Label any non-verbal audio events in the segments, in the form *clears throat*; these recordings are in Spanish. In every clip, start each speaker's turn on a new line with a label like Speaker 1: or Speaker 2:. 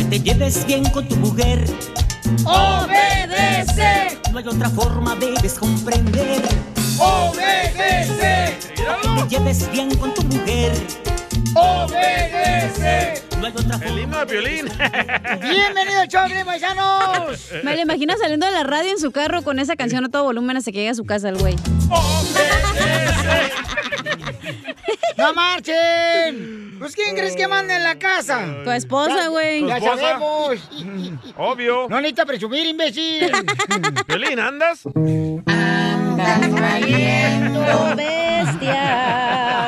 Speaker 1: Que te lleves bien con tu mujer.
Speaker 2: Obedece.
Speaker 1: No hay otra forma, debes comprender.
Speaker 2: Obedece.
Speaker 1: Que te lleves bien con tu mujer.
Speaker 2: Obedece.
Speaker 1: No hay otra
Speaker 3: El himno de violín.
Speaker 4: Bienvenido de paisanos.
Speaker 5: Me lo imagino saliendo de la radio en su carro con esa canción a todo volumen hasta que llegue a su casa el güey.
Speaker 4: ¡No marchen! Pues ¿quién crees que manda en la casa?
Speaker 5: Tu esposa, güey.
Speaker 4: Ya sabemos.
Speaker 3: Obvio.
Speaker 4: No necesita presumir, imbécil. *laughs*
Speaker 3: Violín, ¿andas?
Speaker 5: Valiendo bestia.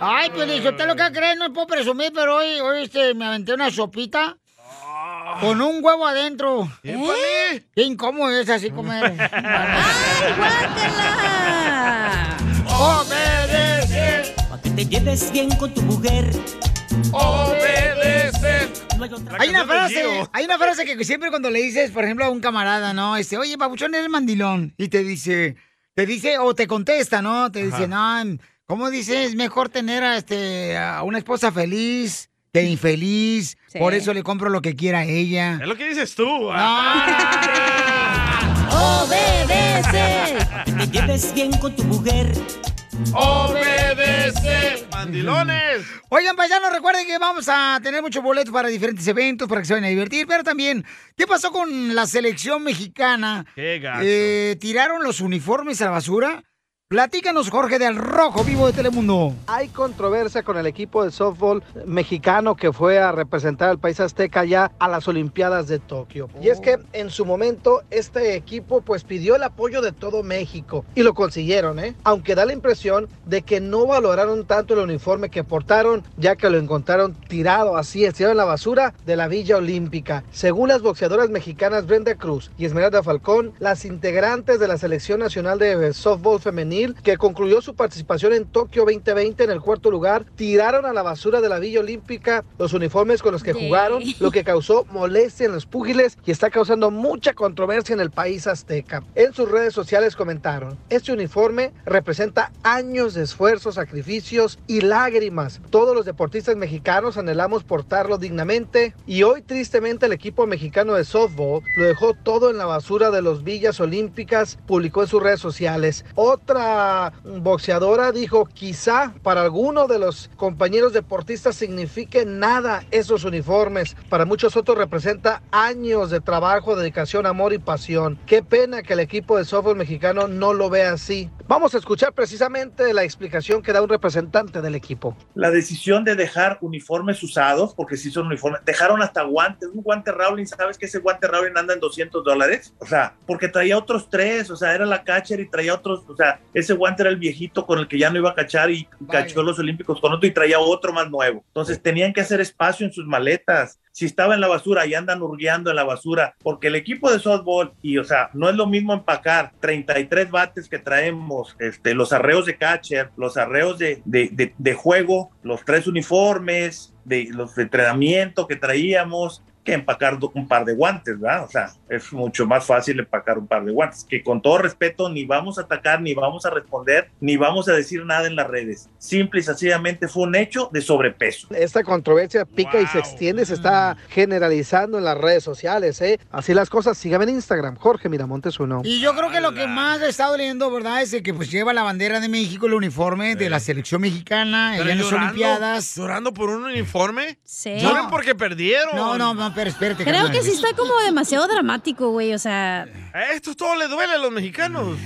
Speaker 4: Ay, pues yo te lo que crees, no puedo presumir, pero hoy, hoy este, me aventé una sopita con un huevo adentro.
Speaker 3: ¡Épale!
Speaker 4: Qué incómodo es así comer. *laughs*
Speaker 5: ¡Ay, guácala!
Speaker 4: ¡Obedece!
Speaker 1: Que te lleves bien con tu mujer.
Speaker 3: ¡Obedece!
Speaker 1: No hay
Speaker 4: una frase, hay una frase que siempre cuando le dices, por ejemplo, a un camarada, ¿no? Este, oye, papuchón, eres mandilón. Y te dice, te dice, o te contesta, ¿no? Te dice, no, ¿cómo dices? Es mejor tener a, este, a una esposa feliz que infeliz.
Speaker 5: Sí.
Speaker 4: Por eso le compro lo que quiera a ella.
Speaker 3: Es lo que dices tú. *laughs*
Speaker 5: ¡Obedece!
Speaker 1: Pa' que te lleves bien con tu mujer.
Speaker 3: ¡Obedece! ¡Mandilones!
Speaker 4: Oigan, paisanos, recuerden que vamos a tener muchos boletos para diferentes eventos, para que se vayan a divertir, pero también, ¿qué pasó con la selección mexicana?
Speaker 3: ¡Qué gacho!
Speaker 4: Eh, ¿Tiraron los uniformes a la basura? Platícanos, Jorge, del Rojo Vivo de Telemundo.
Speaker 6: Hay controversia con el equipo de softball mexicano que fue a representar al país azteca ya a las Olimpiadas de Tokio. Y es que en su momento este equipo pues pidió el apoyo de todo México y lo consiguieron, ¿eh? Aunque da la impresión de que no valoraron tanto el uniforme que portaron ya que lo encontraron tirado así, estirado en la basura de la Villa Olímpica. Según las boxeadoras mexicanas Brenda Cruz y Esmeralda Falcón, las integrantes de la selección nacional de softball femenil que concluyó su participación en Tokio 2020 en el cuarto lugar, tiraron a la basura de la Villa Olímpica los uniformes con los que jugaron, lo que causó molestia en los púgiles y está causando mucha controversia en el país azteca. En sus redes sociales comentaron, este uniforme representa años de esfuerzo, sacrificios y lágrimas. Todos los deportistas mexicanos anhelamos portarlo dignamente y hoy tristemente el equipo mexicano de softball lo dejó todo en la basura de los Villas Olímpicas, publicó en sus redes sociales. Otra boxeadora dijo, quizá para alguno de los compañeros deportistas signifique nada esos uniformes. Para muchos otros representa años de trabajo, dedicación, amor y pasión. Qué pena que el equipo de softball mexicano no lo vea así. Vamos a escuchar precisamente la explicación que da un representante del equipo.
Speaker 7: la decisión de dejar uniformes usados, porque sí son uniformes, dejaron hasta guantes, un guante Rowling, ¿sabes que ese guante Rowling anda en 200 dólares? O sea, porque traía otros tres, o sea, era la catcher y traía otros, o sea, ese guante era el viejito con el que ya no iba a cachar y
Speaker 4: Vaya.
Speaker 7: cachó los olímpicos con otro y traía otro más nuevo. Entonces tenían que hacer espacio en sus maletas. Si estaba en la basura y andan hurgueando en la basura, porque el equipo de softball, y o sea, no es lo mismo empacar 33 bates que traemos, este, los arreos de catcher, los arreos de, de, de- de juego, los tres uniformes, de los de entrenamiento que traíamos, que empacar un par de guantes, ¿verdad? O sea, es mucho más fácil empacar un par de guantes, que con todo respeto ni vamos a atacar, ni vamos a responder, ni vamos a decir nada en las redes. Simple y sencillamente fue un hecho de sobrepeso.
Speaker 6: Esta controversia pica y se extiende, se está generalizando en las redes sociales, ¿eh? Así las cosas, síganme en Instagram, Jorge Miramontes uno.
Speaker 4: Y yo creo que lo que más le está doliendo, ¿verdad? Es de que pues lleva la bandera de México, el uniforme de la selección mexicana en las
Speaker 3: llorando,
Speaker 4: Olimpiadas.
Speaker 3: ¿Llorando por un uniforme?
Speaker 5: Sí.
Speaker 3: ¿Lloran porque perdieron?
Speaker 4: No, no, no, pero espérate.
Speaker 5: Creo
Speaker 4: carnal.
Speaker 5: que sí está como demasiado dramático, güey. O sea,
Speaker 3: A estos todo le duele a los mexicanos.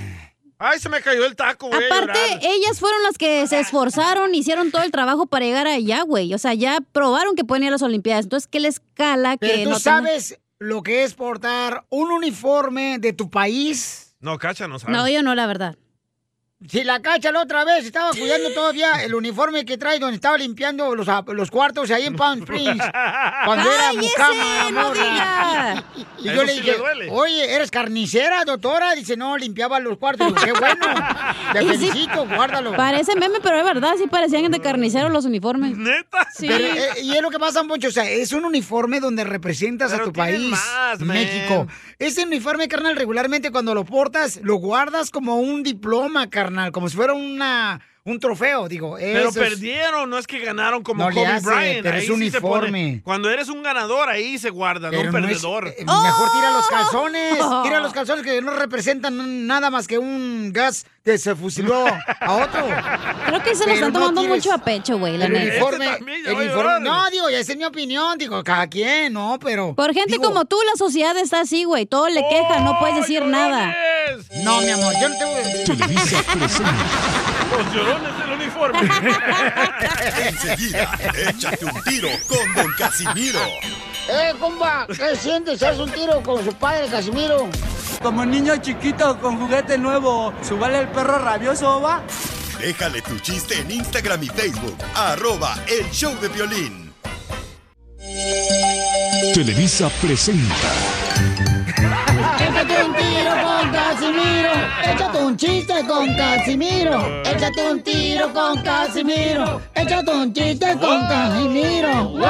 Speaker 3: Ay, se me cayó el taco, güey.
Speaker 5: aparte, ellas fueron las que se esforzaron, hicieron todo el trabajo para llegar allá, güey. O sea, ya probaron que pueden ir a las Olimpiadas. Entonces, ¿qué les cala que
Speaker 4: Pero tú
Speaker 5: no tengan-
Speaker 4: sabes lo que es portar un uniforme de tu país.
Speaker 3: No, cacha, no sabe.
Speaker 5: No, yo no, la verdad.
Speaker 4: Si la cacha la otra vez estaba cuidando todavía el uniforme que trae donde estaba limpiando los, los cuartos ahí en Palm Springs. Cuando era
Speaker 5: ¡Cállese,
Speaker 4: mucama,
Speaker 5: no diga! *laughs*
Speaker 4: Y
Speaker 3: Eso
Speaker 4: yo le
Speaker 3: sí
Speaker 4: dije, oye, ¿eres carnicera, doctora? Dice, no, limpiaba los cuartos. Digo, Qué bueno. *laughs* Te
Speaker 5: sí,
Speaker 4: felicito, guárdalo.
Speaker 5: Parece meme, pero es verdad, sí parecían de carnicero los uniformes.
Speaker 3: ¿Neta?
Speaker 5: Sí.
Speaker 4: Pero, eh, y es lo que pasa mucho, o sea, es un uniforme donde representas
Speaker 3: Pero
Speaker 4: a tu país,
Speaker 3: más, man.
Speaker 4: México. Ese uniforme, carnal, regularmente cuando lo portas, lo guardas como un diploma, carnal, como si fuera una, un trofeo, digo.
Speaker 3: Pero
Speaker 4: es-
Speaker 3: perdieron, no es que ganaron como
Speaker 4: No
Speaker 3: Kobe
Speaker 4: hace,
Speaker 3: Bryant.
Speaker 4: pero
Speaker 3: ahí
Speaker 4: es
Speaker 3: sí se pone-
Speaker 4: uniforme.
Speaker 3: Cuando eres un ganador, ahí se guarda, no un
Speaker 4: no es-
Speaker 3: perdedor.
Speaker 4: eh, mejor tira los calzones,
Speaker 5: Oh.
Speaker 4: tira los *laughs* calzones que no representan nada más que un gas que se fusiló a otro.
Speaker 5: Creo que se lo están
Speaker 4: no
Speaker 5: tomando
Speaker 4: tires
Speaker 5: mucho a pecho, güey, la
Speaker 4: El
Speaker 5: neta.
Speaker 4: uniforme,
Speaker 3: Este
Speaker 4: el uniforme- no, digo, esa es mi opinión, digo, cada quien, no, pero...
Speaker 5: Por gente
Speaker 4: digo,
Speaker 5: como tú, la sociedad está así, güey. Todo le queja, no puedes decir nada.
Speaker 4: No, mi amor, yo no tengo...
Speaker 2: Televisa presenta.
Speaker 3: Los llorones del uniforme. *laughs*
Speaker 2: Enseguida, échate un tiro con Don Casimiro.
Speaker 4: ¡Eh, compa! ¿Qué sientes? ¿Haz un tiro con su padre, Casimiro?
Speaker 8: Como niño chiquito con juguete nuevo, ¿subale el perro rabioso, va?
Speaker 2: Déjale tu chiste en Instagram y Facebook. Arroba el show de violín.
Speaker 9: Televisa presenta.
Speaker 4: Échate un tiro con Casimiro. Échate un chiste con Casimiro. Échate un tiro con Casimiro. Échate un chiste con Casimiro. ¡Wow!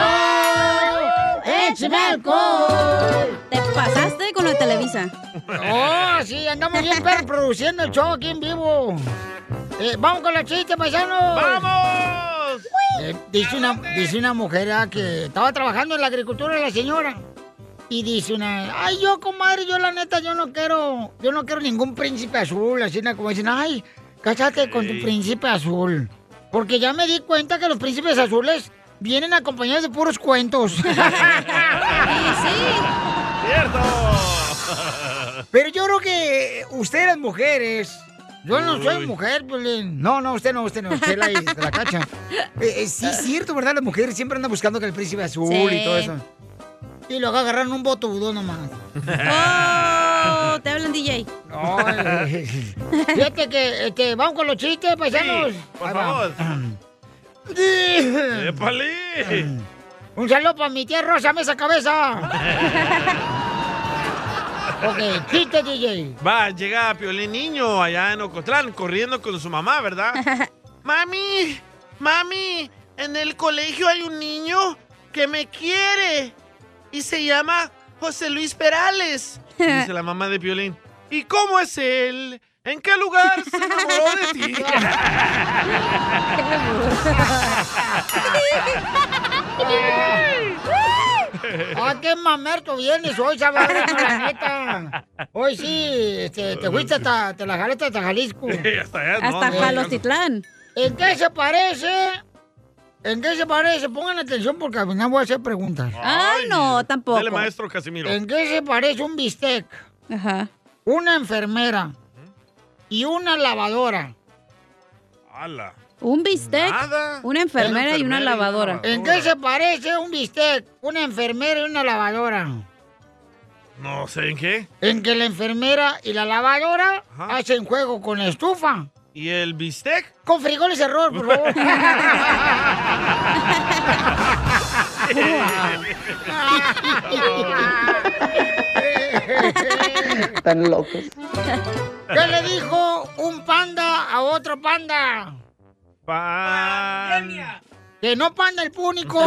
Speaker 4: ¡Échame alcohol!
Speaker 5: Te pasaste con lo de Televisa.
Speaker 4: ¡Oh, sí! Andamos bien perro produciendo el show aquí en vivo. Eh, Vamos con los chistes, paisanos.
Speaker 3: ¡Vamos!
Speaker 4: Eh, dice, una, dice una mujer ah, que estaba trabajando en la agricultura la señora. Y dice una, ay, yo, comadre, yo la neta, yo no quiero, yo no quiero ningún príncipe azul. Así na- como dicen, ay, cásate con tu
Speaker 3: Sí.
Speaker 4: príncipe azul. Porque ya me di cuenta que los príncipes azules vienen acompañados de puros cuentos. *laughs* *laughs*
Speaker 3: ¡Cierto!
Speaker 4: Pero yo creo que ustedes mujeres, yo no soy
Speaker 3: Uy.
Speaker 4: mujer, Piolín. No, no, usted no, usted no, usted la, la cacha. *laughs* Eh, eh, sí es cierto, ¿verdad? Las mujeres siempre andan buscando que el príncipe azul
Speaker 5: Sí.
Speaker 4: y todo eso. Y luego agarraron un botudo nomás.
Speaker 5: ¡Oh! Te hablan, DJ.
Speaker 4: No, eh, fíjate que, este, vamos con los chistes, paisanos.
Speaker 3: Sí, por favor. *clears throat* ¡Épale! *clears throat*
Speaker 4: Un saludo para mi tía Rosa Mesa Cabeza. *laughs* ok, chiste, DJ.
Speaker 3: Va, llega Piolín Niño allá en Ocotlán, corriendo con su mamá, ¿verdad? *laughs* mami, mami, en el colegio hay un niño que me quiere y se llama José Luis Perales. *laughs* Dice la mamá de Piolín. ¿Y cómo es él? ¿En qué lugar se enamoró de ti? *laughs*
Speaker 4: Ah, qué mamerto vienes hoy, chaval, la neta. Hoy sí, este, te fuiste hasta, te la jalaste hasta Jalisco. *laughs*
Speaker 3: hasta allá, no,
Speaker 5: Hasta
Speaker 3: no,
Speaker 5: Jalostitlán.
Speaker 4: ¿En qué se parece? ¿En qué se parece? Pongan atención porque al final voy a hacer preguntas.
Speaker 5: Ay, no, tampoco.
Speaker 3: Dale, maestro Casimiro.
Speaker 4: ¿En qué se parece un bistec?
Speaker 5: Ajá.
Speaker 4: Una enfermera y una lavadora.
Speaker 3: ¡Hala!
Speaker 5: Un bistec,
Speaker 3: Nada.
Speaker 5: una enfermera y una
Speaker 3: enfermera y una
Speaker 5: lavadora.
Speaker 4: ¿En qué se parece un bistec? Una enfermera y una lavadora.
Speaker 3: No sé en qué.
Speaker 4: En que la enfermera y la lavadora
Speaker 3: Ajá.
Speaker 4: hacen juego con la estufa.
Speaker 3: ¿Y el bistec?
Speaker 4: Con frijoles error, por favor. *laughs*
Speaker 6: Están locos.
Speaker 4: ¿Qué le dijo un panda a otro panda?
Speaker 3: Pan.
Speaker 4: Que no panda el púnico.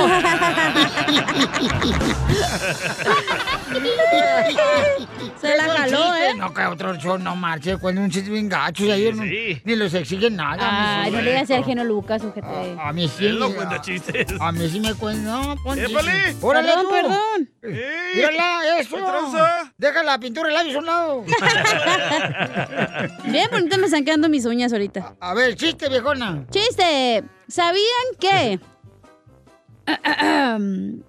Speaker 5: Se la jaló,
Speaker 4: chiste.
Speaker 5: ¿eh?
Speaker 4: No, que otro show no marche, cuando un chiste bien gacho y ayer no- ni les exigen nada.
Speaker 5: Ay, no le digas a Sergio Lucas, ojete.
Speaker 4: A mí sí.
Speaker 3: Él no
Speaker 4: a-
Speaker 3: cuenta chistes.
Speaker 4: A mí sí me cuenta. No, pon
Speaker 3: ¡Épale!
Speaker 4: Órale,
Speaker 5: Perdón,
Speaker 4: tú.
Speaker 5: perdón.
Speaker 3: ¡Ey!
Speaker 4: Mírala, eso.
Speaker 3: ¿Qué tranza?
Speaker 4: Deja la pintura de labios a un lado. *laughs*
Speaker 5: Bien bonita me están quedando mis uñas ahorita.
Speaker 4: A ver, chiste, viejona.
Speaker 5: Chiste. ¿Sabían que? *clears throat*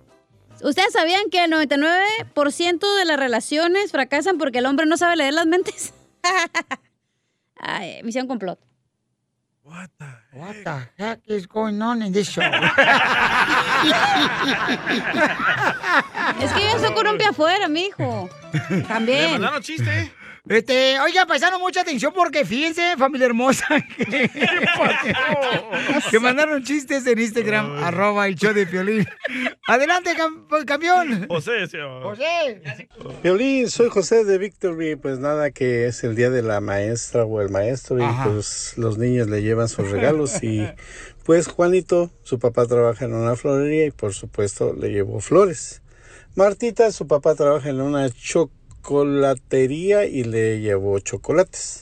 Speaker 5: ¿Ustedes sabían que el 99% de las relaciones fracasan porque el hombre no sabe leer las mentes? *laughs* Ay, misión complot.
Speaker 4: What the heck is going on in this show?
Speaker 5: Es que yo estoy con un pie afuera, mijo. *laughs*
Speaker 3: Le
Speaker 5: También.
Speaker 3: mandaron chiste.
Speaker 4: Este, oiga, paisanos, mucha atención porque fíjense, familia hermosa, *laughs* que, que mandaron chistes en Instagram, arroba el show de Piolín. Adelante, cam- campeón.
Speaker 3: José, se llama.
Speaker 4: José.
Speaker 10: Violín, soy José de Victory, pues nada que es el día de la maestra o el maestro y
Speaker 4: Ajá.
Speaker 10: pues los niños le llevan sus regalos y pues Juanito, su papá trabaja en una florería y por supuesto le llevó flores. Martita, su papá trabaja en una chocolatería y le llevó chocolates.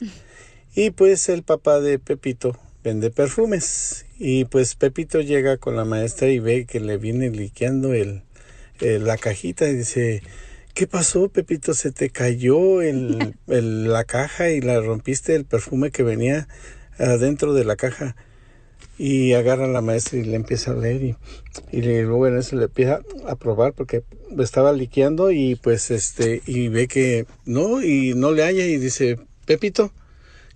Speaker 10: Y pues el papá de Pepito vende perfumes. Y pues Pepito llega con la maestra y ve que le viene liqueando el, el- la cajita y dice, ¿qué pasó Pepito? ¿Se te cayó el, *laughs* el- la caja y la rompiste el perfume que venía adentro de la caja? Y agarra a la maestra y le empieza a leer y, luego en eso le empieza a probar porque estaba liqueando y pues este y ve que no y no le halla y dice Pepito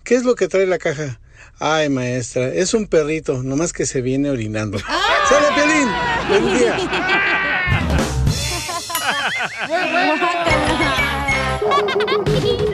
Speaker 10: ¿qué es lo que trae la caja? Ay maestra es un perrito nomás que se viene orinando ¡Sale Piolín! ¡Buen *laughs* día! *laughs*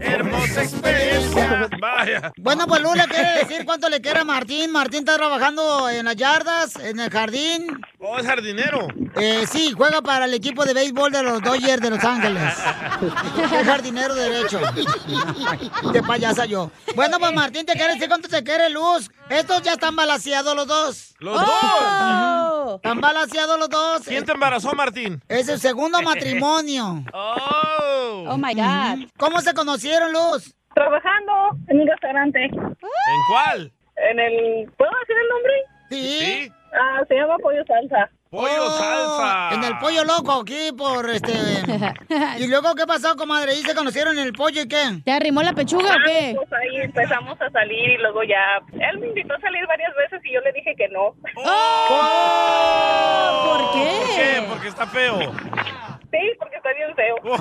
Speaker 3: Hermosa experiencia. Vaya.
Speaker 4: Bueno, pues Lula quiere decir cuánto le quiere a Martín. Martín está trabajando en las yardas, en el jardín.
Speaker 3: Oh, es jardinero.
Speaker 4: Eh, sí, juega para el equipo de béisbol de los Dodgers de Los Ángeles. Es jardinero derecho. De payasa yo. Bueno, pues Martín te quiere decir cuánto te quiere Luz. Estos ya están balaseados los dos.
Speaker 3: ¡Los dos!
Speaker 4: Están balaseados los dos.
Speaker 3: ¿Quién te embarazó, Martín?
Speaker 4: Es el segundo matrimonio.
Speaker 3: Oh.
Speaker 5: Oh my God.
Speaker 4: ¿Cómo se conocieron, Luz?
Speaker 11: Trabajando en un restaurante.
Speaker 3: ¿En cuál?
Speaker 11: En el... ¿Puedo decir el nombre?
Speaker 4: Sí.
Speaker 11: Ah, se llama Pollo Salsa.
Speaker 3: Pollo
Speaker 4: Oh,
Speaker 3: salsa.
Speaker 4: En el pollo loco aquí por este. *laughs* ¿Y luego qué pasó, comadre? ¿Y se conocieron en el pollo y qué?
Speaker 5: ¿Te arrimó la pechuga o qué?
Speaker 11: Pues ahí empezamos a salir y luego ya... Él me invitó a salir varias veces y yo le dije que no.
Speaker 5: Oh, ¿Por
Speaker 3: ¿Por qué?
Speaker 5: qué?
Speaker 3: Porque está feo.
Speaker 11: Sí, porque está bien feo. *laughs*
Speaker 3: ¡Oh!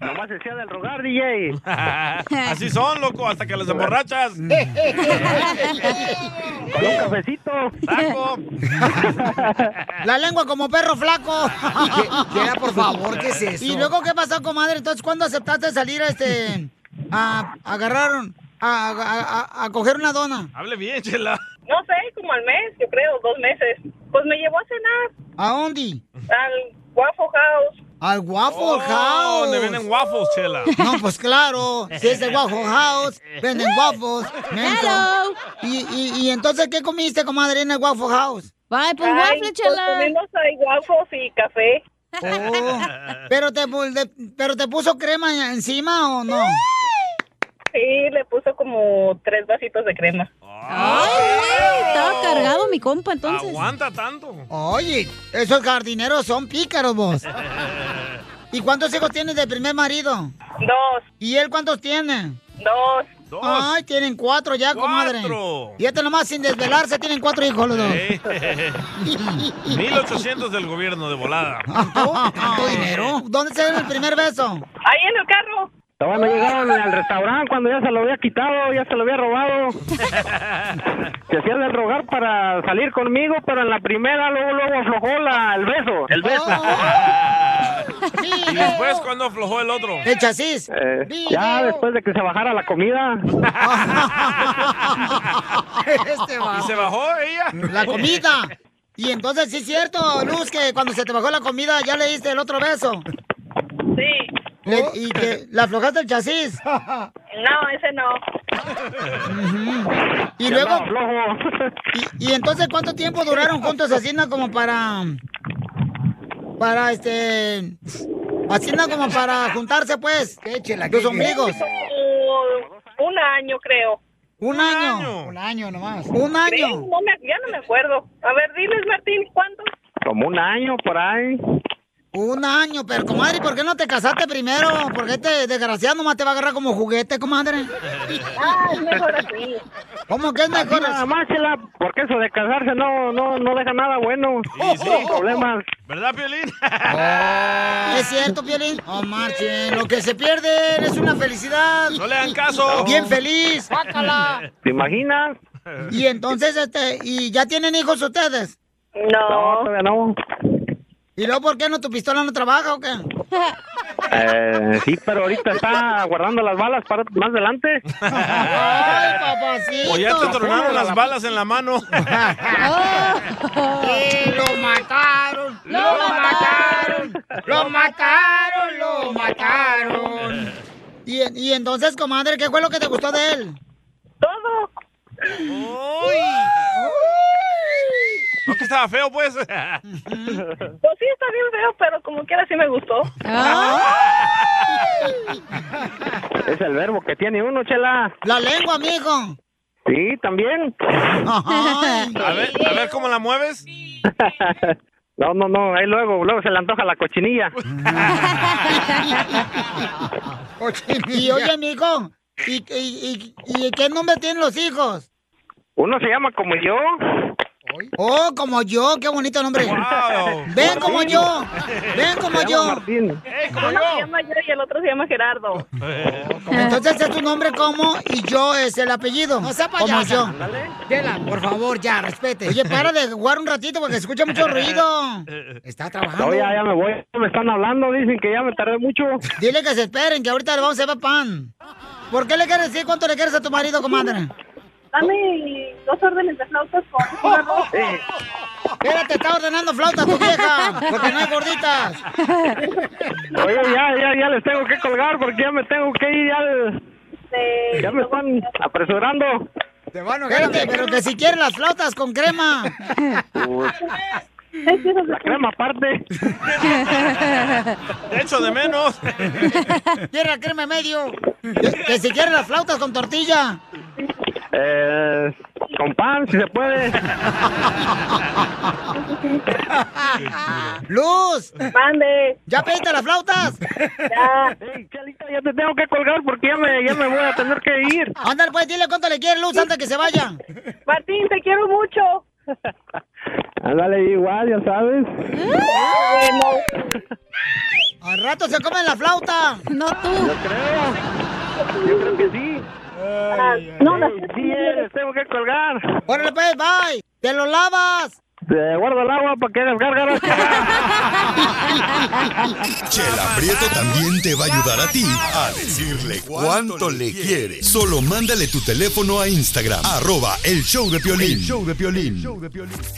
Speaker 12: Nomás decía del rogar, DJ. *laughs*
Speaker 3: Así son, loco, hasta que los emborrachas. *laughs*
Speaker 12: Con un cafecito.
Speaker 3: Taco.
Speaker 4: La lengua como perro flaco.
Speaker 13: Quiera, por favor, ¿qué es eso?
Speaker 4: ¿Y luego qué pasó, comadre? Entonces, ¿cuándo aceptaste salir a este. a agarraron. A, a, a- a coger una dona?
Speaker 3: Hable bien, chela.
Speaker 11: No sé, como al mes, yo creo, dos meses. Pues me llevó a cenar
Speaker 4: ¿A dónde?
Speaker 11: al Waffle House.
Speaker 4: Al Waffle
Speaker 3: Oh,
Speaker 4: House.
Speaker 3: donde venden waffles, chela.
Speaker 4: No, pues claro, si es el Waffle House, venden waffles.
Speaker 5: Hello.
Speaker 4: ¿Y, y, y entonces qué comiste, comadre, en el Waffle House?
Speaker 5: Ay, pues
Speaker 11: Ay,
Speaker 5: waffle,
Speaker 11: pues
Speaker 5: chela.
Speaker 11: comimos ahí waffles y café.
Speaker 4: Oh, ¿pero, te, de- ¿Pero te puso crema encima o no?
Speaker 11: Sí, le puso como tres vasitos de crema.
Speaker 5: Ay, güey, estaba cargado mi compa entonces.
Speaker 3: Aguanta tanto.
Speaker 4: Oye, esos jardineros son pícaros vos. *laughs* ¿Y cuántos hijos tienes de primer marido?
Speaker 11: Dos,
Speaker 4: ¿Y él cuántos tiene?
Speaker 11: dos.
Speaker 4: Ay, tienen cuatro ya, comadre. Y este nomás sin desvelarse tienen cuatro hijos los dos. *laughs*
Speaker 3: Eh, 1800 del gobierno de volada. *laughs*
Speaker 4: ¿Tanto dinero? ¿Dónde se dio el primer beso?
Speaker 11: Ahí en el carro.
Speaker 12: Todavía no llegaron al restaurante cuando ya se lo había quitado, ya se lo había robado. *laughs* Se hacía de rogar para salir conmigo, pero en la primera luego luego aflojó la, el beso, el beso. *laughs*
Speaker 3: ¿Y después cuando aflojó el otro?
Speaker 4: El chasis.
Speaker 12: Eh, ya después de que se bajara la comida. *laughs*
Speaker 4: Este
Speaker 3: ¿Y se bajó ella?
Speaker 4: La comida. Y entonces sí es cierto, Luz, que cuando se te bajó la comida ya le diste el otro beso. Le- y que le aflojaste el chasis. *laughs*
Speaker 11: No, ese no.
Speaker 4: Y
Speaker 11: Ya
Speaker 4: luego. Y, y entonces, ¿cuánto tiempo duraron *laughs* juntos haciendo como para. Para este. Haciendo como para juntarse, pues? Los ombligos.
Speaker 11: Como Un año, creo.
Speaker 4: Un año. Un año nomás. Un
Speaker 11: Creo,
Speaker 4: año.
Speaker 11: no me- ya no me acuerdo. A ver, diles, Martín, ¿cuánto?
Speaker 12: Como un año por ahí.
Speaker 4: Un año, pero comadre, ¿por qué no te casaste primero? Porque este desgraciado nomás te va a agarrar como juguete, comadre.
Speaker 11: Ah, es mejor así.
Speaker 4: ¿Cómo que es mejor
Speaker 12: Así nada más, chela, porque eso de casarse no, no, no deja nada bueno.
Speaker 3: sí.
Speaker 12: problemas.
Speaker 3: ¿Verdad, Piolín?
Speaker 4: ¿Es cierto, Piolín? Oh, marchen. Lo que se pierde es una felicidad.
Speaker 3: No le hagan caso.
Speaker 4: Bien feliz. Sácala.
Speaker 12: ¿Te imaginas?
Speaker 4: Y entonces, este, ¿y ya tienen hijos ustedes?
Speaker 12: No, todavía no.
Speaker 4: ¿Y luego por qué no tu pistola no trabaja o qué?
Speaker 12: Eh, sí, pero ahorita está guardando las balas para más adelante. *laughs*
Speaker 4: Ay, papacito.
Speaker 3: O ya te tronaron las balas en la mano. *laughs*
Speaker 4: Lo mataron, lo mataron, lo mataron, lo mataron. Y, y entonces, comadre, ¿qué fue lo que te gustó de él?
Speaker 11: Todo.
Speaker 3: Uy. *laughs* ¿No que estaba feo, pues? *laughs*
Speaker 11: Pues sí, está bien feo, pero como quiera sí me gustó.
Speaker 12: Es el verbo que tiene uno, chela.
Speaker 4: La lengua, amigo.
Speaker 12: Sí, también.
Speaker 3: A ver, a ver cómo la mueves. *laughs*
Speaker 12: No, no, no, ahí luego, luego se le antoja la cochinilla.
Speaker 4: Y oye, amigo, ¿y, y, y, y qué nombre tienen los hijos?
Speaker 12: Uno se llama como yo.
Speaker 4: Oh, como yo, qué bonito nombre. Ven como yo, ven como yo.
Speaker 12: Martín.
Speaker 11: Uno se llama yo y el otro se llama Gerardo.
Speaker 4: Entonces es tu nombre como y yo es el apellido. No sea Como yo. Por favor, ya, respete. Oye, para de jugar un ratito porque se escucha mucho ruido. Está trabajando.
Speaker 12: No, ya, ya me voy. Me están hablando, dicen que ya me tardé mucho.
Speaker 4: Dile que se esperen, que ahorita le vamos a llevar pan. ¿Por qué le quieres decir cuánto le quieres a tu marido, comadre?
Speaker 11: Dame dos órdenes de flautas con un arroz. *laughs*
Speaker 4: Espérate, está ordenando flauta a tu vieja, porque no hay gorditas. *laughs*
Speaker 12: Oye, ya, ya, ya les tengo que colgar porque ya me tengo que ir. Ya, ya me están apresurando.
Speaker 4: Espérate, pero que si quieres las flautas con crema. *laughs*
Speaker 12: La crema aparte.
Speaker 3: De hecho, de menos.
Speaker 4: Quiere la crema medio. Que, si quieres las flautas con tortilla.
Speaker 12: Eh, con pan, si se puede. *laughs*
Speaker 4: Luz.
Speaker 11: Mande.
Speaker 4: ¿Ya pediste las flautas? *laughs*
Speaker 11: Ya.
Speaker 12: Ey, Chalita, ya te tengo que colgar porque ya me, ya me voy a tener que ir.
Speaker 4: Ándale, pues, dile cuánto le quieres, Luz, antes que se vaya.
Speaker 11: Martín, te quiero mucho. *laughs*
Speaker 12: Ándale, igual, ya sabes.
Speaker 4: Al rato se comen la flauta.
Speaker 5: No tú.
Speaker 12: Yo creo. Yo creo que sí.
Speaker 11: No, la-
Speaker 12: Ey, sí, les tengo que colgar.
Speaker 4: Órale, pues, bye. Te lo lavas.
Speaker 12: Te guardo el agua para que descargue *laughs*
Speaker 2: Chela Prieto también te va a ayudar a ti a decirle cuánto le quiere. Solo mándale tu teléfono a Instagram, arroba el show de Piolín. show de Piolín.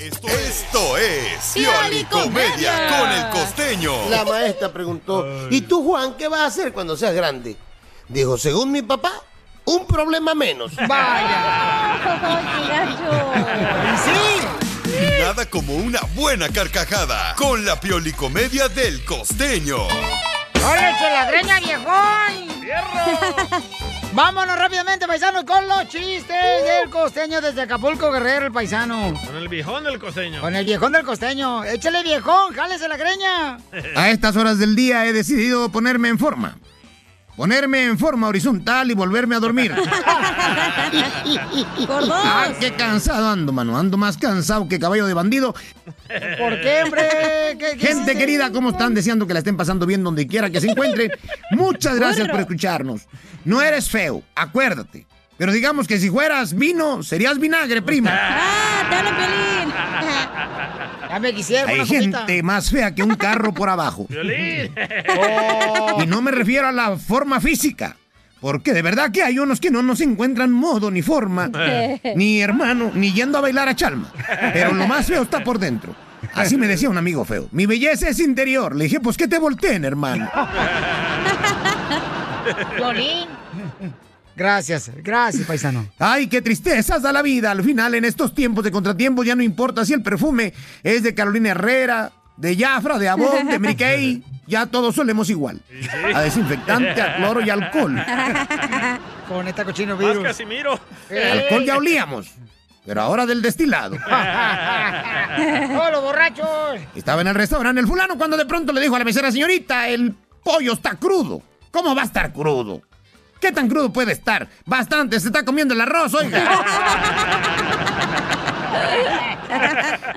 Speaker 2: Esto, esto es Pioli Comedia con el costeño.
Speaker 14: La maestra preguntó, ¿y tú, Juan, qué vas a hacer cuando seas grande? Dijo, según mi papá, un problema menos. *laughs*
Speaker 4: Sí.
Speaker 2: Nada como una buena carcajada con la Pioli Comedia del costeño.
Speaker 4: ¡Órale, la greña, viejón! *laughs* Vámonos rápidamente, paisanos, con los chistes del costeño desde Acapulco, Guerrero, el paisano.
Speaker 3: Con el viejón del costeño.
Speaker 4: Con el viejón del costeño. Échale, viejón, jálese la greña.
Speaker 15: A estas horas del día he decidido ponerme en forma.
Speaker 16: Ponerme en forma horizontal y volverme a dormir. *laughs* Ah, qué cansado ando, mano. Ando más cansado que caballo de bandido.
Speaker 4: ¿Por qué, hombre? ¿Qué- qué
Speaker 16: Gente querida, ¿cómo están? Deseando que la estén pasando bien donde quiera que se encuentren. Muchas gracias por escucharnos. No eres feo, acuérdate. Pero digamos que si fueras vino, serías vinagre, prima.
Speaker 5: ¡Ah, te hablo, Piolín! *laughs*
Speaker 4: Me quisiera
Speaker 16: Hay gente más fea que un carro por abajo. *laughs*
Speaker 3: Violín.
Speaker 16: Y no me refiero a la forma física. Porque de verdad que hay unos que no nos encuentran modo ni forma, ni hermano, ni yendo a bailar a Chalma. Pero lo más feo está por dentro. Así me decía un amigo feo. Mi belleza es interior. Le dije, pues que te volteen, hermano. *laughs*
Speaker 4: Gracias, gracias, paisano.
Speaker 16: Ay, qué tristezas da la vida. Al final, en estos tiempos de contratiempo, ya no importa si el perfume es de Carolina Herrera, de Jafra, de Avon, de Mary Kay. *laughs* Ya todos olemos igual. A desinfectante, a cloro y alcohol. *laughs*
Speaker 4: Con esta cochino
Speaker 3: Más
Speaker 4: virus.
Speaker 3: Casimiro.
Speaker 16: Alcohol ya olíamos. Pero ahora del destilado. *laughs*
Speaker 4: ¡Oh, los borrachos!
Speaker 16: Estaba en el restaurante el fulano cuando de pronto le dijo a la mesera, señorita, el pollo está crudo. ¿Cómo va a estar crudo? ¿Qué tan crudo puede estar? Bastante, se está comiendo el arroz, oiga.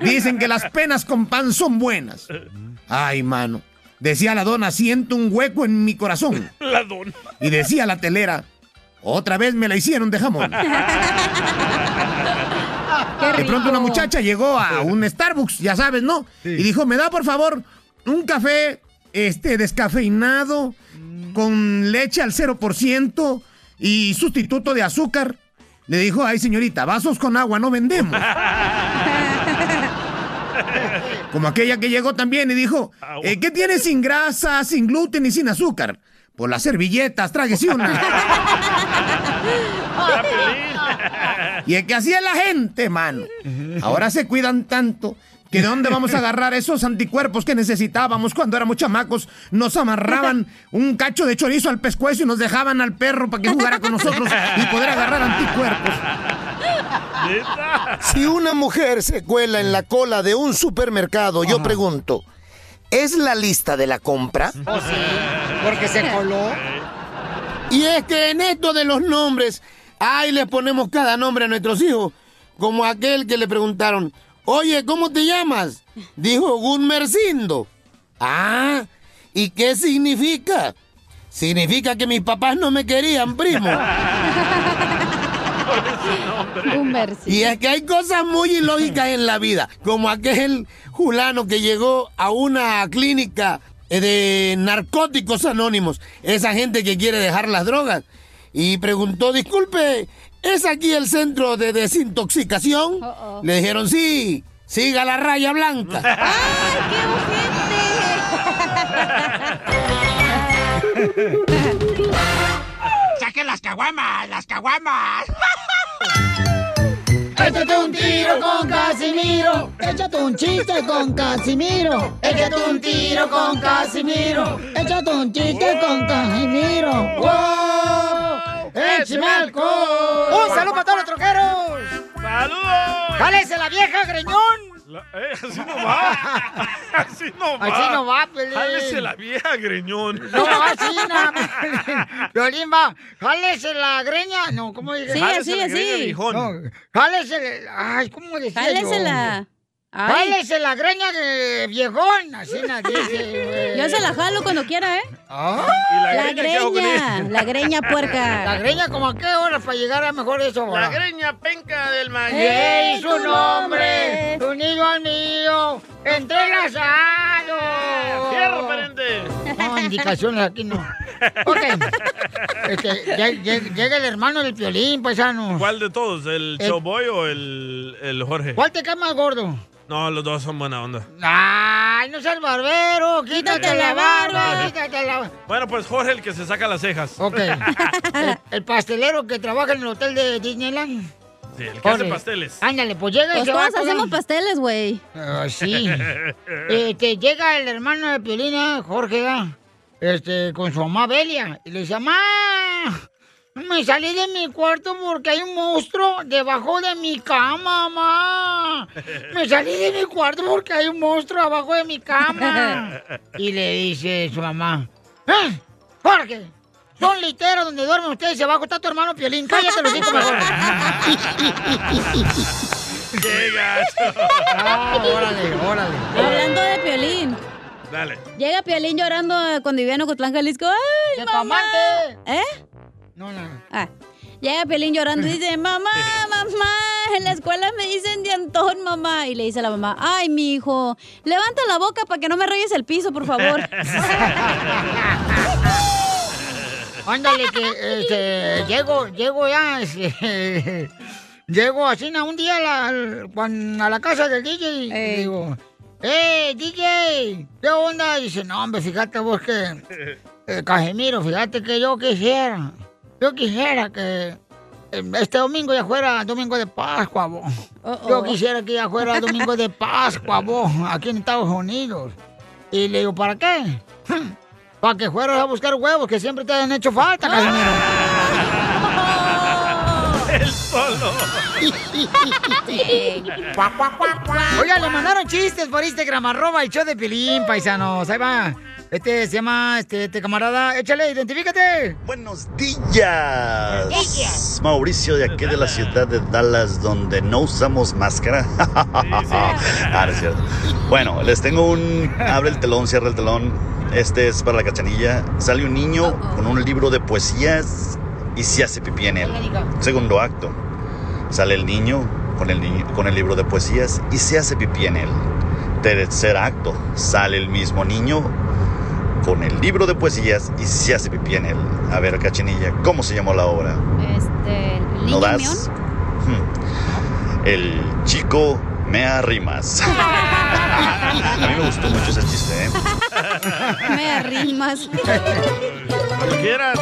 Speaker 16: *laughs* Dicen que las penas con pan son buenas. Ay, mano. Decía la dona, siento un hueco en mi corazón.
Speaker 3: La dona.
Speaker 16: Y decía la telera, otra vez me la hicieron de jamón. *laughs* De pronto una muchacha llegó a un Starbucks, ya sabes, ¿no? Y dijo, me da por favor un café este descafeinado con leche al 0% y sustituto de azúcar. Le dijo, ay señorita, vasos con agua no vendemos. *laughs* Como aquella que llegó también y dijo, eh, ¿qué tiene sin grasa, sin gluten y sin azúcar? Por las servilletas, tráguese una. *laughs* Y es que así es la gente, mano. Ahora se cuidan tanto que de dónde vamos a agarrar esos anticuerpos que necesitábamos cuando éramos chamacos. Nos amarraban un cacho de chorizo al pescuezo y nos dejaban al perro para que jugara con nosotros y poder agarrar anticuerpos.
Speaker 17: Si una mujer se cuela en la cola de un supermercado, yo pregunto, ¿es la lista de la compra?
Speaker 4: Oh, sí, porque se coló.
Speaker 17: Y es que en esto de los nombres, ahí le ponemos cada nombre a nuestros hijos. Como aquel que le preguntaron, oye, ¿cómo te llamas? Dijo Gunmercindo. Ah, ¿y qué significa? Significa que mis papás no me querían, primo. Y es que hay cosas muy ilógicas en la vida, como aquel fulano que llegó a una clínica eh, de narcóticos anónimos, esa gente que quiere dejar las drogas, y preguntó, disculpe, ¿es aquí el centro de desintoxicación? Le dijeron, sí, siga la raya blanca. *laughs* *laughs*
Speaker 18: ¡Saquen las caguamas! ¡Las caguamas! *laughs*
Speaker 4: Échate un tiro con Casimiro. Échate un chiste con Casimiro. Échate un tiro con Casimiro. Échate un chiste con Casimiro. ¡Wow! ¡Échame alcohol! ¡Un saludo para todos los troqueros!
Speaker 3: ¡Saludos!
Speaker 4: ¡Jálese la vieja, greñón!
Speaker 3: La- eh, así no va. *laughs* Así no va.
Speaker 4: Así no va, Pelín.
Speaker 3: Jálese la vieja, greñón.
Speaker 4: No, así no. Va. Jálese la greña. No, ¿cómo dije?
Speaker 5: Sí, Jálese así, la así.
Speaker 4: No, jálese. Ay, ¿cómo decía
Speaker 5: Jálesela.
Speaker 4: yo?
Speaker 5: Ay.
Speaker 4: Jálese la greña de viejón. Así nadie dice.
Speaker 5: Yo se la jalo cuando quiera, ¿eh?
Speaker 4: Ah.
Speaker 3: ¿Y la
Speaker 5: La
Speaker 3: greña
Speaker 5: la greña puerca.
Speaker 4: La greña, ¿como a qué hora para llegar a mejor eso?
Speaker 3: La greña penca del maíz.
Speaker 4: ¡Ey, su nombre! ¡Unido al mío! ¡Entrelazado!
Speaker 3: ¡Fierro, pariente!
Speaker 4: No, indicaciones aquí no. Ok. Este, llega el hermano del violín, paisano.
Speaker 3: ¿Cuál de todos? ¿El
Speaker 4: El-
Speaker 3: Showboy o el, el Jorge?
Speaker 4: ¿Cuál te cae más gordo?
Speaker 3: No, los dos son buena onda.
Speaker 4: ¡Ay, no seas barbero! ¡Quítate,
Speaker 5: Quítate
Speaker 4: la barba. ¡Quítate la
Speaker 3: Bueno, pues Jorge el que se saca las cejas.
Speaker 4: Ok. *laughs* El, el pastelero que trabaja en el hotel de Disneyland.
Speaker 3: Sí, el que hace
Speaker 4: Jorge.
Speaker 3: pasteles.
Speaker 4: Ándale, pues llega y
Speaker 5: Pues
Speaker 4: se va
Speaker 5: todos
Speaker 4: con-
Speaker 5: hacemos pasteles, güey.
Speaker 4: Ah, sí. *laughs* Este, llega el hermano de Piolina, Jorge, ¿ah? este, con su mamá Belia, y le dice, mamá, me salí de mi cuarto porque hay un monstruo debajo de mi cama, mamá. Me salí de mi cuarto porque hay un monstruo abajo de mi cama. *laughs* Y le dice su mamá, ¿eh? Jorge, Son literos donde duermen ustedes y abajo está tu hermano Piolín. Cállate los cinco mejor. *laughs*
Speaker 3: ¡Qué gacho!
Speaker 4: Ah, órale, órale.
Speaker 5: Hablando de Piolín.
Speaker 3: Dale.
Speaker 5: Llega Piolín llorando cuando vivía en Ocotlán, Jalisco. ¡Ay, mamá! ¿Eh?
Speaker 4: No, no, no.
Speaker 5: Ah. Llega Piolín llorando y dice, *laughs* mamá, mamá, en la escuela me dicen dientón, mamá. Y le dice a la mamá, ay, mi hijo, levanta la boca para que no me rayes el piso, por favor. *laughs*
Speaker 4: Ándale, que este, llego, llego ya, este, *laughs* llego así un día a la, a la casa del DJ y digo, ¡Eh, DJ! ¿Qué onda? Y dice, no, hombre, fíjate vos que, eh, Casimiro, fíjate que yo quisiera, yo quisiera que eh, este domingo ya fuera domingo de Pascua, vos. Yo quisiera que ya fuera domingo de Pascua, vos, aquí en Estados Unidos. Y le digo, ¿para qué? Para que fueras a buscar huevos que siempre te han hecho falta, Casimiro. *laughs*
Speaker 3: El solo.
Speaker 4: Oiga, le mandaron chistes por Instagram, arroba el show de Pilín, paisanos. Ahí va. Este se llama, este, este camarada. Échale, identifícate.
Speaker 19: Buenos días. Mauricio de aquí de la ciudad de Dallas, donde no usamos máscara. *laughs* Ah, no es cierto. Bueno, les tengo un. Abre el telón, cierra el telón. Este es para la cachanilla. Sale un niño con un libro de poesías y se hace pipí en él. Segundo acto. Sale el niño con el, niño, con el libro de poesías y se hace pipí en él. Tercer acto. Sale el mismo niño con el libro de poesías y se hace pipí en él. A ver, cachanilla, ¿cómo se llamó la obra?
Speaker 5: Este,
Speaker 19: ¿No das? Hmm. El chico me arrimas. *laughs* A mí me gustó mucho ese chiste, ¿eh? *laughs*
Speaker 5: Me arrimas.
Speaker 3: Cuando quieras.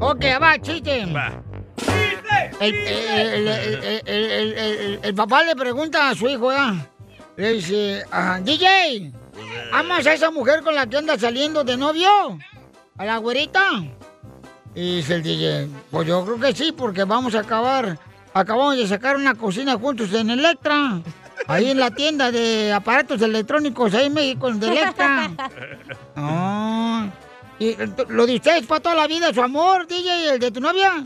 Speaker 4: Ok, va, chiste. El, el- el- el- el- el- el- el papá le pregunta a su hijo, ¿ya? Le dice, ajá, DJ, ¿amas a esa mujer con la que anda saliendo de novio? ¿A la güerita? Y dice el DJ, pues yo creo que sí, porque vamos a acabar, acabamos de sacar una cocina juntos en Electra. Ahí en la tienda de aparatos electrónicos, ahí en México, de Electra. *laughs* Ah, ¿Y lo de ustedes para toda la vida, su amor, DJ, el de tu novia?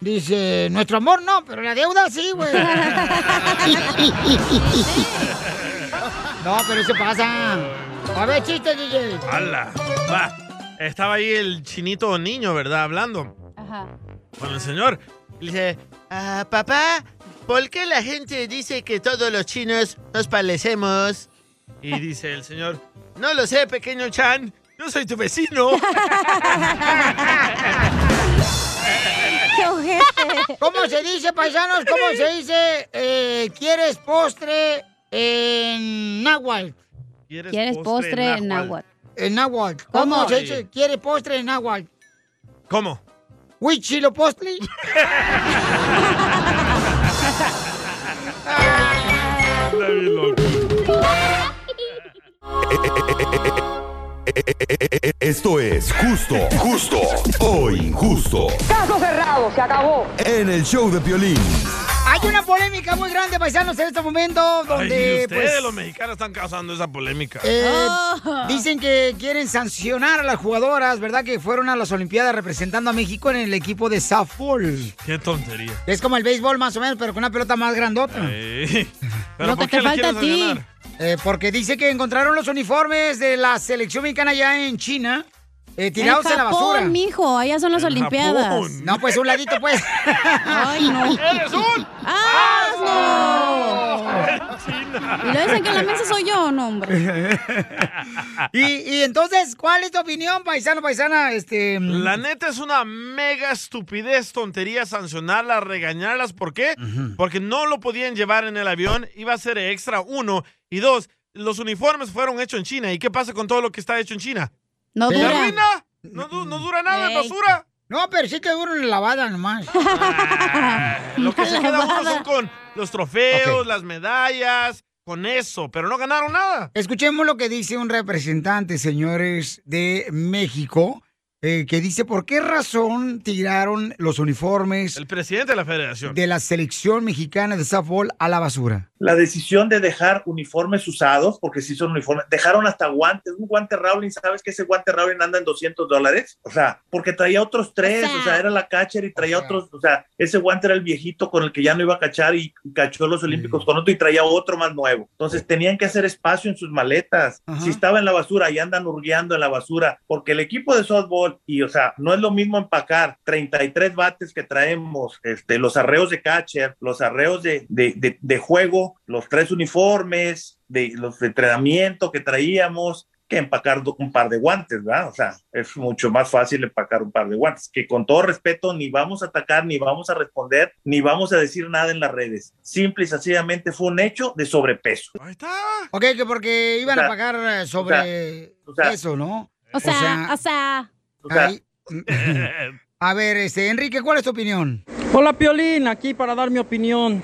Speaker 4: Dice, nuestro amor no, pero la deuda sí, güey. *laughs* no, pero eso pasa. A ver, chiste, DJ.
Speaker 3: ¡Hala! Va. Estaba ahí el chinito niño, ¿verdad? Hablando
Speaker 5: Ajá.
Speaker 3: con el señor. Le dice, "Ah, papá, ¿por qué la gente dice que todos los chinos nos parecemos? Y dice el señor, no lo sé, pequeño Chan. Yo soy tu vecino. *laughs*
Speaker 5: ¡Qué ojete!
Speaker 4: ¿Cómo se dice, paisanos? ¿Cómo se dice? eh, ¿Quieres postre en náhuatl?
Speaker 5: ¿Quieres postre en náhuatl?
Speaker 4: En náhuatl. ¿Cómo,
Speaker 5: ¿Cómo?
Speaker 4: se dice? ¿Quieres postre en náhuatl?
Speaker 3: ¿Cómo?
Speaker 4: ¿Huichilo postli? *laughs*
Speaker 2: Esto es justo, justo o injusto.
Speaker 1: Caso cerrado, se acabó.
Speaker 2: En el show de Piolín.
Speaker 4: Hay una polémica muy grande, paisanos, en este momento, donde,
Speaker 3: Ay, ustedes,
Speaker 4: pues,
Speaker 3: los mexicanos, están causando esa polémica.
Speaker 4: eh,
Speaker 5: Oh.
Speaker 4: dicen que quieren sancionar a las jugadoras, ¿verdad? Que fueron a las Olimpiadas representando a México en el equipo de softball.
Speaker 3: Qué tontería.
Speaker 4: Es como el béisbol más o menos, pero con una pelota más grandota. *laughs*
Speaker 3: ¿Pero
Speaker 4: Lo
Speaker 3: por
Speaker 4: que
Speaker 3: qué
Speaker 4: te falta a ti. Eh, porque dice que encontraron los uniformes de la selección mexicana allá en China, eh, tirados en, la
Speaker 5: Japón,
Speaker 4: basura.
Speaker 5: mijo, allá son las
Speaker 4: En
Speaker 5: Olimpiadas.
Speaker 4: Japón. No, pues un ladito, pues.
Speaker 5: Ay, no.
Speaker 3: ¡Eres un
Speaker 5: ¡Ah, no! Y lo dicen que la mesa soy yo, no, hombre. *laughs*
Speaker 4: y, y entonces, ¿cuál es tu opinión, paisano, paisana? Este.
Speaker 3: La neta es una mega estupidez, tontería sancionarlas, regañarlas. ¿Por qué? Porque no lo podían llevar en el avión, iba a ser extra, uno. Y dos, los uniformes fueron hechos en China. ¿Y qué pasa con todo lo que está hecho en China?
Speaker 5: No
Speaker 3: ¿Se
Speaker 4: dura.
Speaker 3: arruina? ¿No, du- no dura nada
Speaker 4: Ey.
Speaker 3: basura?
Speaker 4: No, pero sí que dura una lavada nomás.
Speaker 3: Lo que se queda uno son con los trofeos, las medallas, con eso, pero no ganaron nada.
Speaker 4: Escuchemos lo que dice un representante, señores, de México, eh, que dice por qué razón tiraron los uniformes
Speaker 3: El presidente de la federación.
Speaker 4: de la selección mexicana de softball a la basura.
Speaker 7: La decisión de dejar uniformes usados, porque sí son uniformes, dejaron hasta guantes, un guante Rowling, ¿sabes que ese guante Rowling anda en 200 dólares? O sea, porque traía otros tres, o sea, era la catcher y traía otros, o sea, ese guante era el viejito con el que ya no iba a cachar y cachó los olímpicos con otro y traía otro más nuevo. Entonces tenían que hacer espacio en sus maletas. Si estaba en la basura y andan hurgueando en la basura, porque el equipo de softball, y o sea, no es lo mismo empacar 33 bates que traemos, este, los arreos de catcher, los arreos de, de, de- de juego, los tres uniformes, de los de entrenamiento que traíamos, que empacar un par de guantes, ¿verdad? O sea, es mucho más fácil empacar un par de guantes, que con todo respeto ni vamos a atacar, ni vamos a responder, ni vamos a decir nada en las redes. Simple y sencillamente fue un hecho de sobrepeso.
Speaker 4: Ok, que porque iban
Speaker 7: O sea,
Speaker 4: a pagar eh, sobre
Speaker 7: o sea,
Speaker 4: eso, ¿no?
Speaker 5: O sea, o sea.
Speaker 4: Ay, a ver, este, Enrique, ¿cuál es tu opinión?
Speaker 20: Hola Piolín, aquí para dar mi opinión.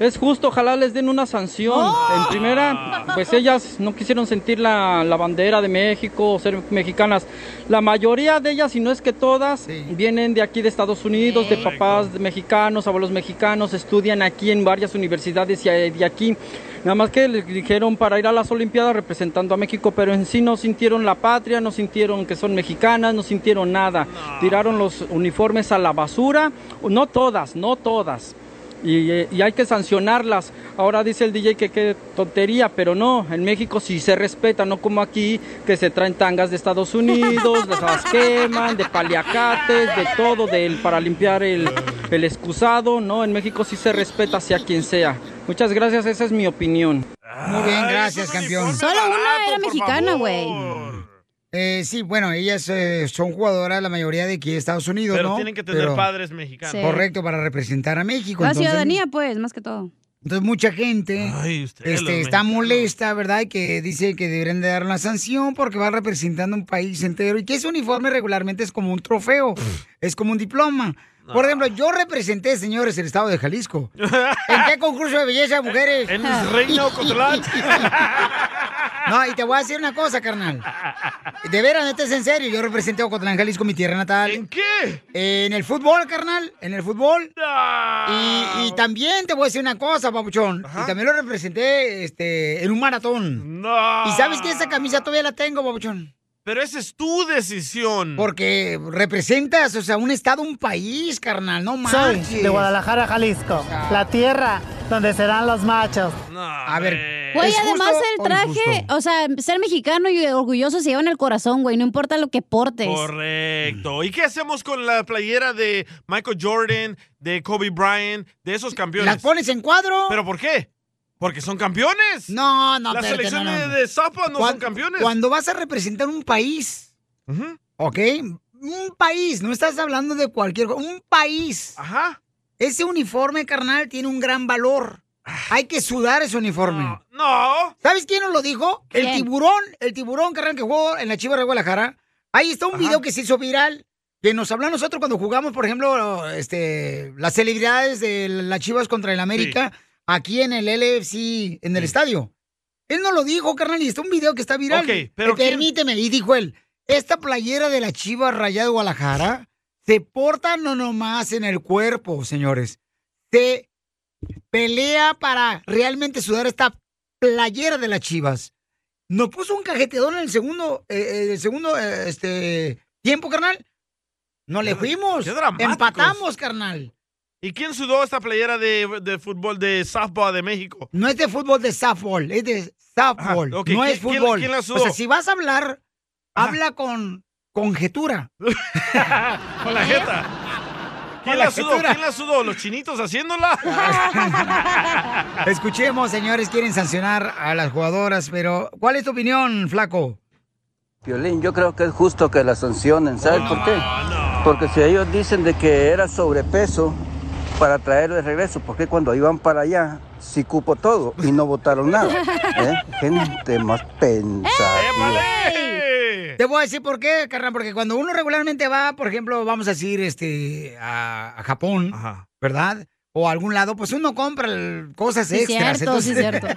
Speaker 20: Es justo, ojalá les den una sanción. En primera, pues ellas no quisieron sentir la, la bandera de México o ser mexicanas. La mayoría de ellas, si no es que todas, vienen de aquí de Estados Unidos, de papás mexicanos, abuelos mexicanos, estudian aquí en varias universidades y de aquí. Nada más que les dijeron para ir a las Olimpiadas representando a México, pero en sí no sintieron la patria, no sintieron que son mexicanas, no sintieron nada. Tiraron los uniformes a la basura, no todas, no todas. Y, y hay que sancionarlas. Ahora dice el DJ que qué tontería, pero no, en México sí se respeta, no como aquí, que se traen tangas de Estados Unidos, las queman, de paliacates, de todo, del, para limpiar el, el excusado, no, en México sí se respeta sea quien sea. Muchas gracias, esa es mi opinión.
Speaker 4: Muy bien, gracias, campeón.
Speaker 5: Solo una era mexicana, güey.
Speaker 4: Eh, sí, bueno, ellas eh, son jugadoras, la mayoría de aquí de Estados Unidos,
Speaker 3: Pero
Speaker 4: ¿no?
Speaker 3: tienen que tener
Speaker 4: Pero-
Speaker 3: padres mexicanos.
Speaker 5: Sí.
Speaker 4: Correcto, para representar a México.
Speaker 5: La
Speaker 4: entonces-
Speaker 5: ciudadanía, pues, más que todo.
Speaker 4: Entonces mucha gente
Speaker 3: los
Speaker 4: este, está
Speaker 3: mexicanos.
Speaker 4: molesta, ¿verdad? Y que dice que deberían de dar una sanción porque va representando un país entero y que ese uniforme regularmente es como un trofeo, es como un diploma. Por ejemplo, yo representé, señores, el estado de Jalisco. ¿En qué concurso de belleza, mujeres?
Speaker 3: En el reino Ocotlán. *laughs*
Speaker 4: No, y te voy a decir una cosa, carnal. De veras, neta es en serio. Yo representé a Ocotlán, Jalisco, mi tierra natal. ¿En
Speaker 3: qué?
Speaker 4: En el fútbol, carnal. En el fútbol. Y, y también te voy a decir una cosa, papuchón. Y también lo representé este, en un maratón.
Speaker 3: No.
Speaker 4: ¿Y sabes que esa camisa todavía la tengo, papuchón?
Speaker 3: Pero esa es tu decisión.
Speaker 4: Porque representas, o sea, un estado, un país, carnal. No
Speaker 21: Soy
Speaker 4: manches.
Speaker 21: de Guadalajara, Jalisco, la tierra donde serán los machos.
Speaker 4: A ver.
Speaker 5: Güey,
Speaker 21: ¿es
Speaker 5: además el
Speaker 21: o
Speaker 5: traje, o sea, ser mexicano y orgulloso se lleva en el corazón, güey, no importa lo que portes.
Speaker 3: Correcto. ¿Y qué hacemos con la playera de Michael Jordan, de Kobe Bryant, de esos campeones?
Speaker 4: ¿Las pones en cuadro?
Speaker 3: ¿Pero por qué? Porque son campeones.
Speaker 4: No, no,
Speaker 3: Las selecciones
Speaker 4: no, no.
Speaker 3: de softball no son campeones.
Speaker 4: Cuando vas a representar un país, ¿ok? Un país, no estás hablando de cualquier co- un país.
Speaker 3: Ajá.
Speaker 4: Ese uniforme, carnal, tiene un gran valor. Hay que sudar ese uniforme.
Speaker 3: No.
Speaker 4: ¿Sabes quién nos lo dijo? El tiburón, el tiburón, carnal, que jugó en la Chivas de Guadalajara. Ahí está un video que se hizo viral. Que nos habló a nosotros cuando jugamos, por ejemplo, este, las celebridades de las Chivas contra el América, aquí en el LFC, en el estadio. Él no lo dijo, carnal, y está un video que está viral.
Speaker 3: Ok, pero
Speaker 4: Eh, Permíteme, y dijo él, esta playera de la Chivas Rayada de Guadalajara se porta no nomás en el cuerpo, señores. Se pelea para realmente sudar esta playera de las Chivas. Nos puso un cajeteador en el segundo, eh, eh, el segundo eh, este, tiempo, carnal. No le fuimos. Empatamos, carnal.
Speaker 3: ¿Y quién sudó esta playera de, de fútbol de softball de México?
Speaker 4: No es de fútbol de softball, es de softball. No
Speaker 3: ¿Quién-
Speaker 4: es
Speaker 3: quién-
Speaker 4: fútbol.
Speaker 3: quién la
Speaker 4: o
Speaker 3: sudó?
Speaker 4: sea, si vas a hablar, habla con conjetura. *laughs*
Speaker 3: Con la jeta. ¿Quién la,
Speaker 4: la
Speaker 3: sudó? ¿Quién la sudó? ¿Los chinitos haciéndola? *laughs*
Speaker 4: Escuchemos, señores, quieren sancionar a las jugadoras, pero ¿cuál es tu opinión, flaco?
Speaker 22: Violín, yo creo que es justo que la sancionen, ¿sabes por qué? Porque si ellos dicen de que era sobrepeso para traerlo de regreso, ¿por qué cuando iban para allá sí cupo todo y no votaron nada? ¿Eh? Gente más pensativa.
Speaker 4: Te voy a decir por qué, carnal, porque cuando uno regularmente va, por ejemplo, vamos a decir, este, a, a Japón, ¿verdad? O a algún lado, pues uno compra el- cosas
Speaker 5: Sí,
Speaker 4: extras.
Speaker 5: cierto, sí, cierto. *laughs*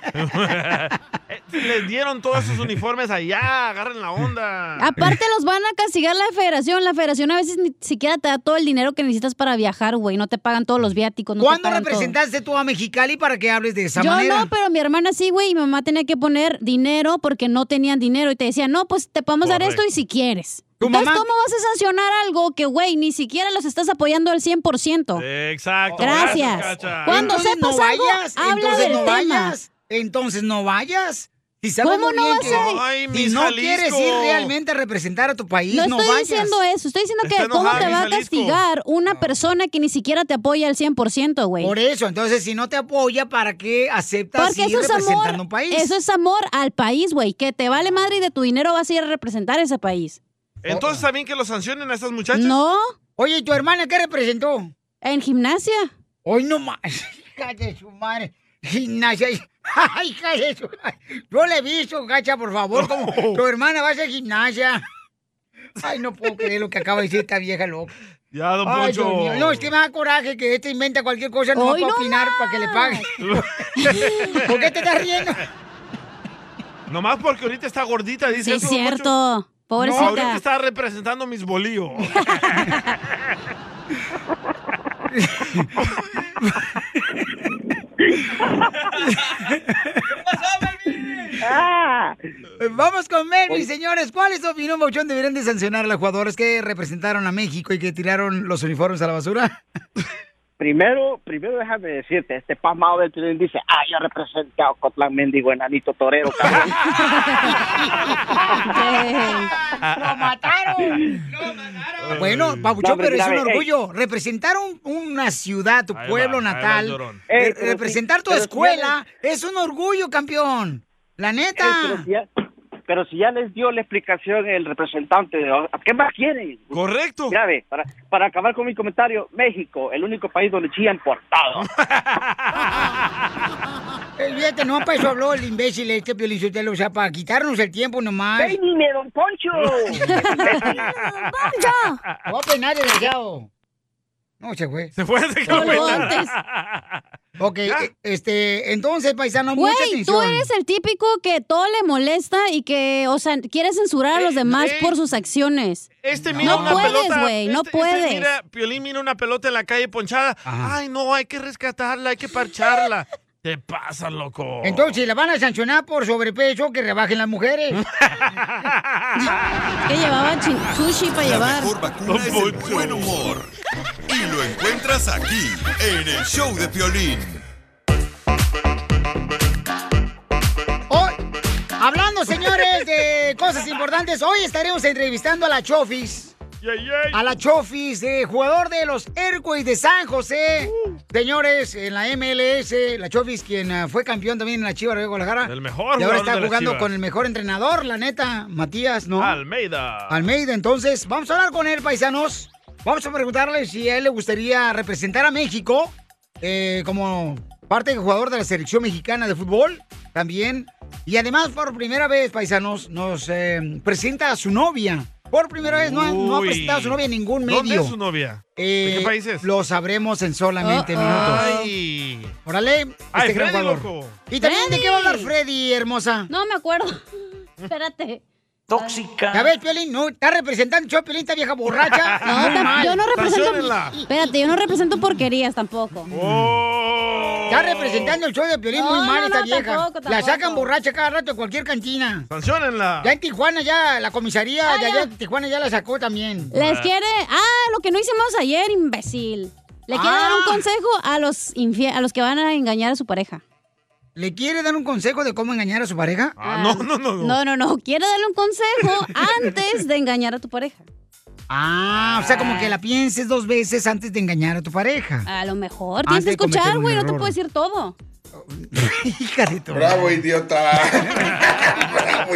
Speaker 3: Eh, Les dieron todos esos uniformes allá, agarren la onda.
Speaker 5: Aparte los van a castigar la federación. La federación a veces ni siquiera te da todo el dinero que necesitas para viajar, güey. No te pagan todos los viáticos. No
Speaker 4: ¿Cuándo
Speaker 5: pagan todo.
Speaker 4: representaste tú a Mexicali para que hables de esa
Speaker 5: Yo
Speaker 4: manera?
Speaker 5: no, pero mi hermana sí, güey, y mi mamá tenía que poner dinero porque no tenían dinero y te decía, no, pues te podemos dar esto y si quieres.
Speaker 4: ¿Tu
Speaker 5: Entonces,
Speaker 4: mamá?
Speaker 5: ¿cómo vas a sancionar algo que, güey, ni siquiera los estás apoyando al 100%?
Speaker 3: Exacto.
Speaker 5: Gracias.
Speaker 3: Cacha.
Speaker 5: Cuando
Speaker 4: entonces
Speaker 5: sepas
Speaker 4: no
Speaker 5: algo,
Speaker 4: vayas,
Speaker 5: habla
Speaker 4: entonces
Speaker 5: del
Speaker 4: no
Speaker 5: tema.
Speaker 4: vayas, entonces no vayas. Si
Speaker 5: ¿Cómo no vas
Speaker 4: que-
Speaker 5: a ir?
Speaker 3: Ay,
Speaker 4: si no
Speaker 3: Jalisco.
Speaker 4: quieres ir realmente a representar a tu país,
Speaker 5: No
Speaker 4: no,
Speaker 5: estoy
Speaker 4: vayas.
Speaker 5: diciendo eso, estoy diciendo que
Speaker 4: Está
Speaker 5: cómo
Speaker 4: enojada,
Speaker 5: te va a castigar una persona que ni siquiera te apoya al 100%, güey.
Speaker 4: Por eso, entonces si no te apoya, ¿para qué aceptas
Speaker 5: Porque
Speaker 4: ir
Speaker 5: eso es
Speaker 4: representando
Speaker 5: amor.
Speaker 4: un país?
Speaker 5: Eso es amor al país, güey. Que te vale madre y de tu dinero vas a ir a representar ese país.
Speaker 3: Entonces, ¿también que lo sancionen a estas muchachas?
Speaker 5: No.
Speaker 4: Oye, ¿y tu hermana qué representó?
Speaker 5: En gimnasia.
Speaker 4: Hoy no más. *laughs* Hija de su madre. Gimnasia. Ay, *laughs* hija de su madre. Yo le he visto, gacha, por favor, como tu hermana va a hacer gimnasia. Ay, no puedo creer lo que acaba de decir esta vieja loca.
Speaker 3: Ya, don
Speaker 4: Ay,
Speaker 3: Poncho.
Speaker 4: No, es que me da coraje que este inventa cualquier cosa no para
Speaker 5: no
Speaker 4: opinar para que le pague. *laughs* ¿Por qué te estás riendo?
Speaker 3: Nomás porque ahorita está gordita, dice
Speaker 5: Sí, es
Speaker 3: Poncho.
Speaker 5: Pobrecita.
Speaker 3: No, ahorita está representando mis bolillos.
Speaker 4: Vamos con Melvin, señores. ¿Cuál es tu opinión, Bauchón? ¿Deberían de sancionar a los jugadores que representaron a México y que tiraron los uniformes a la basura?
Speaker 23: Primero, primero déjame decirte, este pasmado del Piolín dice, ah, yo representé a Ocotlán Mendigo, enanito torero, cabrón. *laughs*
Speaker 4: ¡Lo mataron! Bueno, Pabuchón,
Speaker 23: No, hombre,
Speaker 4: pero es un orgullo. Representar un- una ciudad, tu
Speaker 23: Ahí
Speaker 4: pueblo
Speaker 23: va, va
Speaker 4: natal,
Speaker 23: Ey, pero
Speaker 4: representar tu escuela, es un orgullo, campeón. La neta.
Speaker 23: Ey, pero, si ya, les dio la explicación el representante, ¿a qué más quieren?
Speaker 3: Correcto.
Speaker 23: Grave, para, para acabar con mi comentario, México, el único país donde chillan por todo. *laughs*
Speaker 4: Eh, Fíjate, no para eso habló el imbécil este Piolichotelo, o sea, para quitarnos el tiempo nomás.
Speaker 23: ¡Peínime, don Poncho! *laughs* *laughs*
Speaker 4: ¡Poncho! Voy a desgraciado. No, se fue.
Speaker 3: Se fue, se bailando.
Speaker 5: antes. *laughs*
Speaker 4: Ok, eh, este, entonces, paisano,
Speaker 5: Güey,
Speaker 4: mucha
Speaker 5: tú
Speaker 4: atención.
Speaker 5: eres el típico que todo le molesta y que, o sea, quiere censurar a los demás por sus acciones.
Speaker 3: Este mira
Speaker 5: no
Speaker 3: una
Speaker 5: puedes,
Speaker 3: pelota.
Speaker 5: güey, no
Speaker 3: este- este
Speaker 5: puedes.
Speaker 3: mira, Piolín mira una pelota en la calle ponchada. Ay, no, hay que rescatarla, hay que parcharla. *laughs* Te pasa, loco.
Speaker 4: Entonces, si la van a sancionar por sobrepeso, que rebajen las mujeres. *laughs*
Speaker 5: que llevaba sushi para
Speaker 2: La
Speaker 5: llevar.
Speaker 2: mejor vacuna es el buen humor. Y lo encuentras aquí, en el show de Piolín.
Speaker 4: Hoy, hablando, señores, de cosas importantes, hoy estaremos entrevistando a la Chofis. A la Chofis, de jugador de los Airways de San José. Señores, en la MLS, la Chofis, quien ah, fue campeón también en la Chivas de Guadalajara.
Speaker 3: El mejor
Speaker 4: Y ahora está
Speaker 3: de
Speaker 4: jugando con el mejor entrenador, la neta, Matías, ¿no?
Speaker 3: Almeida.
Speaker 4: Almeida, entonces, vamos a hablar con él, paisanos. Vamos a preguntarle si a él le gustaría representar a México eh, como parte del jugador de la selección mexicana de fútbol también. Y además, por primera vez, paisanos, nos eh, presenta a su novia. Por primera vez, no ha, no ha presentado a su novia en ningún medio.
Speaker 3: ¿Dónde es su novia?
Speaker 4: Eh,
Speaker 3: ¿De qué país es?
Speaker 4: Lo sabremos en solamente
Speaker 3: Uh-oh.
Speaker 4: minutos.
Speaker 3: Ay.
Speaker 4: Órale,
Speaker 3: Ay,
Speaker 4: este
Speaker 3: Freddy, loco.
Speaker 4: Y también, ¿de qué va a hablar
Speaker 5: Freddy.
Speaker 4: Hermosa?
Speaker 5: No me acuerdo. *laughs* Espérate.
Speaker 4: Tóxica. Ya ves, Piolín, no, está representando de Piolín, esta vieja borracha. *laughs*
Speaker 5: No,
Speaker 4: Muy
Speaker 5: tam-
Speaker 4: mal.
Speaker 5: yo no represento. Espérate, yo no represento porquerías tampoco.
Speaker 4: Está representando el show de Piolín muy
Speaker 5: No,
Speaker 4: mal
Speaker 5: no,
Speaker 4: esta
Speaker 5: no,
Speaker 4: vieja.
Speaker 5: tampoco,
Speaker 4: La sacan borracha cada rato de cualquier cantina.
Speaker 3: Sanciónenla.
Speaker 4: Ya en Tijuana ya, la comisaría
Speaker 5: Ah,
Speaker 4: de
Speaker 5: ya.
Speaker 4: allá de Tijuana ya la sacó también.
Speaker 5: Les quiere. Ah, lo que no hicimos ayer, imbécil. Le quiere dar un
Speaker 4: Ah.
Speaker 5: consejo a los infie- a los que van a engañar a su pareja.
Speaker 4: ¿Le quiere dar un consejo de cómo engañar a su pareja?
Speaker 3: Ah, no, no, no.
Speaker 5: No, no, no. Quiere darle un consejo *laughs* antes de engañar a tu pareja.
Speaker 4: Ah, o sea, como que la pienses dos veces antes de engañar a tu pareja.
Speaker 5: A lo mejor.
Speaker 4: Antes
Speaker 5: Tienes que escuchar, güey. No te puedes decir todo.
Speaker 4: Hija de tu
Speaker 2: Bravo, idiota. *laughs* Bravo,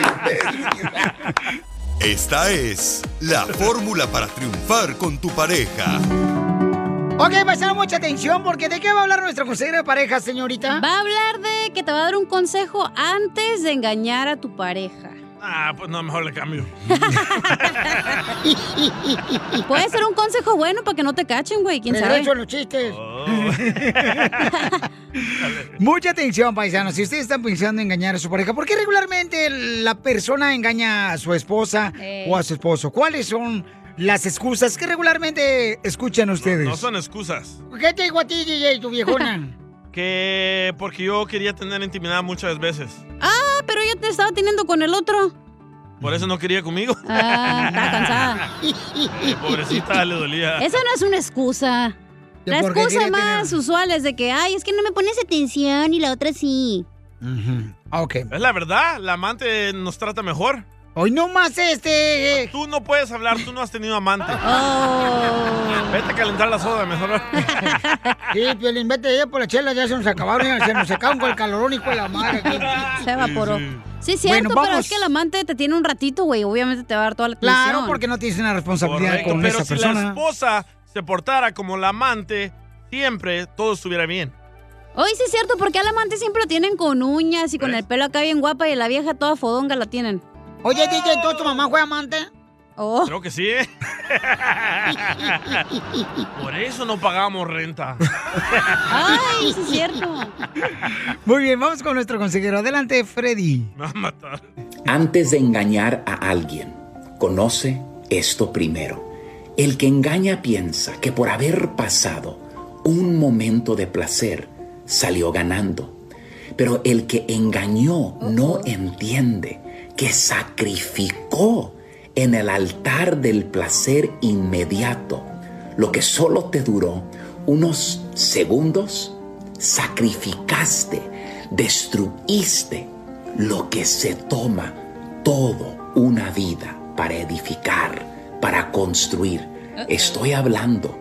Speaker 2: Esta es la fórmula para triunfar con tu pareja.
Speaker 4: Ok, pasaron mucha atención porque ¿de qué va a hablar nuestra consejera de pareja, señorita?
Speaker 5: Va a hablar de que te va a dar un consejo antes de engañar a tu pareja.
Speaker 3: Ah, pues no, mejor le cambio. *laughs*
Speaker 5: Puede ser un consejo bueno para que no te cachen, güey. ¿Quién sabe?
Speaker 4: Regreso a los chistes. *laughs* Mucha atención, paisanos. Si ustedes están pensando en engañar a su pareja, ¿por qué regularmente la persona engaña a su esposa
Speaker 3: Eh.
Speaker 4: o a su esposo? ¿Cuáles son las excusas que regularmente escuchan ustedes?
Speaker 3: No son excusas.
Speaker 4: ¿Qué te digo a ti, DJ, tu viejona? *laughs*
Speaker 3: Que porque yo quería tener intimidad muchas veces.
Speaker 5: Ah, ya te estaba teniendo con el otro.
Speaker 3: Por eso no quería conmigo.
Speaker 5: Ah, estaba cansada. *laughs*
Speaker 3: Pobrecita, le dolía.
Speaker 5: Esa no es una excusa.
Speaker 3: ¿Que
Speaker 5: La excusa más usual es de que, ay, es que no me pones atención y la otra sí.
Speaker 4: Ok.
Speaker 3: Es la verdad, la amante nos trata mejor.
Speaker 4: Hoy no más este.
Speaker 3: Tú no puedes hablar, tú no has tenido amante. *laughs*
Speaker 5: Oh.
Speaker 3: Vete a calentar la soda mejor. *laughs*
Speaker 4: Sí, Piolín, vete ya por las chelas, ya se nos acabaron, ya se nos secaron con el calorón y con la madre.
Speaker 5: Se evaporó. Sí, es
Speaker 4: Bueno,
Speaker 5: cierto, pero es que el amante te tiene un ratito, güey. Obviamente te va a dar toda la
Speaker 4: Claro,
Speaker 5: atención.
Speaker 4: porque no tienes una responsabilidad
Speaker 3: Correcto,
Speaker 4: con
Speaker 3: pero
Speaker 4: esa
Speaker 3: si la
Speaker 4: persona.
Speaker 3: esposa se portara como la amante, siempre todo estuviera bien.
Speaker 5: Hoy sí es cierto, porque al amante siempre lo tienen con uñas y con el pelo acá bien guapa y la vieja toda fodonga la tienen.
Speaker 4: Oye, DJ, ¿tú, tu mamá fue amante?
Speaker 5: Oh.
Speaker 3: Creo que sí, ¿eh? *laughs* Por eso no pagamos renta.
Speaker 5: Ay, sí es cierto.
Speaker 4: Muy bien, vamos con nuestro consejero. Adelante, Freddy.
Speaker 3: Me va a matar.
Speaker 24: Antes de engañar a alguien, conoce esto primero. El que engaña piensa que por haber pasado un momento de placer salió ganando. Pero el que engañó no entiende que sacrificó en el altar del placer inmediato lo que solo te duró unos segundos. Sacrificaste, destruiste lo que se toma todo una vida para edificar, para construir. Estoy hablando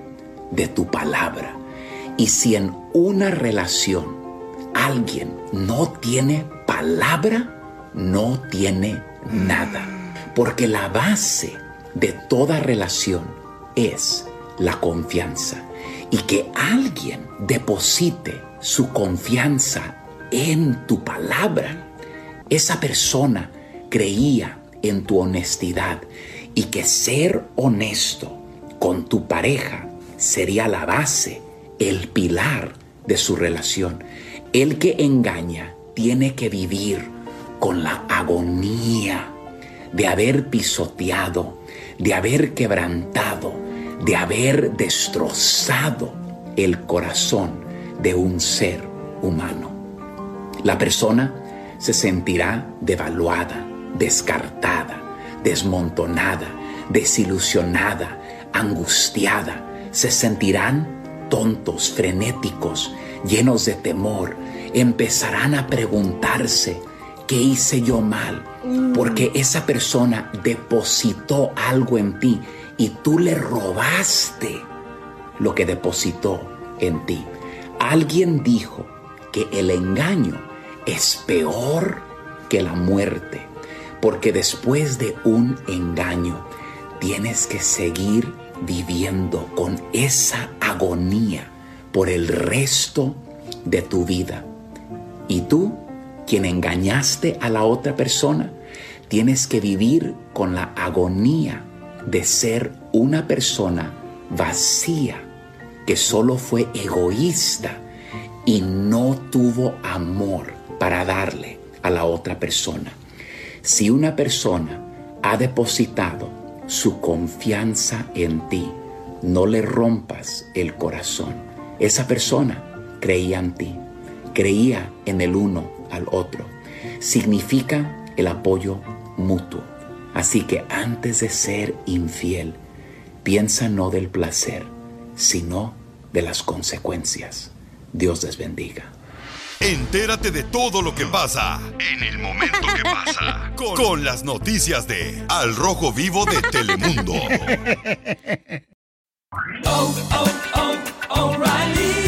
Speaker 24: de tu palabra. Y si en una relación alguien no tiene palabra, no tiene nada. Porque la base de toda relación es la confianza. Y que alguien deposite su confianza en tu palabra, esa persona creía en tu honestidad y que ser honesto con tu pareja sería la base, el pilar de su relación. El que engaña tiene que vivir con la agonía de haber pisoteado, de haber quebrantado, de haber destrozado el corazón de un ser humano. La persona se sentirá devaluada, descartada, desmontonada, desilusionada, angustiada. Se sentirán tontos, frenéticos, llenos de temor. Empezarán a preguntarse, ¿qué hice yo mal? Porque esa persona depositó algo en ti y tú le robaste lo que depositó en ti. Alguien dijo que el engaño es peor que la muerte, porque después de un engaño tienes que seguir viviendo con esa agonía por el resto de tu vida. Y tú, quien engañaste a la otra persona, tienes que vivir con la agonía de ser una persona vacía, que solo fue egoísta y no tuvo amor para darle a la otra persona. Si una persona ha depositado su confianza en ti, no le rompas el corazón. Esa persona creía en ti, creía en el uno al otro. Significa el apoyo mutuo. Así que antes de ser infiel, piensa no del placer, sino de las consecuencias. Dios les bendiga.
Speaker 2: Entérate de todo lo que pasa en el momento que pasa con, con las noticias de Al Rojo Vivo de Telemundo. *laughs*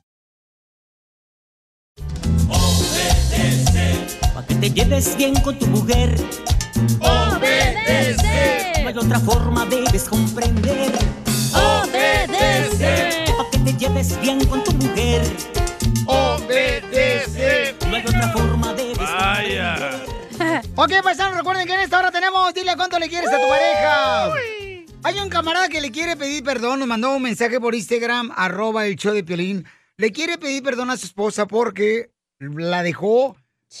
Speaker 25: Pa' que te lleves bien con tu mujer.
Speaker 1: Obedece.
Speaker 25: No hay otra forma, debes comprender.
Speaker 1: Obedece.
Speaker 25: Pa' que te lleves bien con tu mujer.
Speaker 3: Obedece.
Speaker 25: No hay otra forma, debes
Speaker 3: Vaya.
Speaker 4: Ok, paisanos, recuerden que en esta hora tenemos Dile cuánto le quieres a tu pareja. Hay un camarada que le quiere pedir perdón, nos mandó un mensaje por Instagram, arroba el show de Piolín. Le quiere pedir perdón a su esposa porque la dejó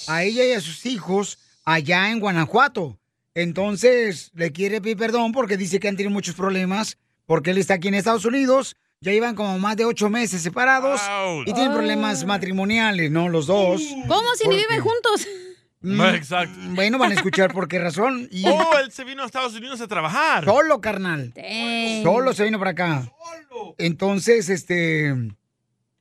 Speaker 4: a ella y a sus hijos allá en Guanajuato. Entonces, le quiere pedir perdón porque dice que han tenido muchos problemas, porque él está aquí en Estados Unidos, ya llevan como más de ocho meses separados y tienen problemas matrimoniales, ¿no? Los dos.
Speaker 5: ¿Cómo si ni viven juntos? *laughs*
Speaker 4: Mm, *laughs*
Speaker 3: Exacto.
Speaker 4: Bueno, van a escuchar por qué razón. Y *laughs*
Speaker 3: Oh, él se vino a Estados Unidos a trabajar.
Speaker 4: Solo, carnal. Solo se vino para acá. Entonces, este.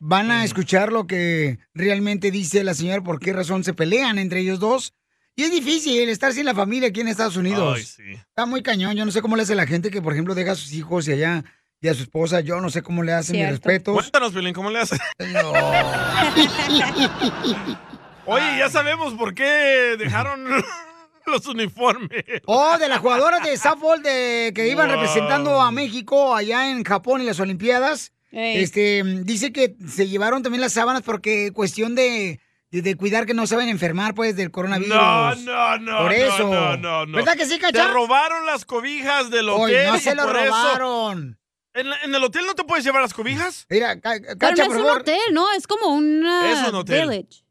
Speaker 4: Van a escuchar lo que realmente dice la señora, por qué razón se pelean entre ellos dos. Y es difícil estar sin la familia aquí en Estados Unidos.
Speaker 3: Ay, sí.
Speaker 4: Está muy cañón. Yo no sé cómo le hace la gente que, por ejemplo, deja a sus hijos y allá y a su esposa. Yo no sé cómo le hacen mis respetos.
Speaker 3: Cuéntanos, Pelín, ¿cómo le haces? *laughs* Oye, ya sabemos por qué dejaron *laughs* los uniformes.
Speaker 4: Oh, de las jugadoras de *laughs* softball de, que iban
Speaker 3: Wow.
Speaker 4: representando a México allá en Japón en las Olimpiadas.
Speaker 5: Ey.
Speaker 4: Este, dice que se llevaron también las sábanas porque cuestión de, de, de cuidar que no se vayan a enfermar, pues, del coronavirus.
Speaker 3: No, no, no.
Speaker 4: Por eso.
Speaker 3: No, no, no.
Speaker 4: ¿Verdad que sí, Cacha?
Speaker 3: Te robaron las cobijas del hotel.
Speaker 4: no se lo
Speaker 3: por eso-
Speaker 4: robaron.
Speaker 3: ¿En, la- en el hotel no te puedes llevar las cobijas?
Speaker 4: Mira,
Speaker 5: Pero
Speaker 4: Cacha,
Speaker 5: no
Speaker 4: por
Speaker 5: es un hotel, ¿no? Es como una
Speaker 3: Es un hotel.
Speaker 5: village.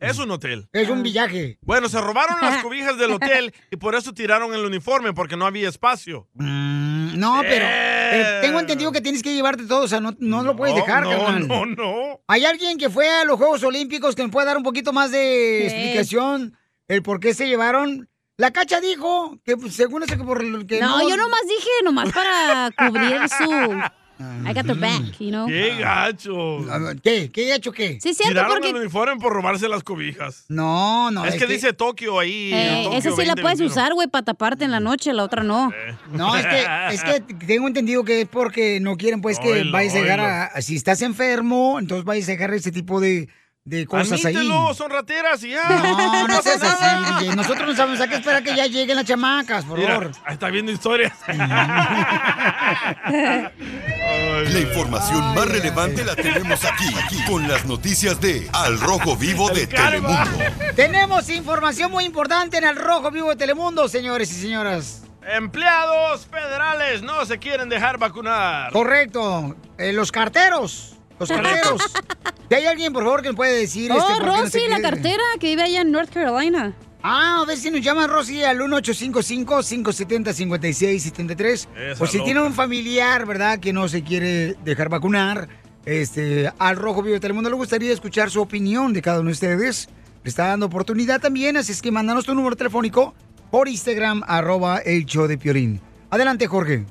Speaker 3: Es un hotel.
Speaker 4: Es un villaje.
Speaker 3: Bueno, se robaron las *laughs* cobijas del hotel y por eso tiraron el uniforme, porque no había espacio.
Speaker 4: Mm, No, pero, pero tengo entendido que tienes que llevarte todo, o sea, no, no lo puedes
Speaker 3: No,
Speaker 4: dejar,
Speaker 3: no,
Speaker 4: carnal.
Speaker 3: no, no.
Speaker 4: ¿Hay alguien que fue a los Juegos Olímpicos que me pueda dar un poquito más de explicación el por qué se llevaron? La cacha dijo que pues, según eso que por lo que
Speaker 5: No, yo nomás dije, nomás para cubrir su... *laughs* I got the back, you know?
Speaker 3: ¡Qué gacho!
Speaker 4: ¿Qué? ¿Qué hecho qué?
Speaker 5: Sí, es cierto,
Speaker 3: Tiraron
Speaker 5: porque...
Speaker 3: el uniforme por robarse las cobijas.
Speaker 4: No, no.
Speaker 3: es, que, dice Tokio ahí.
Speaker 5: Eh,
Speaker 3: Tokio
Speaker 5: esa sí la puedes
Speaker 3: 2021.
Speaker 5: usar, güey, para taparte en la noche, la otra no.
Speaker 4: No, es que, es que tengo entendido que es porque no quieren pues que vayas a llegar a- Si estás enfermo, entonces vayas a dejar ese tipo de, de cosas ahí.
Speaker 3: Son rateras y ya.
Speaker 4: No, no *laughs*
Speaker 3: pasa
Speaker 4: seas
Speaker 3: nada.
Speaker 4: así, DJ. Nosotros no sabemos a qué esperar que ya lleguen las chamacas, por
Speaker 3: Mira,
Speaker 4: favor.
Speaker 3: está viendo historias. *laughs*
Speaker 2: La información más relevante la tenemos aquí, aquí, con las noticias de Al Rojo Vivo de Telemundo.
Speaker 4: Tenemos información muy importante en el Rojo Vivo de Telemundo, señores y señoras.
Speaker 3: Empleados federales no se quieren dejar vacunar.
Speaker 4: Correcto. Eh, los carteros. Los carteros. Si *laughs* hay alguien, por favor, que me puede decir
Speaker 5: Oh,
Speaker 4: este, por qué no
Speaker 5: Rosy,
Speaker 4: se
Speaker 5: la
Speaker 4: quiere?
Speaker 5: cartera que vive allá en North Carolina.
Speaker 4: Ah, a ver si nos llama Rosy al 1855-570-5673.
Speaker 5: Esa
Speaker 4: O si
Speaker 5: loca.
Speaker 4: tiene un familiar, ¿verdad?, que no se quiere dejar vacunar, este, al Rojo Vivo de Telemundo le gustaría escuchar su opinión de cada uno de ustedes. Le está dando oportunidad también, así es que mándanos tu número telefónico por Instagram, arroba el show de Piorín. Adelante, Jorge.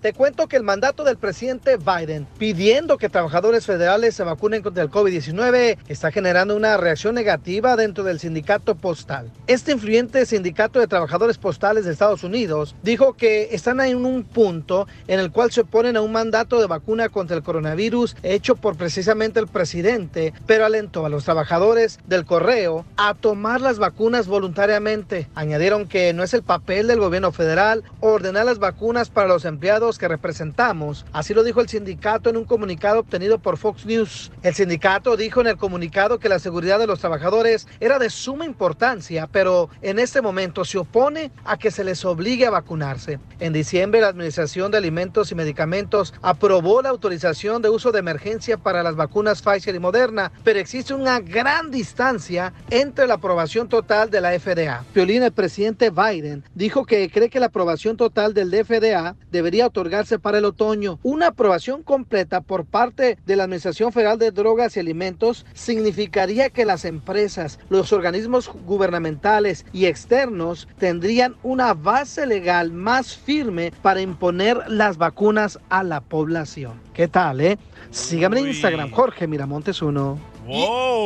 Speaker 6: Te cuento que el mandato del presidente Biden pidiendo que trabajadores federales se vacunen contra el COVID-19 está generando una reacción negativa dentro del sindicato postal. Este influyente sindicato de trabajadores postales de Estados Unidos dijo que están en un punto en el cual se oponen a un mandato de vacuna contra el coronavirus hecho por precisamente el presidente, pero alentó a los trabajadores del correo a tomar las vacunas voluntariamente. Añadieron que no es el papel del gobierno federal ordenar las vacunas para los empleados que representamos. Así lo dijo el sindicato en un comunicado obtenido por Fox News. El sindicato dijo en el comunicado que la seguridad de los trabajadores era de suma importancia, pero en este momento se opone a que se les obligue a vacunarse. En diciembre, la Administración de Alimentos y Medicamentos aprobó la autorización de uso de emergencia para las vacunas Pfizer y Moderna, pero existe una gran distancia entre la aprobación total de la FDA. Piolín, el presidente Biden, dijo que cree que la aprobación total del FDA debería autorizar otorgarse para el otoño. Una aprobación completa por parte de la Administración Federal de Drogas y Alimentos significaría que las empresas, los organismos gubernamentales y externos tendrían una base legal más firme para imponer las vacunas a la población. ¿Qué tal, eh? Sígame en Instagram, Jorge Miramontes 1.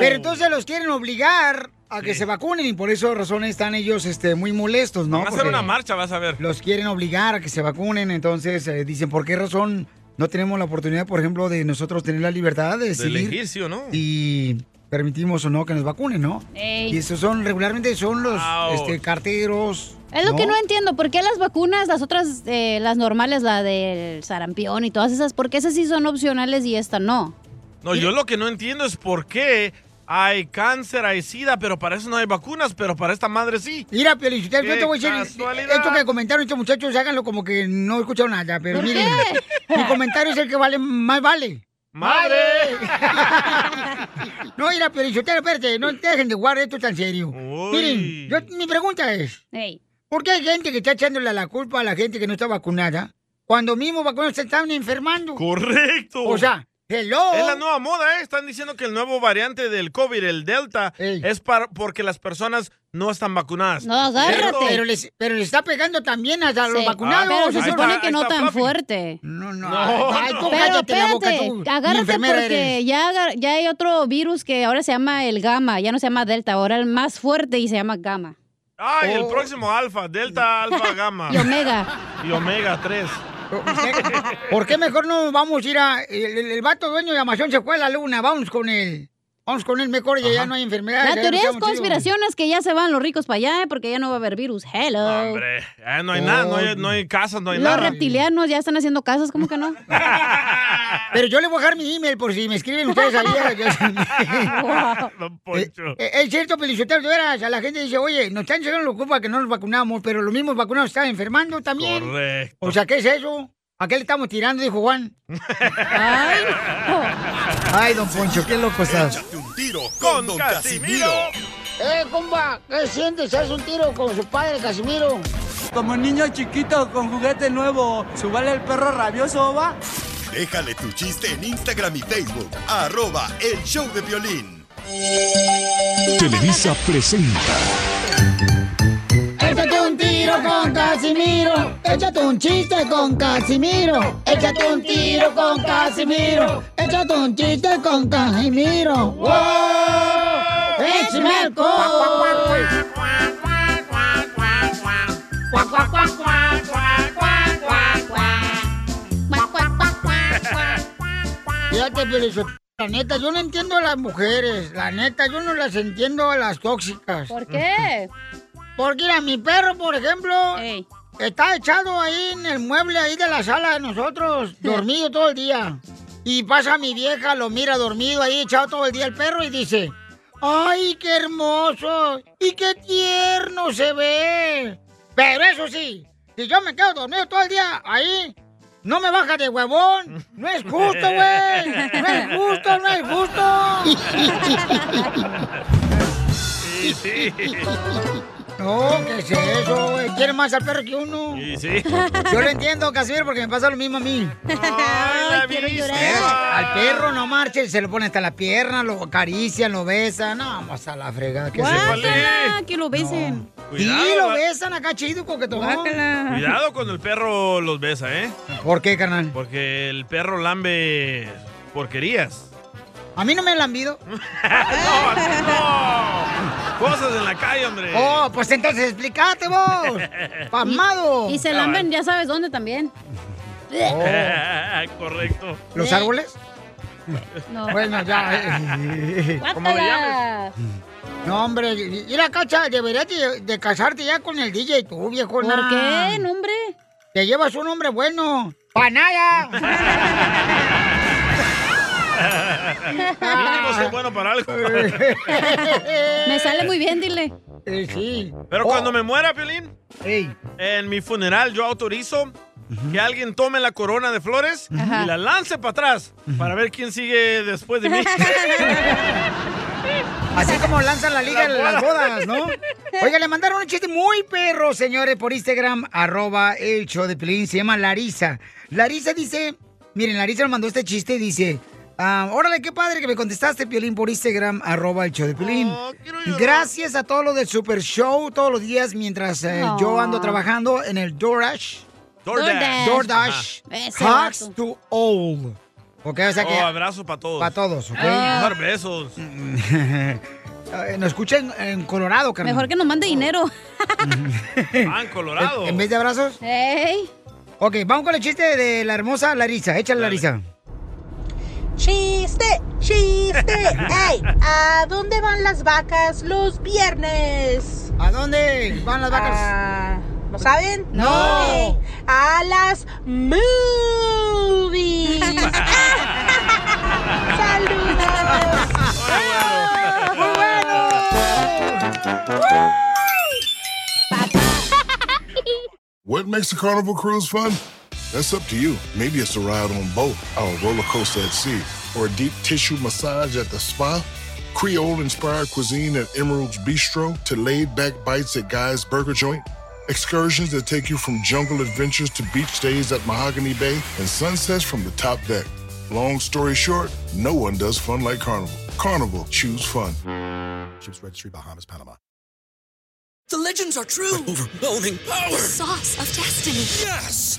Speaker 4: Pero entonces los quieren obligar a que se vacunen y por eso razón están ellos este, muy molestos, ¿no?
Speaker 3: Van a hacer una marcha, vas a ver.
Speaker 4: Los quieren obligar a que se vacunen, entonces eh, dicen, ¿por qué razón no tenemos la oportunidad, por ejemplo, de nosotros tener la libertad de
Speaker 3: De
Speaker 4: decidir
Speaker 3: elegir, ¿sí o no?
Speaker 4: y permitimos o no que nos vacunen, ¿no?
Speaker 5: Ey.
Speaker 4: Y esos son, regularmente son los este, carteros.
Speaker 5: Es lo que no entiendo, ¿por qué las vacunas, las otras, eh, las normales, la del sarampión y todas esas, por qué esas sí son opcionales y esta no?
Speaker 3: No, yo lo que no entiendo es por qué hay cáncer, hay sida, pero para eso no hay vacunas, pero para esta madre sí.
Speaker 4: Mira, pero yo te voy a decir, esto que comentaron estos muchachos, háganlo como que no escucharon nada, pero
Speaker 3: ¿Por
Speaker 4: miren, mi comentario es el que vale, más vale.
Speaker 3: ¡Madre! *laughs*
Speaker 4: no, mira, pero yo te espérate, no dejen de jugar esto tan serio. Miren, yo- mi pregunta es, ¿por qué hay gente que está echándole la culpa a la gente que no está vacunada cuando mismo vacunados se están enfermando?
Speaker 3: Correcto.
Speaker 4: O sea, hello.
Speaker 3: Es la nueva moda, ¿eh? Están diciendo que el nuevo variante del COVID, el Delta, es para, porque las personas no están vacunadas. ¿Cierto?
Speaker 4: Pero les, pero les está pegando también a los
Speaker 5: Sí.
Speaker 4: vacunados.
Speaker 5: Pero se supone
Speaker 4: está,
Speaker 5: que no tan
Speaker 4: Fluffy.
Speaker 5: fuerte.
Speaker 4: No, no.
Speaker 3: No,
Speaker 4: Ay, tú
Speaker 5: Pero
Speaker 4: boca,
Speaker 5: espérate,
Speaker 4: tú. ni
Speaker 5: agárrate porque ya, ya hay otro virus que ahora se llama el gamma, ya no se llama delta, ahora el más fuerte y se llama gamma.
Speaker 3: Ay,
Speaker 4: Oh.
Speaker 3: el próximo alfa, delta, alfa, *laughs* gamma.
Speaker 5: Y omega.
Speaker 3: Y omega 3.
Speaker 4: ¿Por qué mejor no vamos a ir a... El, el- el vato dueño de Amazon se fue a la luna, vamos con él. Vamos con él mejor y ya no hay enfermedades.
Speaker 5: La teoría es conspiraciones que ya se van los ricos para allá eh, porque ya no va a haber virus. Hello.
Speaker 3: Hombre, eh, no hay nada, no hay, no hay casas, no hay
Speaker 5: los
Speaker 3: nada.
Speaker 5: reptilianos ya están haciendo casas, ¿cómo que no? *laughs*
Speaker 4: Pero yo le voy a dejar mi email por si me escriben ustedes ahí. *laughs* Eh,
Speaker 3: Poncho.
Speaker 4: eh, es cierto, Pelichotero, de veras, a la gente dice, oye, nos están llegando la culpa que no nos vacunamos, pero los mismos vacunados están enfermando también.
Speaker 3: Correcto.
Speaker 4: O sea, ¿qué es eso? ¿A qué le estamos tirando? Dijo Juan. Ay, *laughs* Ay don Poncho, qué loco estás.
Speaker 2: Un tiro con Don Casimiro.
Speaker 4: Eh, compa, ¿qué sientes? ¿Haz un tiro con su padre, Casimiro?
Speaker 26: Como niño chiquito con juguete nuevo, ¿subale el perro rabioso, va?
Speaker 2: Déjale tu chiste en Instagram y Facebook. Arroba el show de violín.
Speaker 27: Televisa presenta
Speaker 4: Échate un tiro con Casimiro. Échate un chiste con Casimiro. Échate un tiro con Casimiro. Échate un chiste con Casimiro. ¡Wow! ¡Échame! Fíjate, Pelizo, la neta, yo no entiendo a las mujeres. La neta, yo no las entiendo a las tóxicas.
Speaker 5: ¿Por qué?
Speaker 4: Porque mira, mi perro, por ejemplo, está echado ahí en el mueble ahí de la sala de nosotros, *laughs* dormido todo el día. Y pasa mi vieja, lo mira dormido ahí, echado todo el día el perro y dice, ¡ay, qué hermoso! ¡Y qué tierno se ve! Pero eso sí, si yo me quedo dormido todo el día ahí, no me baja de huevón. No es justo, güey. No es justo, no es justo. *laughs*
Speaker 3: Sí, sí.
Speaker 4: No, ¿qué es eso, güey? Quiere más al perro que uno.
Speaker 3: Sí, sí.
Speaker 4: Yo lo entiendo, Casimiro, porque me pasa lo mismo a mí.
Speaker 3: Ay,
Speaker 5: quiero llorar.
Speaker 4: Al perro no marche, se lo pone hasta la pierna, lo acarician, lo besan. No, vamos a la fregada. ¿qué es eso?
Speaker 5: Guácala, que lo besen.
Speaker 4: Sí,
Speaker 3: Cuidado,
Speaker 4: lo
Speaker 3: va-
Speaker 4: besan acá chido, coquetón.
Speaker 3: Cuidado cuando el perro los besa, ¿eh?
Speaker 4: ¿Por qué, carnal?
Speaker 3: Porque el perro lambe porquerías.
Speaker 4: A mí no me han lambido. *laughs*
Speaker 3: Cosas en la calle, hombre.
Speaker 4: Oh, pues entonces explícate vos. *laughs* Pasmado.
Speaker 5: Y se lamben, ya sabes dónde también. *laughs*
Speaker 3: Correcto.
Speaker 4: ¿Los árboles?
Speaker 5: No.
Speaker 4: Bueno, ya. eh.
Speaker 5: ¿Cómo le llames?
Speaker 4: No, hombre, y la cacha, deberías de, de casarte ya con el DJ tú, viejo.
Speaker 5: ¿Por qué, nombre?
Speaker 4: Te llevas un hombre bueno. ¡Panaya! *laughs* *laughs*
Speaker 3: Mínimo soy bueno para algo. *laughs*
Speaker 5: Me sale muy bien, dile.
Speaker 4: Eh, sí.
Speaker 3: Pero cuando me muera, Piolín, en mi funeral yo autorizo que alguien tome la corona de flores y la lance para atrás para ver quién sigue después de mí. *laughs*
Speaker 4: Así como lanzan la liga en las bodas, ¿no? Oiga, le mandaron un chiste muy perro, señores, por Instagram, arroba el show de Pelín, se llama Larisa. Larisa dice, miren, Larisa nos mandó este chiste y dice, ah, órale, qué padre que me contestaste, Piolín, por Instagram, arroba el show de Pelín. Gracias a todos los del Super Show, todos los días, mientras eh, yo ando trabajando en el DoorDash.
Speaker 3: DoorDash.
Speaker 4: DoorDash. Hugs to all. Ok, o sea que...
Speaker 3: Oh, abrazo para todos.
Speaker 4: Para todos, ¿ok?
Speaker 3: Mejor besos. *laughs*
Speaker 4: Eh, Nos escucha en, en Colorado, carnal.
Speaker 5: Mejor que nos mande dinero. *laughs*
Speaker 3: Ah, en Colorado.
Speaker 4: En, en vez de abrazos.
Speaker 5: ¡Ey!
Speaker 4: Ok, vamos con el chiste de la hermosa Larisa. Échale, Larisa.
Speaker 27: Chiste, chiste. *laughs* ¡Ey! ¿A dónde van las vacas los viernes?
Speaker 4: ¿A dónde van las vacas?
Speaker 27: Ah, ¿Lo saben?
Speaker 4: No.
Speaker 27: A las movies. *laughs*
Speaker 4: ¡Muy bueno!
Speaker 28: What makes a carnival cruise fun? That's up to you. Maybe it's a ride on boat, or a roller coaster at sea, or a deep tissue massage at the spa. Creole inspired cuisine at Emerald's Bistro to laid back bites at Guy's Burger Joint. Excursions that take you from jungle adventures to beach stays at Mahogany Bay and sunsets from the top deck. Long story short, no one does fun like Carnival. Carnival, choose fun. Ships Registry, Bahamas, Panama.
Speaker 29: The legends are true. overwhelming power!
Speaker 16: The sauce of destiny.
Speaker 29: Yes!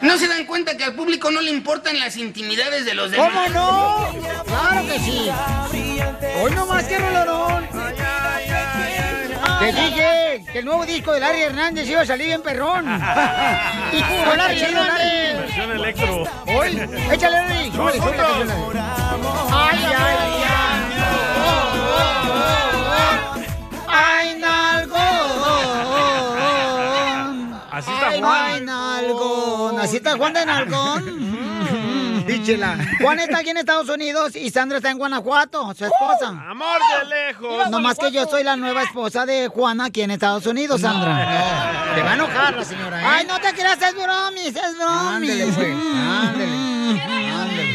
Speaker 30: ¿No se dan cuenta que al público no le importan las intimidades de los demás?
Speaker 4: ¿Cómo no? Claro que sí. Hoy nomás quiero el olor. Te dije que el nuevo disco de Larry Hernández iba a salir bien perrón. *laughs* Con Larry Hernández.
Speaker 3: Versión electro.
Speaker 4: Hoy, échale, Larry. La canción. Ay, ay, ay. Ay,
Speaker 3: Así está
Speaker 4: Ay,
Speaker 3: Juan.
Speaker 4: ay, nalgón. Así está Juan de nalgón. Díchela. Juan está aquí en Estados Unidos y Sandra está en Guanajuato, su esposa.
Speaker 3: Amor de lejos.
Speaker 4: No más que yo soy la nueva esposa de Juana aquí en Estados Unidos, Sandra. Te va a enojar la señora, ¿eh? Ay, no te creas, es bromis, es bromis. Ándele, pues, ándele.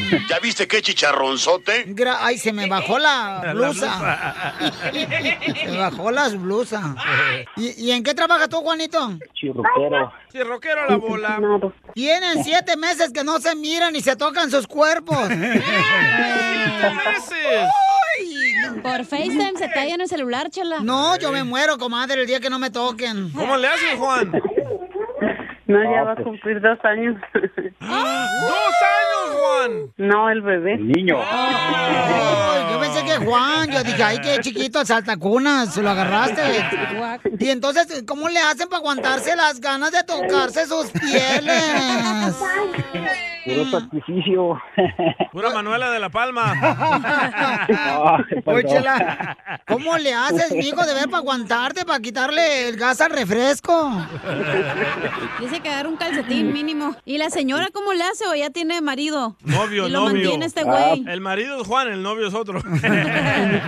Speaker 4: *laughs*
Speaker 31: ¿Ya viste qué chicharronzote?
Speaker 4: Gra- Ay, se me bajó la
Speaker 31: La
Speaker 4: blusa. *laughs* Se me bajó la blusa. *laughs* ¿Y, y en qué trabajas tú, Juanito?
Speaker 3: Chirroquero a la bola.
Speaker 4: Tienen siete meses que no se miran y se tocan sus cuerpos.
Speaker 3: meses!
Speaker 5: Por FaceTime se tallan el celular, chela.
Speaker 4: No, yo me muero, comadre, el día que no me toquen.
Speaker 3: ¿Cómo le haces, Juan?
Speaker 32: No, ya va a cumplir dos años.
Speaker 3: ¡Dos años, Juan!
Speaker 32: No, el bebé.
Speaker 23: El niño.
Speaker 4: Yo pensé que Juan, yo dije, ay, qué chiquito, el saltacunas, se lo agarraste. Y entonces, ¿cómo le hacen para aguantarse las ganas de tocarse sus *laughs* pieles?
Speaker 23: Puro sacrificio. *laughs*
Speaker 3: Pura Manuela de la Palma. *laughs*
Speaker 4: Oye, Chela, ¿cómo le haces, mijo, de ver para aguantarte, para quitarle el gas al refresco? *laughs*
Speaker 5: Dice que dar un calcetín mínimo. ¿Y la señora cómo le hace o ya tiene marido?
Speaker 3: Novio,
Speaker 5: y lo
Speaker 3: novio.
Speaker 5: mantiene este güey.
Speaker 3: El marido es Juan, el novio es otro.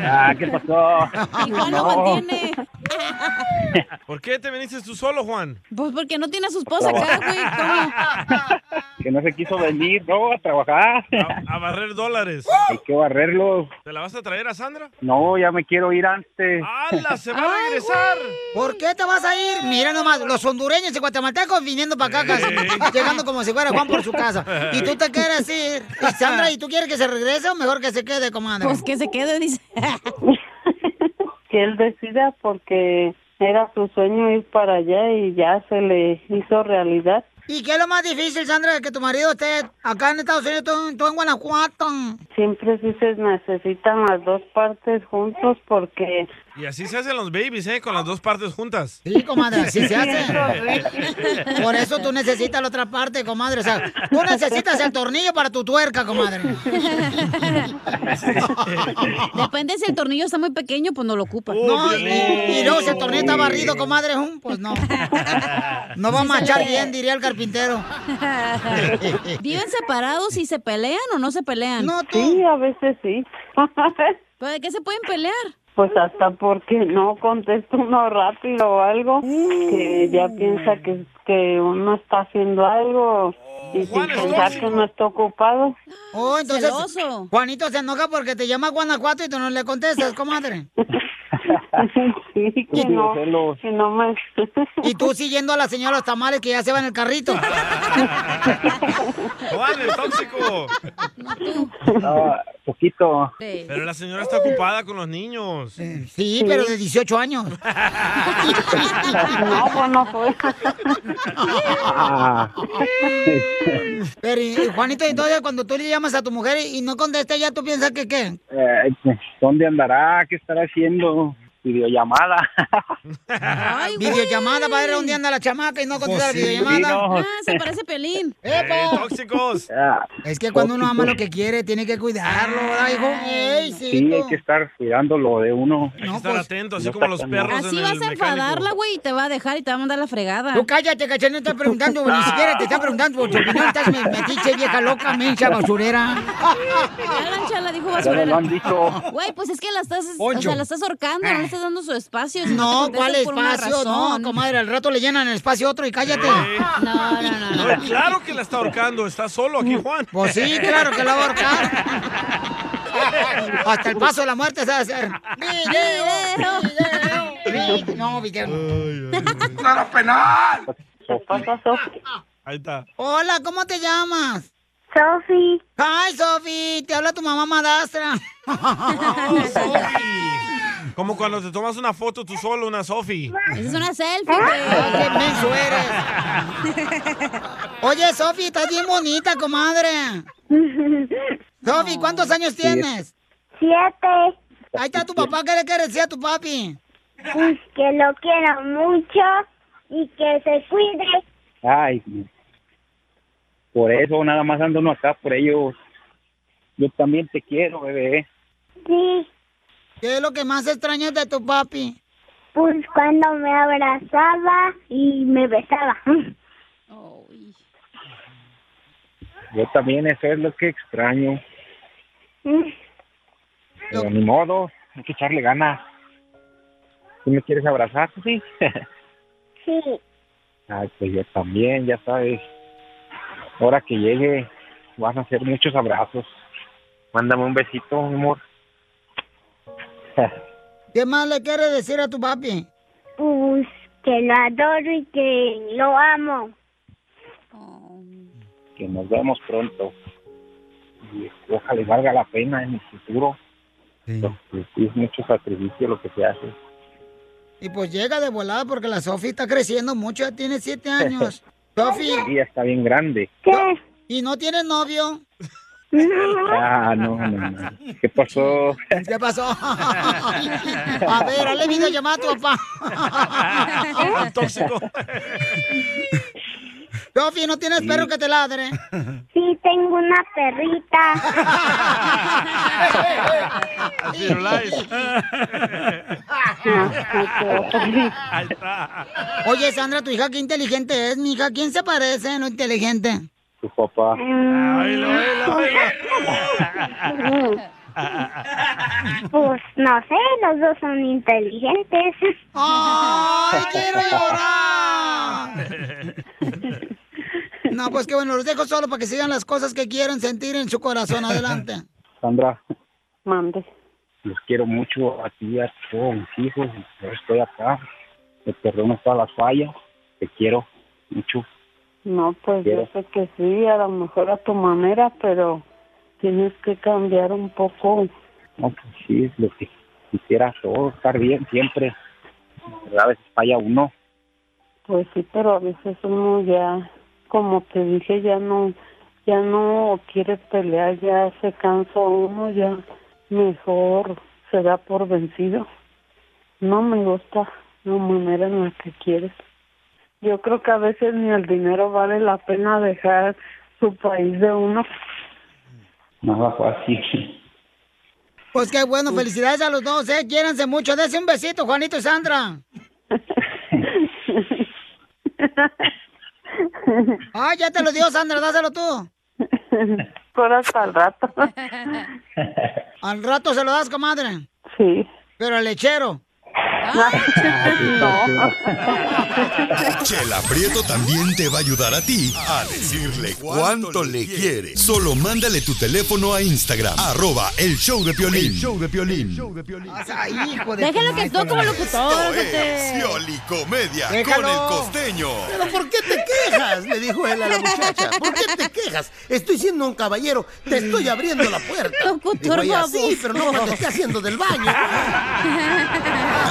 Speaker 23: Ah, ¿qué pasó?
Speaker 5: Y Juan lo mantiene. *laughs*
Speaker 3: ¿Por qué te viniste tú solo, Juan?
Speaker 5: Pues porque no tiene a su esposa acá, güey. ¿Cómo? *laughs*
Speaker 23: Que no se quiso venir, no, a trabajar.
Speaker 3: A, a barrer dólares.
Speaker 23: Hay que barrerlos.
Speaker 3: ¿Te la vas a traer a Sandra?
Speaker 23: No, ya me quiero ir antes.
Speaker 3: ¡Hala! ¡Se va a regresar!
Speaker 4: ¿Por qué te vas a ir? Mira nomás, los hondureños y guatemaltecos viniendo para acá, casi, *laughs* llegando como si fuera Juan por su casa. Y tú te quieres ir. Y Sandra, ¿y tú quieres que se regrese o mejor que se quede, comadre?
Speaker 5: Pues que se quede, dice.
Speaker 32: Que él decida porque era su sueño ir para allá y ya se le hizo realidad.
Speaker 4: ¿Y qué es lo más difícil, Sandra, que tu marido esté acá en Estados Unidos, tú, tú en Guanajuato?
Speaker 32: Siempre sí se necesitan las dos partes juntos porque
Speaker 3: Y así se hacen los babies, ¿eh? Con las dos partes juntas.
Speaker 4: Sí, comadre, así se hace. Por eso tú necesitas la otra parte, comadre. O sea, tú necesitas el tornillo para tu tuerca, comadre. *laughs*
Speaker 5: Depende si el tornillo está muy pequeño, pues no lo ocupa.
Speaker 4: No, y, y luego si el tornillo está barrido, comadre, pues no. No va a machar bien, diría el carpintero. *laughs*
Speaker 5: ¿Viven separados y se pelean o no se pelean?
Speaker 4: No,
Speaker 32: Sí, a veces sí. *laughs*
Speaker 5: ¿Pero de qué se pueden pelear?
Speaker 32: Pues hasta porque no contesta uno rápido o algo, que ya piensa que, que uno está haciendo algo y sin pensar que uno está ocupado.
Speaker 4: Oh, entonces,
Speaker 5: Celoso.
Speaker 4: Juanito se enoja porque te llama Guanajuato y tú no le contestas, comadre. *laughs* *laughs*
Speaker 32: Sí, que no, que no me...
Speaker 4: Y tú siguiendo a la señora los tamales que ya se va en el carrito. *laughs*
Speaker 3: Juan, el tóxico.
Speaker 33: poquito.
Speaker 3: Pero la señora está ocupada con los niños.
Speaker 4: Sí, pero de 18 años.
Speaker 32: No, pues no fue. *laughs*
Speaker 4: Pero, Juanito, entonces cuando tú le llamas a tu mujer y no contesta, ya tú piensas que qué.
Speaker 33: eh, ¿Dónde andará? ¿Qué estará haciendo? Videollamada. *laughs*
Speaker 4: videollamada para ver dónde anda la chamaca y no contesta
Speaker 33: Pues
Speaker 4: la
Speaker 33: sí,
Speaker 4: videollamada.
Speaker 33: no.
Speaker 5: Ah, se parece Pelín. *laughs*
Speaker 4: ¡Epo!
Speaker 3: tóxicos. *laughs*
Speaker 4: Es que cuando uno ama lo que quiere, tiene que cuidarlo, ¿verdad, hijo? ¡Ey,
Speaker 33: Sí, hay que estar cuidando lo de uno.
Speaker 3: Hay que estar atento, así
Speaker 33: no
Speaker 3: como los perros
Speaker 5: Así
Speaker 3: en
Speaker 5: vas
Speaker 3: el
Speaker 5: a enfadarla, güey, y te va a dejar y te va a mandar la fregada.
Speaker 4: Tú cállate, cachai, no estás preguntando, ni siquiera te están preguntando por tu opinión. Estás me- metiche, vieja loca, mencha, basurera.
Speaker 5: Ya la chala dijo basurera.
Speaker 33: lo han dicho.
Speaker 5: Güey, pues es que la estás, o sea, la estás ahorcando, no le estás dando su espacio. si
Speaker 4: No, ¿cuál espacio? No, comadre, al rato le llenan el espacio a otro y cállate.
Speaker 5: No, no, no, no.
Speaker 3: No, claro que la está ahorcando. Está solo aquí, Juan.
Speaker 4: Pues sí, claro que la va a ahorcar. *laughs* Hasta el paso de la muerte se va a hacer. Video, video, video. No, video.
Speaker 1: ¡Nada penal!
Speaker 32: ¿Qué pasa, Sofi?
Speaker 3: Ahí está.
Speaker 4: Hola, ¿cómo te llamas?
Speaker 32: Sofi.
Speaker 4: Hi, Sofi. Te habla tu mamá madastra.
Speaker 3: Oh, Sofi. Como cuando te tomas una foto tú solo, una Sofi.
Speaker 5: Esa es una selfie,
Speaker 4: Ay, qué menso eres. *laughs* Oye, Sofi, estás bien bonita, comadre. Sofi, ¿cuántos años tienes?
Speaker 27: Siete.
Speaker 4: Ahí está tu papá. ¿Qué le quieres decir a tu papi?
Speaker 27: Pues que lo quiero mucho y que se cuide.
Speaker 33: Ay, por eso nada más ando uno acá, por ellos. Yo también te quiero, bebé.
Speaker 27: Sí,
Speaker 4: ¿Qué es lo que más extrañas de tu papi?
Speaker 27: pues cuando me abrazaba y me besaba. *laughs*
Speaker 33: Yo también, eso es lo que extraño. *laughs* Pero ni modo, hay que echarle ganas. ¿Tú me quieres abrazar, sí? *laughs*
Speaker 27: Sí.
Speaker 33: Ay, pues yo también, ya sabes. Ahora que llegue, van a hacer muchos abrazos. Mándame un besito, mi amor. *laughs*
Speaker 4: ¿Qué más le quieres decir a tu papi?
Speaker 27: Pues que lo adoro y que lo amo.
Speaker 33: Que nos vemos pronto. Y ojalá valga la pena en el futuro. Porque sí es mucho sacrificio lo que se hace.
Speaker 4: Y pues llega de volada porque la Sofi está creciendo mucho, ya tiene siete años. *laughs* Sofi,
Speaker 33: Sí, ya está bien grande.
Speaker 27: ¿Qué?
Speaker 4: ¿y no tienes novio?
Speaker 33: Ah, no, no, no. ¿Qué pasó?
Speaker 4: ¿Qué pasó? A ver, hazle videollamada a tu papá.
Speaker 3: Tóxico.
Speaker 4: Sofi, ¿no tienes perro que te ladre?
Speaker 27: Sí, tengo una perrita.
Speaker 4: Oye, Sandra, tu hija, qué inteligente es, mi hija. ¿Quién se parece en
Speaker 33: papá. *laughs*
Speaker 27: Pues no sé, los dos son inteligentes.
Speaker 4: ¡Ay, quiero llorar! No, pues que bueno, los dejo solo para que sigan las cosas que quieren sentir en su corazón. Adelante.
Speaker 33: Sandra,
Speaker 32: Mande.
Speaker 33: los quiero mucho a ti, a todos mis hijos. Yo estoy acá. Te perdono todas las fallas. Te quiero mucho.
Speaker 32: No, pues yo sé que sí, a lo mejor a tu manera, pero tienes que cambiar un poco.
Speaker 33: No, pues sí, es lo que quisiera todo, estar bien siempre. Pero a veces falla uno.
Speaker 32: Pues sí, pero a veces uno ya, como te dije, ya no, ya no quiere pelear, ya se cansa uno, ya mejor se da por vencido. no me gusta la manera en la que quieres. Yo creo que a veces ni el dinero vale la pena dejar su país de uno.
Speaker 33: Nada fácil.
Speaker 4: Pues qué bueno, felicidades a los dos, ¿eh? Quiéranse mucho. Dese un besito, Juanito y Sandra. *laughs* Ah, ya te lo dio Sandra, dáselo tú.
Speaker 32: Por hasta el rato.
Speaker 4: Al rato se lo das, comadre.
Speaker 32: Sí.
Speaker 4: Pero al lechero. *laughs*
Speaker 2: Chela Prieto también te va a ayudar a ti a decirle cuánto le quiere. Solo mándale tu teléfono a Instagram, arroba el show de Piolín. El show de Piolín.
Speaker 5: Déjalo que tú como locutor.
Speaker 2: Pioli Comedia
Speaker 16: Déjalo.
Speaker 2: con el costeño.
Speaker 16: ¿Pero por qué te quejas? Le dijo él a la muchacha. ¿Por qué te quejas? Estoy siendo un caballero. Te estoy abriendo la puerta.
Speaker 5: Locutor
Speaker 16: Dijo ella, sí, pero no cuando esté haciendo del baño. *laughs*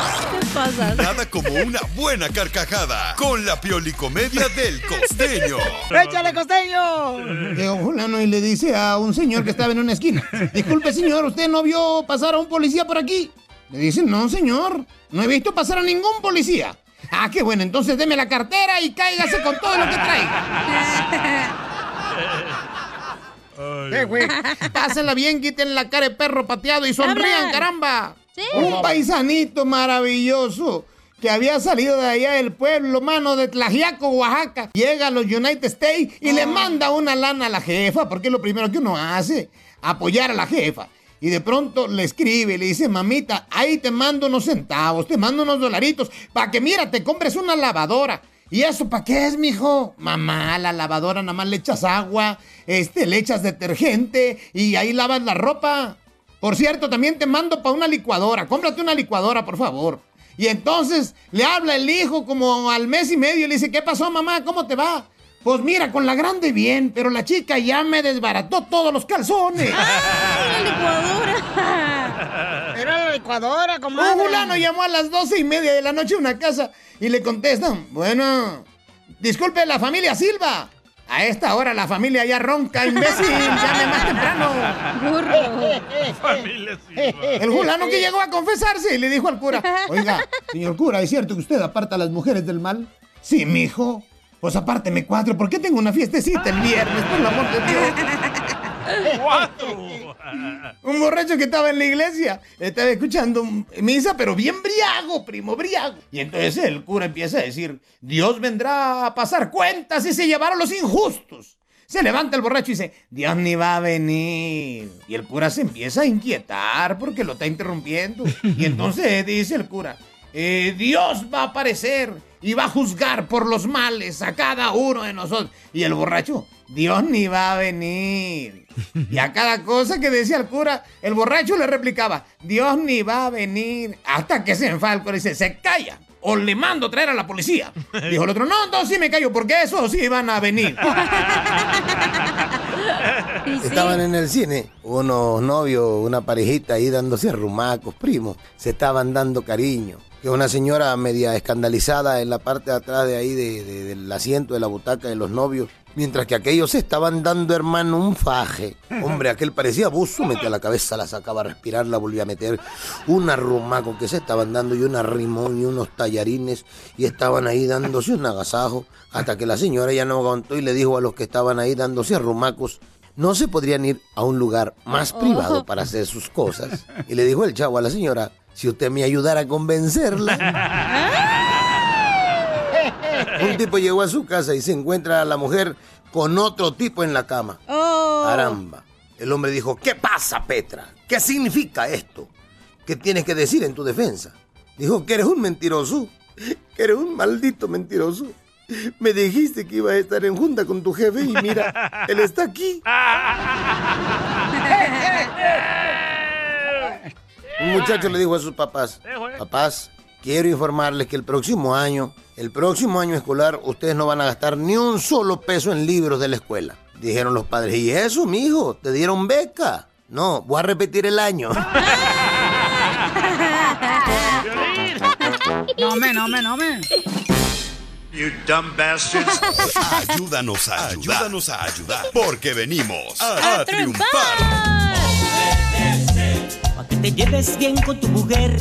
Speaker 2: Nada como una buena carcajada con la Pioli Comedia del costeño. *laughs*
Speaker 4: ¡Échale, costeño!
Speaker 16: Llegó fulano y le dice a un señor que estaba en una esquina. Disculpe, señor, ¿usted no vio pasar a un policía por aquí? Le dice, no, señor. No he visto pasar a ningún policía. Ah, qué bueno, entonces deme la cartera y cáigase con todo lo que traiga. Eh, güey. Pásenla bien, quiten la cara de perro pateado y sonrían,
Speaker 5: Hablan.
Speaker 16: Un paisanito maravilloso que había salido de allá del pueblo, mano, de Tlajiaco, Oaxaca. Llega a los United States y le manda una lana a la jefa, porque es lo primero que uno hace, apoyar a la jefa. Y de pronto le escribe, le dice, mamita, ahí te mando unos centavos, te mando unos dolaritos, para que mira, te compres una lavadora. ¿Y eso para qué es, mijo? Mamá, la lavadora nada más le echas agua, este, le echas detergente y ahí lavas la ropa. Por cierto, también te mando para una licuadora. Cómprate una licuadora, por favor. Y entonces le habla el hijo como al mes y medio y le dice, ¿qué pasó, mamá? ¿Cómo te va? Pues mira, con la grande bien, pero la chica ya me desbarató todos los calzones. *laughs*
Speaker 4: la licuadora! *laughs* Era la licuadora, comadre.
Speaker 16: Un fulano llamó a las doce y media de la noche a una casa y le contestan, bueno, disculpe la familia Silva. A esta hora la familia ya ronca, imbécil, llame más temprano. El fulano que llegó a confesarse y le dijo al cura, oiga, señor cura, ¿es cierto que usted aparta a las mujeres del mal? Sí, mijo. Pues apárteme cuatro, porque tengo una fiestecita el viernes, por el amor de Dios. *laughs* Un borracho que estaba en la iglesia, estaba escuchando misa, pero bien briago, primo, briago. Y entonces el cura empieza a decir, Dios vendrá a pasar cuentas y se llevaron los injustos. Se levanta el borracho y dice, Dios ni va a venir. Y el cura se empieza a inquietar porque lo está interrumpiendo. Y entonces dice el cura, "Eh, Dios va a aparecer y va a juzgar por los males a cada uno de nosotros. Y el borracho, Dios ni va a venir. Y a cada cosa que decía el cura, el borracho le replicaba, Dios ni va a venir. Hasta que se enfada el cura y dice, se calla. O le mando traer a la policía. Dijo el otro, no, entonces sí me callo, porque esos sí van a venir. *laughs*
Speaker 17: Estaban en el cine, unos novios, una parejita ahí dándose rumacos, primos, se estaban dando cariño. Que una señora media escandalizada en la parte de atrás de ahí de- de- del asiento de la butaca de los novios, mientras que aquellos estaban dando, hermano, un faje. Hombre, aquel parecía buzo, metía la cabeza, la sacaba a respirar, la volvía a meter. Un arrumaco que se estaban dando y un arrimón y unos tallarines y estaban ahí dándose un agasajo hasta que la señora ya no aguantó y le dijo a los que estaban ahí dándose arrumacos no se podrían ir a un lugar más privado para hacer sus cosas. Y le dijo el chavo a la señora, si usted me ayudara a convencerla. *laughs* *laughs* Un tipo llegó a su casa y se encuentra a la mujer con otro tipo en la cama. Caramba. El hombre dijo, ¿qué pasa, Petra? ¿Qué significa esto? ¿Qué tienes que decir en tu defensa? Dijo que eres un mentiroso, que eres un maldito mentiroso. Me dijiste que ibas a estar en junta con tu jefe y mira, *laughs* él está aquí. Un muchacho le dijo a sus papás, papás, quiero informarles que el próximo año, el próximo año escolar, ustedes no van a gastar ni un solo peso en libros de la escuela. Dijeron los padres, ¿y eso, mijo? ¿Te dieron beca? No, voy a repetir el año. *laughs*
Speaker 4: No me, no me, no me.
Speaker 2: You dumb bastards. Ayúdanos a ayudar. Ayúdanos a ayudar. Porque venimos a, a triunfar.
Speaker 25: Que te lleves bien con tu mujer.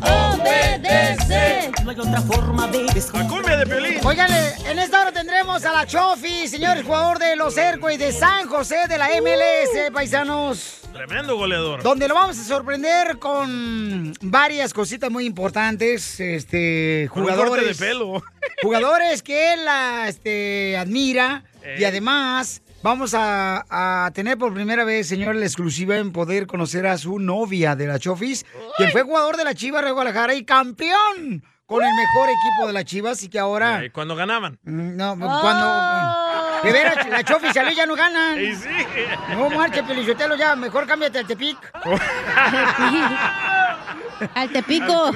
Speaker 5: Obedece.
Speaker 25: No hay otra forma de
Speaker 3: La cumbia de Piolín.
Speaker 4: Oigan, en esta hora tendremos a la Chofi, señores, jugador de los Airways de San José de la MLS, paisanos.
Speaker 3: Tremendo goleador.
Speaker 4: Donde lo vamos a sorprender con varias cositas muy importantes. Este,
Speaker 3: Con un corte
Speaker 4: jugadores.
Speaker 3: de pelo.
Speaker 4: Jugadores que él este, admira. Y además, vamos a, a tener por primera vez, señor, la exclusiva en poder conocer a su novia de la Chofis, quien fue jugador de la Chivas de Guadalajara y campeón con el mejor equipo de la Chivas y que ahora.
Speaker 3: Eh, Cuando ganaban.
Speaker 4: No, cuando. De veras, la Chofi salió y ya no ganan.
Speaker 3: Y sí.
Speaker 4: No marche, Pelichotelo, ya, mejor cámbiate al Tepic. *laughs*
Speaker 5: Al Tepico.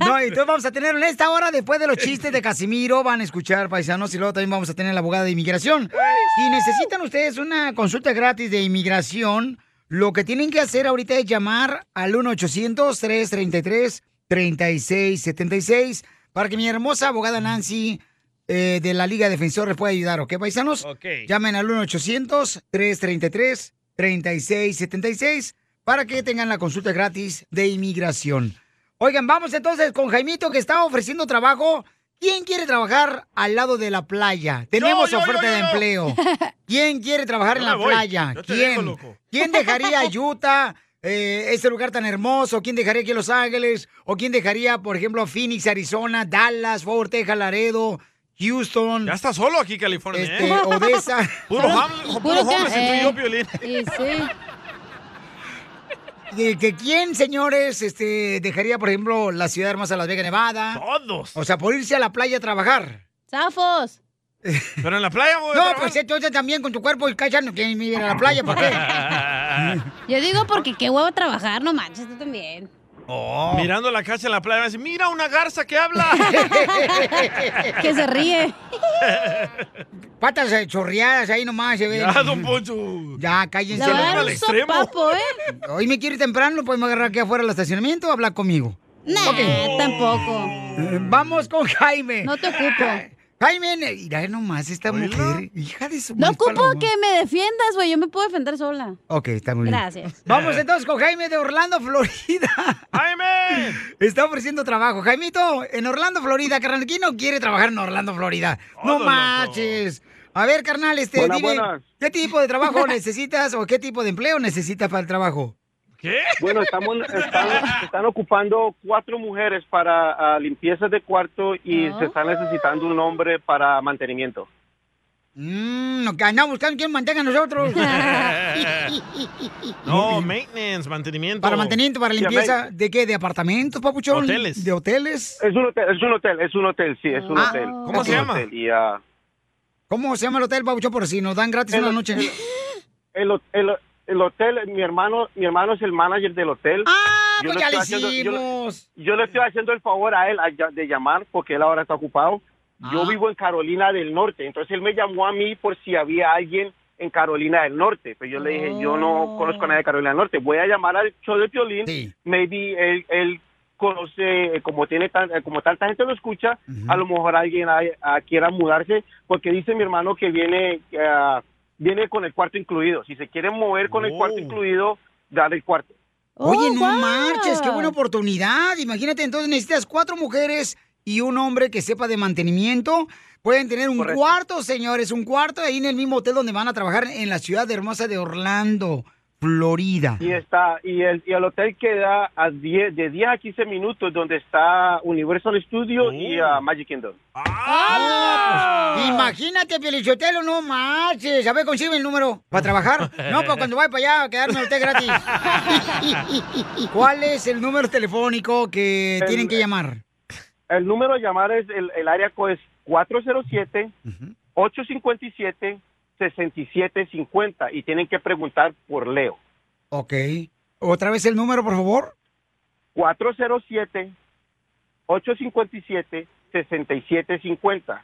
Speaker 4: No, y entonces vamos a tener en esta hora, después de los chistes de Casimiro, van a escuchar paisanos y luego también vamos a tener la abogada de inmigración. Si necesitan ustedes una consulta gratis de inmigración, lo que tienen que hacer ahorita es llamar al 1-800-333-3676 para que mi hermosa abogada Nancy eh, de la Liga Defensor les pueda ayudar, ¿ok, paisanos?
Speaker 3: Ok.
Speaker 4: Llamen al 1-800-333-3676 para que tengan la consulta gratis de inmigración. Oigan, vamos entonces con Jaimito que está ofreciendo trabajo. ¿Quién quiere trabajar al lado de la playa? Tenemos
Speaker 1: yo, yo,
Speaker 4: oferta
Speaker 1: yo,
Speaker 4: de empleo. *laughs* ¿Quién quiere trabajar en la
Speaker 1: voy.
Speaker 4: playa? ¿Quién?
Speaker 1: dejo, loco.
Speaker 4: ¿Quién dejaría *laughs* Utah, eh, este lugar tan hermoso? ¿Quién dejaría aquí Los Ángeles? ¿O quién dejaría, por ejemplo, Phoenix, Arizona, Dallas, Fort Texas, Laredo, Houston?
Speaker 3: Ya está solo aquí, California,
Speaker 4: Este,
Speaker 3: ¿eh?
Speaker 4: Odessa. *laughs*
Speaker 3: Puro, puro,
Speaker 4: Puro
Speaker 3: homeless
Speaker 4: ca-
Speaker 3: entre yo,
Speaker 4: eh.
Speaker 3: Piolín. *laughs*
Speaker 5: Y sí.
Speaker 4: ¿De que quién, señores, este, dejaría, por ejemplo, la ciudad hermosa de Las Vegas, Nevada?
Speaker 3: Todos.
Speaker 4: O sea, por irse a la playa a trabajar.
Speaker 5: ¡Zafos! *laughs*
Speaker 3: Pero en la playa, güey.
Speaker 4: No, pues entonces también con tu cuerpo y cachando que ir a la playa, ¿por qué?
Speaker 5: Yo digo porque qué huevo trabajar, no manches, tú también.
Speaker 3: Mirando la casa en la playa, me dice, mira una garza que habla. *laughs*
Speaker 5: Que se ríe. *laughs*
Speaker 4: Patas chorreadas ahí nomás se ven.
Speaker 3: Ya, don Poncho.
Speaker 4: Ya, cállense.
Speaker 5: Le va a dar un sopapo, ¿eh?
Speaker 4: Hoy me quiere ir temprano, podemos agarrar aquí afuera del estacionamiento o hablar conmigo.
Speaker 5: Nah, tampoco.
Speaker 4: Vamos con Jaime.
Speaker 5: No te ocupo. *laughs*
Speaker 4: Jaime, mira nomás esta mujer, hija de su
Speaker 5: No ocupo
Speaker 4: paloma.
Speaker 5: que me defiendas, güey. Yo me puedo defender sola.
Speaker 4: Ok, está muy bien.
Speaker 5: Gracias.
Speaker 4: Vamos entonces con Jaime de Orlando, Florida. *laughs*
Speaker 3: ¡Jaime!
Speaker 4: Está ofreciendo trabajo. Jaimito, en Orlando, Florida, carnal. ¿Quién no quiere trabajar en Orlando, Florida? no manches. A ver, carnal, este,
Speaker 23: Buenas,
Speaker 4: dime,
Speaker 23: buenas.
Speaker 4: ¿qué tipo de trabajo *laughs* necesitas o qué tipo de empleo necesitas para el trabajo?
Speaker 3: ¿Qué?
Speaker 23: Bueno, estamos, están, están ocupando cuatro mujeres para ah, limpieza de cuarto y se está necesitando un hombre para mantenimiento.
Speaker 4: Mmm, no, que andamos buscando quién mantenga a nosotros. *laughs*
Speaker 3: No, maintenance, mantenimiento.
Speaker 4: Para mantenimiento, para limpieza. ¿de qué? ¿De apartamentos, papuchón?
Speaker 3: Hoteles.
Speaker 4: ¿De hoteles?
Speaker 23: Es un hotel, es un hotel, es un hotel, sí, es un
Speaker 4: Ah,
Speaker 23: hotel.
Speaker 4: ¿cómo
Speaker 23: Es
Speaker 4: se llama?
Speaker 23: hotel y, ah,
Speaker 4: ¿Cómo se llama el hotel, papuchón? Por si nos dan gratis
Speaker 23: El-
Speaker 4: una noche.
Speaker 23: el- el, el- el hotel, mi hermano, mi hermano es el manager del hotel.
Speaker 4: Ah,
Speaker 23: Yo
Speaker 4: pues ya le
Speaker 23: haciendo- yo
Speaker 4: hicimos.
Speaker 23: Yo le estoy haciendo el favor a él a de llamar porque él ahora está ocupado. Yo
Speaker 4: Ah.
Speaker 23: vivo en Carolina del Norte, entonces él me llamó a mí por si había alguien en Carolina del Norte. Pero yo le dije, yo
Speaker 4: Oh.
Speaker 23: no conozco a nadie de Carolina del Norte. Voy a llamar al show de Piolín. Maybe él, él conoce, eh, como tiene tan- eh, como tanta gente lo escucha, a lo mejor alguien ah, quiera mudarse, porque dice mi hermano que viene, ah, viene con el cuarto incluido. Si se quiere mover con el cuarto incluido, dale el cuarto.
Speaker 4: Oye,
Speaker 5: Oh,
Speaker 4: no
Speaker 5: wow.
Speaker 4: marches, qué buena oportunidad. Imagínate, entonces necesitas cuatro mujeres y un hombre que sepa de mantenimiento. Pueden tener un
Speaker 23: Correcto.
Speaker 4: cuarto, señores, un cuarto ahí en el mismo hotel donde van a trabajar en la ciudad hermosa de Orlando, Florida.
Speaker 23: Y está y el, y el hotel queda a 10, de 10 a 15 minutos donde está Universal Studio y ah, Magic Kingdom.
Speaker 4: Ah, pues, imagínate, Pelichotelo, no marches. A ver, consigue el número para trabajar. No, para cuando vaya para allá a quedarme en el hotel gratis. *laughs* ¿Cuál es el número telefónico que
Speaker 23: El-
Speaker 4: tienen que llamar?
Speaker 23: El número a llamar es el, el área code es 407 857 6750 y tienen que preguntar por Leo.
Speaker 4: Ok. ¿Otra vez el número, por favor?
Speaker 23: 407 857 6750.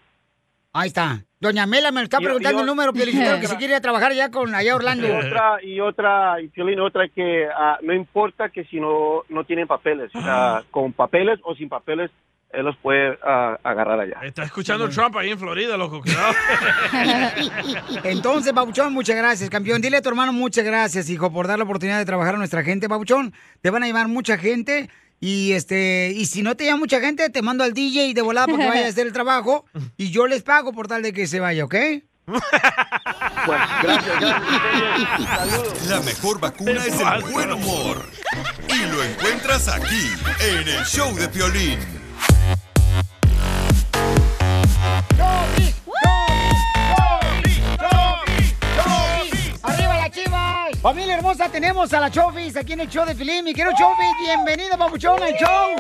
Speaker 4: Ahí está. Doña Mela me está
Speaker 23: Y-
Speaker 4: preguntando
Speaker 23: y-
Speaker 4: el número, Piolichotelo, que si quiere ir a trabajar ya con allá Orlando.
Speaker 23: Y otra, y otra, y Piolín, otra que ah, no importa que si no, no tienen papeles, ah, con papeles o sin papeles, él los puede ah, agarrar allá.
Speaker 3: Está escuchando Trump ahí en Florida, loco. Cuidado. *laughs*
Speaker 4: Entonces, Babuchón, muchas gracias, campeón. Dile a tu hermano muchas gracias, hijo, por dar la oportunidad de trabajar a nuestra gente, Babuchón. Te van a llevar mucha gente Y este, y si no te llama mucha gente, te mando al DJ de volada para que vaya a hacer el trabajo y yo les pago por tal de que se vaya, ¿ok?
Speaker 2: La mejor vacuna es el buen humor. Y lo encuentras aquí, en el show de Piolín.
Speaker 4: ¡Arriba las chivas! Familia hermosa, tenemos a la Chofis aquí en el show de Filín. Mi querido Chofis, bienvenido, papuchón, al show.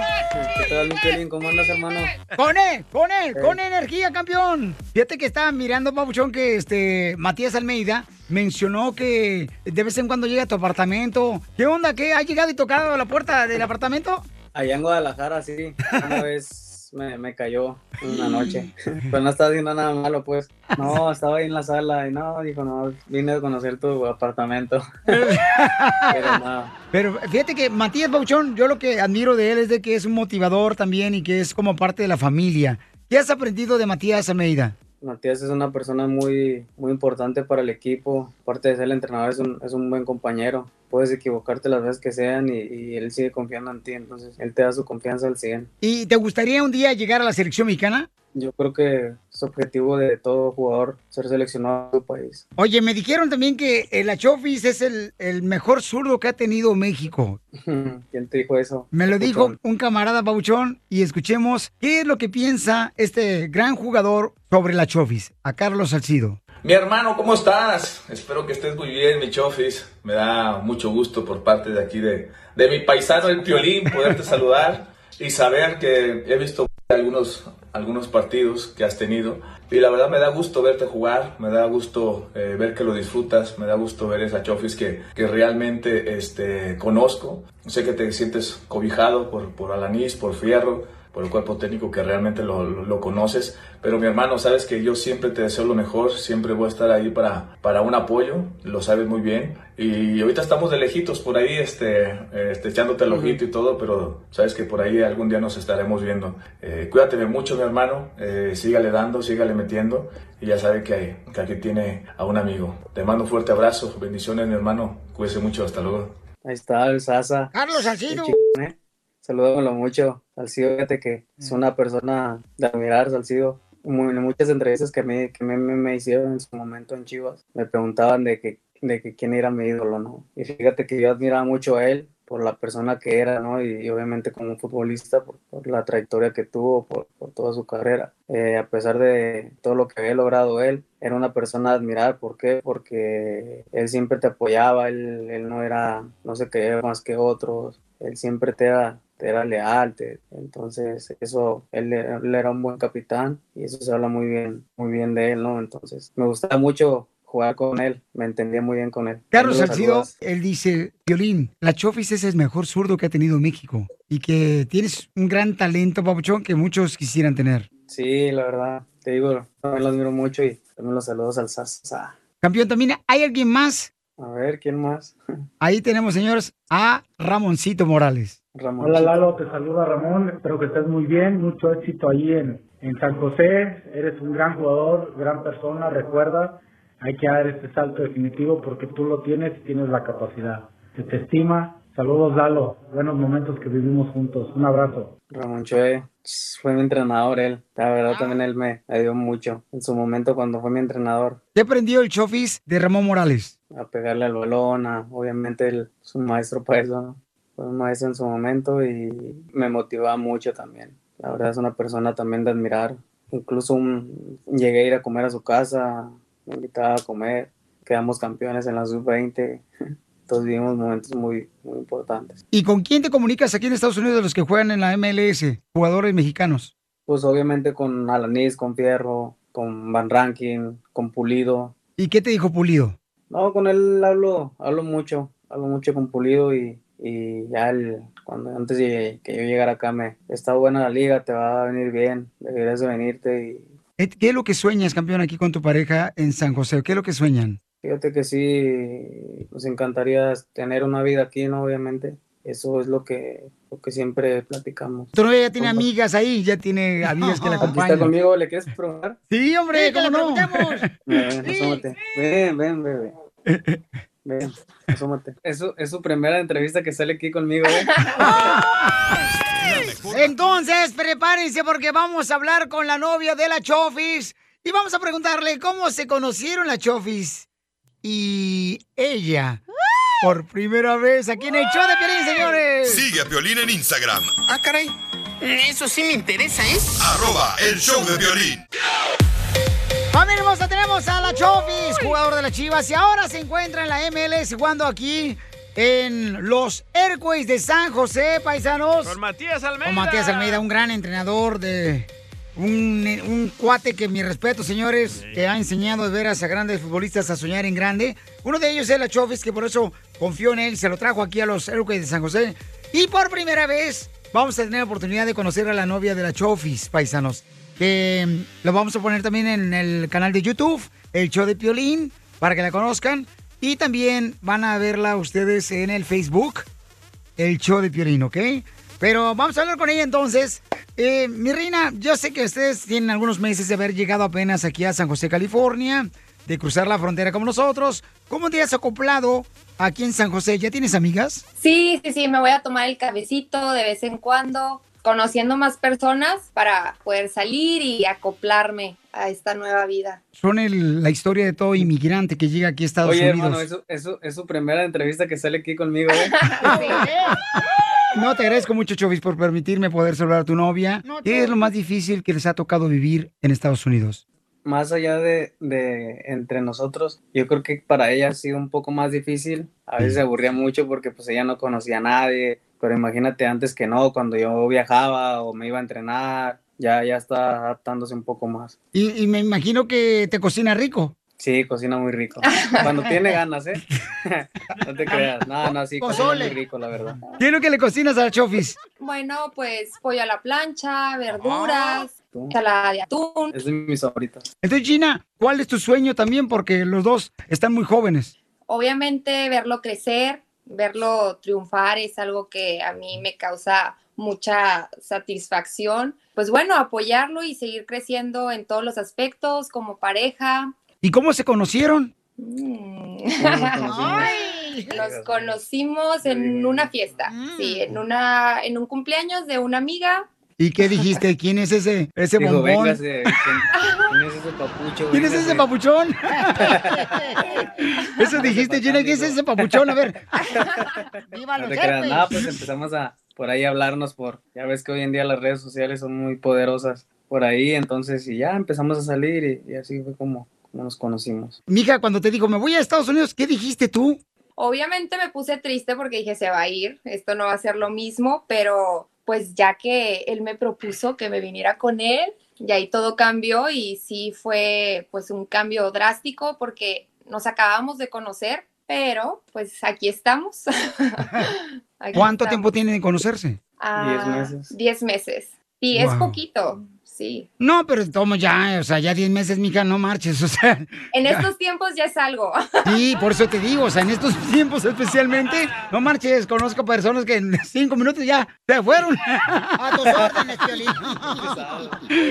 Speaker 34: ¿Qué tal, mi Piolín? ¿Cómo andas, hermano?
Speaker 4: Con él, con él, con energía, campeón. Fíjate que estaba mirando, papuchón, que este Matías Almeida mencionó que de vez en cuando llega a tu apartamento. ¿Qué onda? ¿Qué? ¿Ha llegado y tocado la puerta del apartamento?
Speaker 34: Allá en Guadalajara, sí. Una *laughs* vez me, me cayó una noche. Pues no estaba haciendo nada malo, pues. No, estaba ahí en la sala y no, dijo, no, vine a conocer tu apartamento. *laughs* Pero no.
Speaker 4: Pero fíjate que Matías Bauchón, yo lo que admiro de él es de que es un motivador también y que es como parte de la familia. ¿Qué has aprendido de Matías Almeida?
Speaker 34: Matías es una persona muy, muy importante para el equipo. Aparte de ser el entrenador, es un, es un buen compañero. Puedes equivocarte las veces que sean y, y él sigue confiando en ti. Entonces, él te da su confianza al 100.
Speaker 4: ¿Y te gustaría un día llegar a la selección mexicana?
Speaker 34: Yo creo que es objetivo de todo jugador ser seleccionado a su país.
Speaker 4: Oye, me dijeron también que el Achofis es el, el mejor zurdo que ha tenido México. *laughs*
Speaker 34: ¿Quién te dijo eso?
Speaker 4: Me lo dijo un camarada Pauchón y escuchemos qué es lo que piensa este gran jugador sobre el Achofis, a Carlos Salcido.
Speaker 35: Mi hermano, ¿cómo estás? Espero que estés muy bien, mi chofis. Me da mucho gusto por parte de aquí de, de mi paisano el Piolín poderte *laughs* saludar y saber que he visto algunos, algunos partidos que has tenido y la verdad me da gusto verte jugar, me da gusto eh, ver que lo disfrutas, me da gusto ver esa chofis que, que realmente este, conozco. Sé que te sientes cobijado por, por Alanis, por Fierro, por el cuerpo técnico que realmente lo, lo, lo conoces. Pero mi hermano, sabes que yo siempre te deseo lo mejor, siempre voy a estar ahí para, para un apoyo, lo sabes muy bien. Y ahorita estamos de lejitos por ahí, este, este, echándote el ojito y todo, pero sabes que por ahí algún día nos estaremos viendo. Eh, cuídate mucho, mi hermano, eh, sígale dando, sígale metiendo. Y ya sabe que, que aquí tiene a un amigo. Te mando un fuerte abrazo, bendiciones, mi hermano, cuídese mucho, hasta luego.
Speaker 34: Ahí está el Sasa.
Speaker 4: Carlos Salcido.
Speaker 34: Saludámoslo mucho. Salcido, fíjate que es una persona de admirar, Salcido. Muy- muchas entrevistas que, me, que me, me- hicieron en su momento en Chivas, me preguntaban de que, de que quién era mi ídolo, ¿no? Y fíjate que yo admiraba mucho a él por la persona que era, ¿no? Y, y obviamente como futbolista, por, por la trayectoria que tuvo, por, por toda su carrera. Eh, a pesar de todo lo que había logrado él, era una persona a admirar. ¿Por qué? Porque él siempre te apoyaba, él, él no era, no se creía más que otros, él siempre te era, era leal, te- entonces eso, él, era- él era un buen capitán y eso se habla muy bien, muy bien de él, ¿no? Entonces me gustaba mucho jugar con él, me entendía muy bien con él.
Speaker 4: Carlos Salcido, él dice, Violín, la Chofis es el mejor zurdo que ha tenido México y que tienes un gran talento, papuchón, que muchos quisieran tener.
Speaker 34: Sí, la verdad, te digo, también lo admiro mucho y también los saludos al Sasa.
Speaker 4: Campeón, también hay alguien más.
Speaker 34: A ver, ¿quién más? *laughs*
Speaker 4: Ahí tenemos, señores, a Ramoncito Morales.
Speaker 34: Ramón.
Speaker 36: Hola Lalo, te saluda Ramón, espero que estés muy bien, mucho éxito ahí en, en San José, eres un gran jugador, gran persona, recuerda, hay que dar este salto definitivo porque tú lo tienes y tienes la capacidad. Se te estima, saludos Lalo, buenos momentos que vivimos juntos, un abrazo.
Speaker 34: Ramón Chue fue mi entrenador él, la verdad también él me ayudó mucho en su momento cuando fue mi entrenador.
Speaker 4: ¿Qué aprendió el Chofis de Ramón Morales?
Speaker 34: a pegarle al balón, a- obviamente él es un maestro para eso, ¿no? Fue un maestro en su momento y me motivaba mucho también. La verdad es una persona también de admirar. Incluso un- llegué a ir a comer a su casa, me invitaba a comer, quedamos campeones en la sub-20, *laughs* entonces vivimos momentos muy, muy importantes.
Speaker 4: ¿Y con quién te comunicas aquí en Estados Unidos de los que juegan en la MLS, jugadores mexicanos?
Speaker 34: Pues obviamente con Alanis, con Fierro, con Van Rankin, con Pulido.
Speaker 4: ¿Y qué te dijo Pulido?
Speaker 34: No, con él hablo, hablo mucho, hablo mucho con Pulido y, y ya él, cuando antes de que yo llegara acá me está buena la liga, te va a venir bien, deberías de venirte y
Speaker 4: ¿Qué es lo que sueñas, campeón, aquí con tu pareja en San José? ¿Qué es lo que sueñan?
Speaker 34: fíjate que sí, nos encantaría tener una vida aquí, ¿no? Obviamente, eso es lo que, lo que siempre platicamos.
Speaker 4: Tu novia ya tiene amigas ahí, ya tiene amigas que la *laughs*
Speaker 34: Aquí
Speaker 4: acompañan.
Speaker 34: está conmigo, ¿le quieres preguntar?
Speaker 4: Sí, hombre,
Speaker 34: Sí, que
Speaker 4: ¿cómo no? *laughs*
Speaker 34: Ven, ven, ven, *laughs* ven, asómate. Es su, es su primera entrevista que sale aquí conmigo, ¿eh? *laughs*
Speaker 4: Entonces, prepárense porque vamos a hablar con la novia de la Chofis y vamos a preguntarle cómo se conocieron la Chofis y ella por primera vez aquí en el show de Piolín, señores.
Speaker 2: Sigue a Piolín en Instagram,
Speaker 30: Ah, caray. Eso sí me interesa, ¿eh?
Speaker 2: arroba el show de violín.
Speaker 4: Familia hermosa, tenemos a la Chofis, jugador de las Chivas, y ahora se encuentra en la MLS jugando aquí en los Airways de San José, paisanos.
Speaker 3: Con Matías Almeida.
Speaker 4: Con Matías Almeida, un gran entrenador de un, un cuate que mi respeto, señores, que ha enseñado de veras a grandes futbolistas a soñar en grande. Uno de ellos es la Chofis, que por eso confió en él, se lo trajo aquí a los Airways de San José. Y por primera vez vamos a tener la oportunidad de conocer a la novia de la Chofis, paisanos. Que mm, lo vamos a poner también en el canal de YouTube, el show de Piolín, para que la conozcan. Y también van a verla ustedes en el Facebook, el show de Piolín, ¿ok? Pero vamos a hablar con ella entonces. Eh, mi reina, yo sé que ustedes tienen algunos meses de haber llegado apenas aquí a San José, California, de cruzar la frontera como nosotros. ¿Cómo te has acoplado aquí en San José? ¿Ya tienes amigas?
Speaker 37: Sí, sí, sí, me voy a tomar el cafecito de vez en cuando, conociendo más personas para poder salir y acoplarme a esta nueva vida.
Speaker 4: Son el- la historia de todo inmigrante que llega aquí a Estados
Speaker 34: Oye,
Speaker 4: Unidos.
Speaker 34: hermano, eso, eso, es su primera entrevista que sale aquí conmigo, ¿eh? *laughs*
Speaker 4: No, te agradezco mucho, Chovis, por permitirme poder saludar a tu novia. ¿Qué es lo más difícil que les ha tocado vivir en Estados Unidos?
Speaker 34: Más allá de, de entre nosotros, yo creo que para ella ha sido un poco más difícil. A veces se aburría mucho porque pues ella no conocía a nadie. Pero imagínate antes que no, cuando yo viajaba o me iba a entrenar, ya, ya está adaptándose un poco más.
Speaker 4: Y, y me imagino que te cocina rico.
Speaker 34: Sí, cocina muy rico. *laughs* Cuando tiene ganas, ¿eh? *laughs* no te creas. No, no, sí, cocina
Speaker 4: Pozole.
Speaker 34: muy rico, la verdad.
Speaker 4: ¿Qué es lo que le cocinas a la Chofis?
Speaker 37: Bueno, pues pollo a la plancha, verduras, ensalada de atún.
Speaker 34: Es de mis favoritas.
Speaker 4: Entonces, Gina, ¿cuál es tu sueño también? Porque los dos están muy jóvenes.
Speaker 37: Obviamente verlo crecer, verlo triunfar es algo que a mí me causa mucha satisfacción. Pues bueno, apoyarlo y seguir creciendo en todos los aspectos como pareja.
Speaker 4: ¿Y cómo se conocieron?
Speaker 37: Nos conocimos en una fiesta, sí, en una en un cumpleaños de una amiga.
Speaker 4: ¿Y qué dijiste? ¿Quién es ese, ese
Speaker 34: Dijo,
Speaker 4: bombón?
Speaker 34: "Véngase, ¿quién, es ese papucho?
Speaker 4: ¿Quién es
Speaker 34: Véngase".
Speaker 4: ese papuchón? *laughs* Eso dijiste, Gina, ¿quién es ese papuchón? A ver. *laughs* ¡Viva
Speaker 34: No te creas, nada, pues empezamos a por ahí a hablarnos por, ya ves que hoy en día las redes sociales son muy poderosas por ahí, entonces y ya empezamos a salir y, y así fue como, como nos conocimos.
Speaker 4: Mija, cuando te dijo, me voy a Estados Unidos, ¿qué dijiste tú?
Speaker 37: Obviamente me puse triste porque dije, se va a ir, esto no va a ser lo mismo, pero pues ya que él me propuso que me viniera con él, y ahí todo cambió y sí fue pues un cambio drástico porque nos acabamos de conocer, pero pues aquí estamos. *laughs* Aquí
Speaker 4: ¿Cuánto
Speaker 37: estamos.
Speaker 4: tiempo tienen de conocerse?
Speaker 37: Ah,
Speaker 34: Diez meses.
Speaker 37: Diez meses. Sí, es poquito, sí.
Speaker 4: No, pero tomo ya, o sea, ya 10 meses, mija, no marches, o sea.
Speaker 37: En
Speaker 4: ya.
Speaker 37: estos tiempos ya es algo.
Speaker 4: Sí, por eso te digo, o sea, en estos tiempos especialmente, no marches, conozco personas que en cinco minutos ya se fueron. A tus órdenes,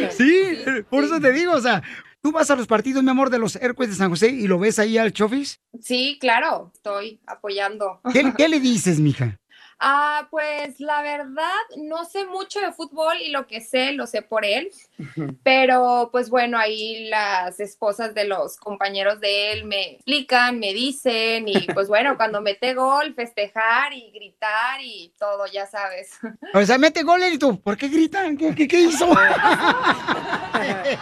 Speaker 4: *laughs* Sí, por eso te digo, o sea, tú vas a los partidos, mi amor, de los Hércules de San José y lo ves ahí al Chofis.
Speaker 37: Sí, claro, estoy apoyando.
Speaker 4: ¿Qué, qué le dices, mija?
Speaker 37: Ah, pues la verdad, no sé mucho de fútbol y lo que sé, lo sé por él. Pero pues bueno, ahí las esposas de los compañeros de él me explican, me dicen y pues *laughs* bueno, cuando mete gol, festejar y gritar y todo, ya sabes.
Speaker 4: O sea, mete gol y tú, ¿por qué gritan? ¿Qué, qué- qué hizo? *laughs*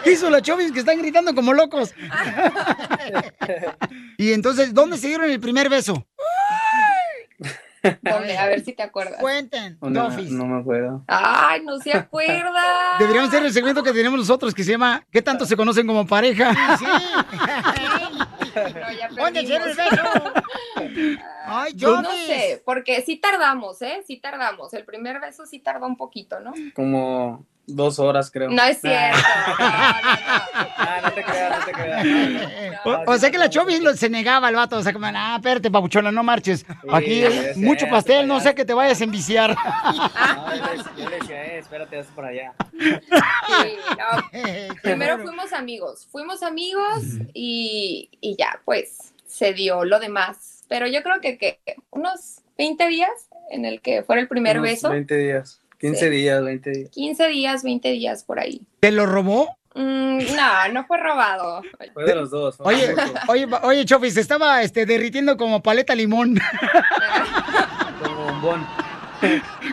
Speaker 4: ¿Qué hizo la Chovis que están gritando como locos? *laughs* y entonces, ¿dónde se dieron el primer beso?
Speaker 37: ¿Dónde? A ver si te acuerdas.
Speaker 4: Cuenten.
Speaker 34: No, me- no me acuerdo.
Speaker 37: Ay, no se acuerda.
Speaker 4: Deberíamos hacer el segmento que tenemos nosotros que se llama ¿Qué tanto se conocen como pareja?
Speaker 37: ¿Dónde
Speaker 4: el beso? Ay,
Speaker 37: Yo no sé, porque sí tardamos, ¿eh? Sí tardamos. El primer beso sí tardó un poquito, ¿no?
Speaker 34: Como dos horas, creo.
Speaker 37: No es cierto.
Speaker 34: Ah, no te creas, no te creas.
Speaker 4: O, o sea que la Chovis lo- se negaba al vato, o sea, como, ah, espérate, papuchona, no marches. Aquí hay mucho pastel, no sé que te vayas a enviciar. *laughs*
Speaker 34: No, yo, le, decía, eh, espérate, haz para allá.
Speaker 37: Sí, no. *laughs* Primero fuimos amigos, fuimos amigos y, y ya, pues se dio lo demás. Pero yo creo que, que unos 20 días en el que fuera el primer
Speaker 34: Unos
Speaker 37: beso.
Speaker 34: 20 días. 15
Speaker 37: Sí.
Speaker 34: días, 20 días.
Speaker 37: 15 días, 20 días por ahí.
Speaker 4: ¿Te lo robó?
Speaker 37: Mm, no, no fue robado.
Speaker 34: Fue de los dos.
Speaker 4: Oye, oye, oye, Chofi, se estaba este, derritiendo como paleta limón.
Speaker 34: Como bombón.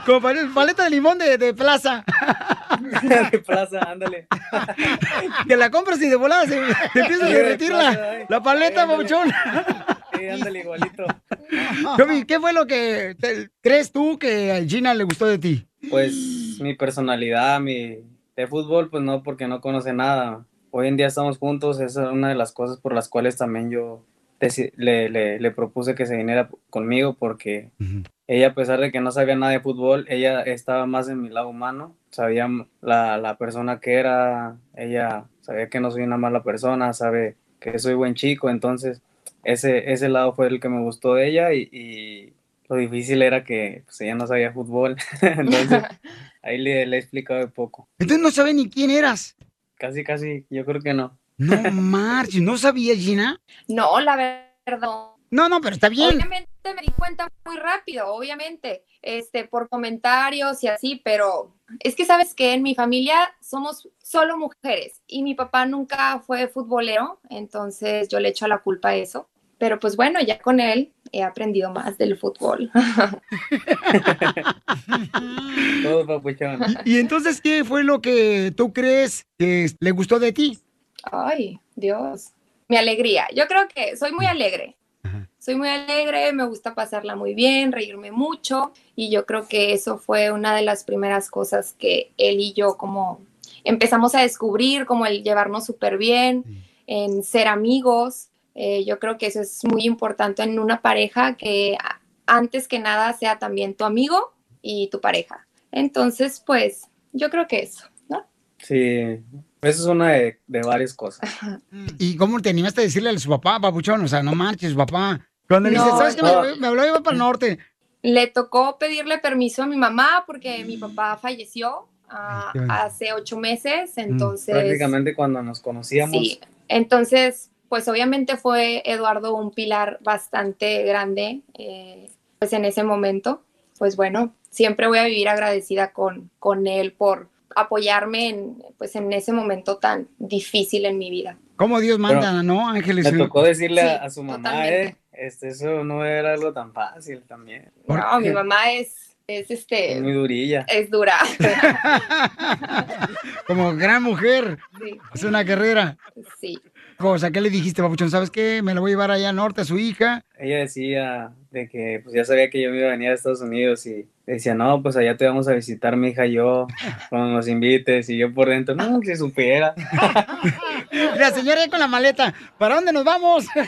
Speaker 4: como pal- paleta de limón de, de plaza. *laughs*
Speaker 34: de plaza, ándale.
Speaker 4: Que la compras y de volada se, te empieza a derretir
Speaker 34: plaza,
Speaker 4: la, paleta,
Speaker 34: Ándale.
Speaker 4: babuchón.
Speaker 34: Sí, ándale igualito. *laughs*
Speaker 4: Chofi, ¿qué fue lo que te- crees tú que a Gina le gustó de ti?
Speaker 34: Pues mi personalidad, mi de fútbol, pues no, porque no conoce nada. Hoy en día estamos juntos, esa es una de las cosas por las cuales también yo deci- le, le, le propuse que se viniera conmigo, porque ella, a pesar de que no sabía nada de fútbol, ella estaba más en mi lado humano, sabía la persona que era, ella sabía que no soy una mala persona, sabe que soy buen chico, entonces ese, ese lado fue el que me gustó de ella y, y lo difícil era que pues, ella no sabía fútbol, *laughs* entonces *laughs* ahí le, le he explicado de poco.
Speaker 4: Entonces no sabes ni quién eras.
Speaker 34: Casi, casi, yo creo que no.
Speaker 4: No marches, ¿no sabía Gina?
Speaker 37: No, la verdad.
Speaker 4: No, no, pero está bien.
Speaker 37: Obviamente me di cuenta muy rápido, obviamente, este, por comentarios y así, pero es que sabes que en mi familia somos solo mujeres y mi papá nunca fue futbolero, entonces yo le echo la culpa a eso. Pero pues bueno, ya con él he aprendido más del fútbol. *laughs*
Speaker 34: Todo papuchón.
Speaker 4: ¿Y entonces qué fue lo que tú crees que le gustó de ti?
Speaker 37: Ay, Dios. Mi alegría. Yo creo que soy muy alegre. Soy muy alegre, me gusta pasarla muy bien, reírme mucho y yo creo que eso fue una de las primeras cosas que él y yo como empezamos a descubrir, como el llevarnos súper bien, en ser amigos. Eh, yo creo que eso es muy importante en una pareja que a- antes que nada sea también tu amigo y tu pareja. Entonces, pues yo creo que eso, ¿no?
Speaker 34: Sí, eso es una de, de varias cosas. *laughs*
Speaker 4: ¿Y cómo te animaste a decirle a su papá, papuchón? O sea, no marches, papá. Cuando le
Speaker 37: No,
Speaker 4: dices, ¿sabes qué? Me,
Speaker 37: no.
Speaker 4: voy- me habló iba para el norte.
Speaker 37: Le tocó pedirle permiso a mi mamá porque mi papá falleció ah, hace ocho meses, entonces...
Speaker 34: Prácticamente cuando nos conocíamos.
Speaker 37: Sí, entonces, pues obviamente fue Eduardo un pilar bastante grande, eh, pues en ese momento, pues bueno, siempre voy a vivir agradecida con, con él por apoyarme en, pues en ese momento tan difícil en mi vida.
Speaker 4: ¿Cómo Dios manda,
Speaker 34: Pero
Speaker 4: no, Ángeles?
Speaker 34: Me tocó decirle a,
Speaker 37: Sí,
Speaker 34: a su mamá,
Speaker 37: totalmente.
Speaker 34: eh, este, eso no era algo tan fácil también.
Speaker 37: No, mi mamá es, es este,
Speaker 34: Es muy durilla.
Speaker 37: es dura. *laughs*
Speaker 4: Como gran mujer.
Speaker 37: Sí.
Speaker 4: Es una guerrera.
Speaker 37: Sí.
Speaker 4: Cosa, ¿qué le dijiste, papuchón? ¿Sabes qué? Me la voy a llevar allá al norte a su hija.
Speaker 34: Ella decía de que pues ya sabía que yo me iba a venir a Estados Unidos y decía, no, pues allá te vamos a visitar mi hija y yo, cuando nos invites. Y yo por dentro, no, si supiera. *laughs*
Speaker 4: La señora ahí con la maleta. ¿Para dónde nos vamos?
Speaker 34: Sí,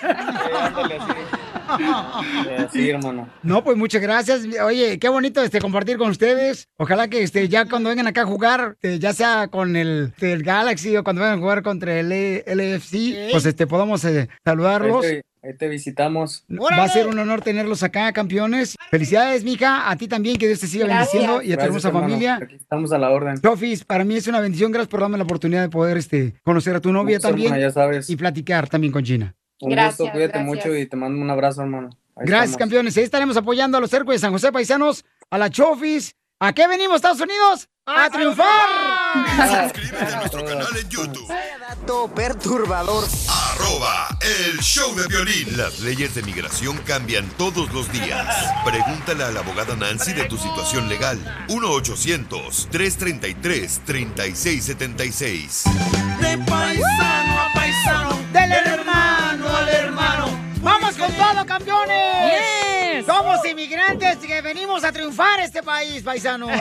Speaker 34: hermano.
Speaker 4: No, pues muchas gracias. Oye, qué bonito este compartir con ustedes. Ojalá que este ya cuando vengan acá a jugar, eh, ya sea con el, el Galaxy o cuando vengan a jugar contra el E- LFC, pues este podamos eh, saludarlos.
Speaker 34: Ahí te, ahí te visitamos.
Speaker 4: Va a ser un honor tenerlos acá, campeones. Felicidades, mija. A ti también, que Dios te siga
Speaker 34: Gracias.
Speaker 4: bendiciendo y a tu hermosa
Speaker 34: hermano.
Speaker 4: familia.
Speaker 34: Aquí estamos a la orden.
Speaker 4: Sofis, para mí es una bendición. Gracias por darme la oportunidad de poder este, conocer a tu novia también.
Speaker 34: ya sabes.
Speaker 4: Y platicar también con Gina.
Speaker 34: Un gusto, cuídate mucho y te mando un abrazo, hermano. Ahí
Speaker 4: Gracias,
Speaker 34: estamos.
Speaker 4: campeones. Ahí estaremos apoyando a los cercos de San José Paisanos, a la Chofis. ¿A qué venimos, Estados Unidos? ¡A, triunfar! *laughs*
Speaker 2: Suscríbete a nuestro canal en YouTube.
Speaker 38: Dato perturbador.
Speaker 2: Arroba el show de violín. Las leyes de migración cambian todos los días. Pregúntale a la abogada Nancy de tu situación legal. 1-800-333-3676.
Speaker 1: De paisano a paisano.
Speaker 4: Que venimos a triunfar este país, paisanos. *laughs*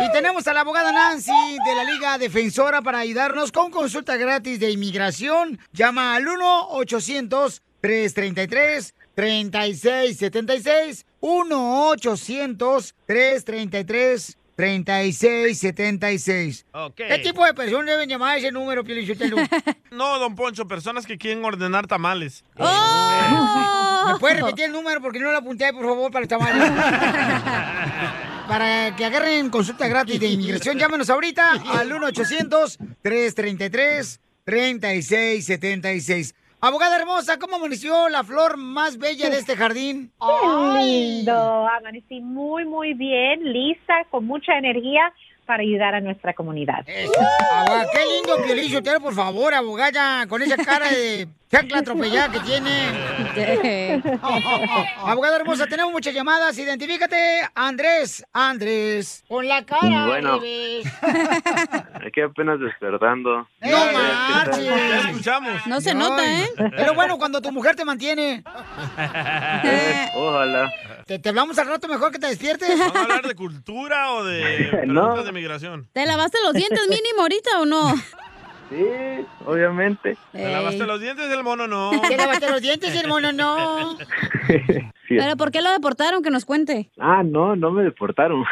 Speaker 4: Y tenemos a la abogada Nancy de la Liga Defensora para ayudarnos con consulta gratis de inmigración. Llama al 1-800-333-3676. 1-800-333-3676.
Speaker 3: Ok.
Speaker 4: ¿Qué tipo de personas deben llamar a ese número, Pielichotelo? *laughs*
Speaker 3: No, don Poncho, personas que quieren ordenar tamales.
Speaker 4: ¿Me puede repetir el número porque no lo apunté, por favor, para el tamaño? *laughs* para que agarren consulta gratis de inmigración, llámenos ahorita al 1-800-333-3676. Abogada hermosa, ¿cómo amaneció la flor más bella de este jardín?
Speaker 39: Qué lindo. Amanecí muy, muy bien, lista, con mucha energía para ayudar a nuestra comunidad.
Speaker 4: Abogada, qué lindo Piolín Sotelo, por favor, abogada, con esa cara de chancla atropellada que tiene. *laughs* abogada hermosa, tenemos muchas llamadas. Identifícate, Andrés. Andrés, con la cara.
Speaker 40: Bueno. Aquí *laughs* apenas despertando.
Speaker 4: No marches.
Speaker 3: Ya escuchamos.
Speaker 5: No se nota, ¿eh?
Speaker 4: Pero bueno, cuando tu mujer te mantiene. *laughs*
Speaker 40: Ojalá.
Speaker 4: ¿Te, te hablamos al rato mejor que te despiertes?
Speaker 3: ¿Vamos a hablar de cultura o de preguntas de migración?
Speaker 5: ¿Te lavaste los dientes mínimo ahorita o no?
Speaker 40: Sí, obviamente.
Speaker 3: ¿Te lavaste los dientes del mono? No.
Speaker 4: ¿Te lavaste los dientes y el mono no? *laughs*
Speaker 40: Sí.
Speaker 5: ¿Pero por qué lo deportaron? Que nos cuente.
Speaker 40: Ah, no, no me deportaron.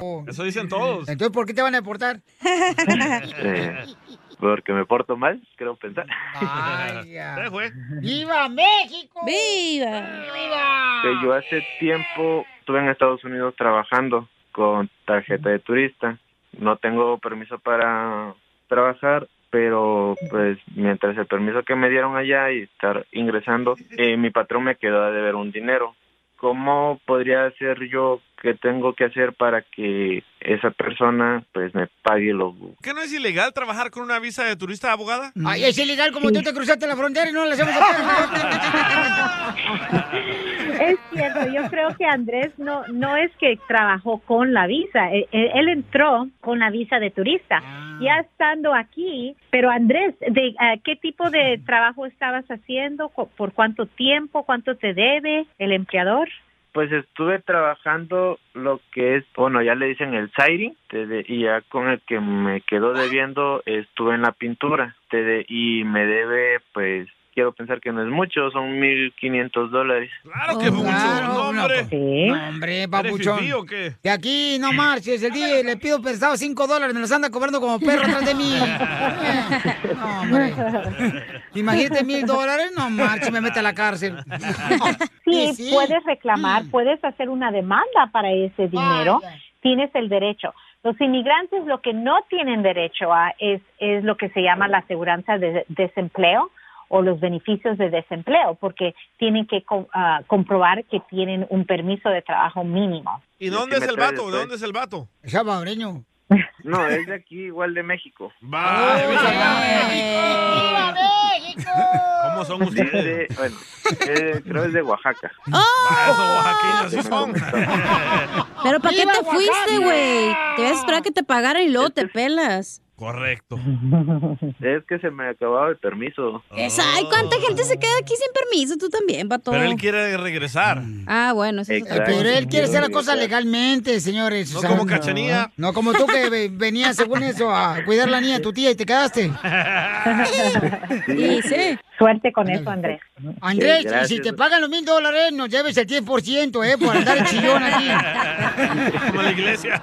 Speaker 5: Oh.
Speaker 3: Eso dicen todos.
Speaker 4: Entonces, ¿por qué te van a deportar?
Speaker 40: Eh, *laughs* porque me porto mal, creo pensar.
Speaker 4: Vaya.
Speaker 3: Se fue.
Speaker 4: ¡Viva México!
Speaker 5: ¡Viva!
Speaker 4: ¡Viva!
Speaker 40: Que yo hace tiempo estuve en Estados Unidos trabajando con tarjeta de turista. No tengo permiso para trabajar, pero pues mientras el permiso que me dieron allá y estar ingresando, eh, mi patrón me quedó a deber un dinero. ¿Cómo podría hacer yo qué tengo que hacer para que esa persona pues me pague lo
Speaker 3: ¿Qué no es ilegal trabajar con una visa de turista abogada?
Speaker 4: Ay, es ilegal como tú te cruzaste la frontera y no le hacemos *laughs*
Speaker 39: Es cierto, yo creo que Andrés no no es que trabajó con la visa, él, él entró con la visa de turista, ya estando aquí, pero Andrés, ¿de ah, qué tipo de trabajo estabas haciendo? ¿Cu- ¿Por cuánto tiempo? ¿Cuánto te debe el empleador?
Speaker 40: Pues estuve trabajando lo que es, bueno, ya le dicen el siding, y ya con el que me quedó debiendo estuve en la pintura, y me debe, pues, quiero pensar que no es mucho, son 1.500 dólares.
Speaker 3: Claro que mucho. no, hombre.
Speaker 4: No, hombre, papuchón.
Speaker 3: fifí o qué?
Speaker 4: De aquí no marches, el día le pido prestado cinco dólares, me los anda cobrando como perro atrás de mí. *laughs* No, hombre. Imagínate mil dólares, no marches, me mete a la cárcel.
Speaker 39: Sí,
Speaker 4: Sí, sí.
Speaker 39: puedes reclamar, puedes hacer una demanda para ese dinero,
Speaker 4: Vaya.
Speaker 39: tienes el derecho. Los inmigrantes lo que no tienen derecho a es, es lo que se llama la aseguranza de desempleo o los beneficios de desempleo, porque tienen que co- ah, comprobar que tienen un permiso de trabajo mínimo.
Speaker 3: ¿Y dónde es el vato? ¿De dónde es el vato?
Speaker 4: Es salvadoreño.
Speaker 40: No, es de aquí, igual de México.
Speaker 3: Vaya,
Speaker 4: ¡Viva México!
Speaker 3: ¿Cómo son ustedes?
Speaker 40: Dice, bueno, eh, creo es de Oaxaca.
Speaker 3: Va, Esos oaxaqueños son. *laughs*
Speaker 5: ¿Pero para qué
Speaker 4: ¡Viva
Speaker 5: te fuiste, güey? Te vas a esperar que te pagaran y luego te pelas.
Speaker 3: Correcto. *laughs*
Speaker 40: Es que se me acababa el permiso.
Speaker 5: Esa, ay, ¿cuánta gente se queda aquí sin permiso? Tú también, pato.
Speaker 3: Pero él quiere regresar.
Speaker 5: Ah, bueno, eso es otra
Speaker 4: Pero él quiere hacer la cosa legalmente, señores.
Speaker 3: No
Speaker 4: o sea,
Speaker 3: como Cachanilla.
Speaker 4: No como tú que ve- *laughs* venías según eso a cuidar la niña de tu tía y te quedaste. *laughs*
Speaker 5: Sí, sí.
Speaker 39: Suerte con eso, Andrés.
Speaker 4: Andrés,
Speaker 40: Sí,
Speaker 4: si te pagan los mil dólares, nos lleves el 10%, ¿eh? Por andar el chillón aquí. *laughs*
Speaker 3: Como la iglesia.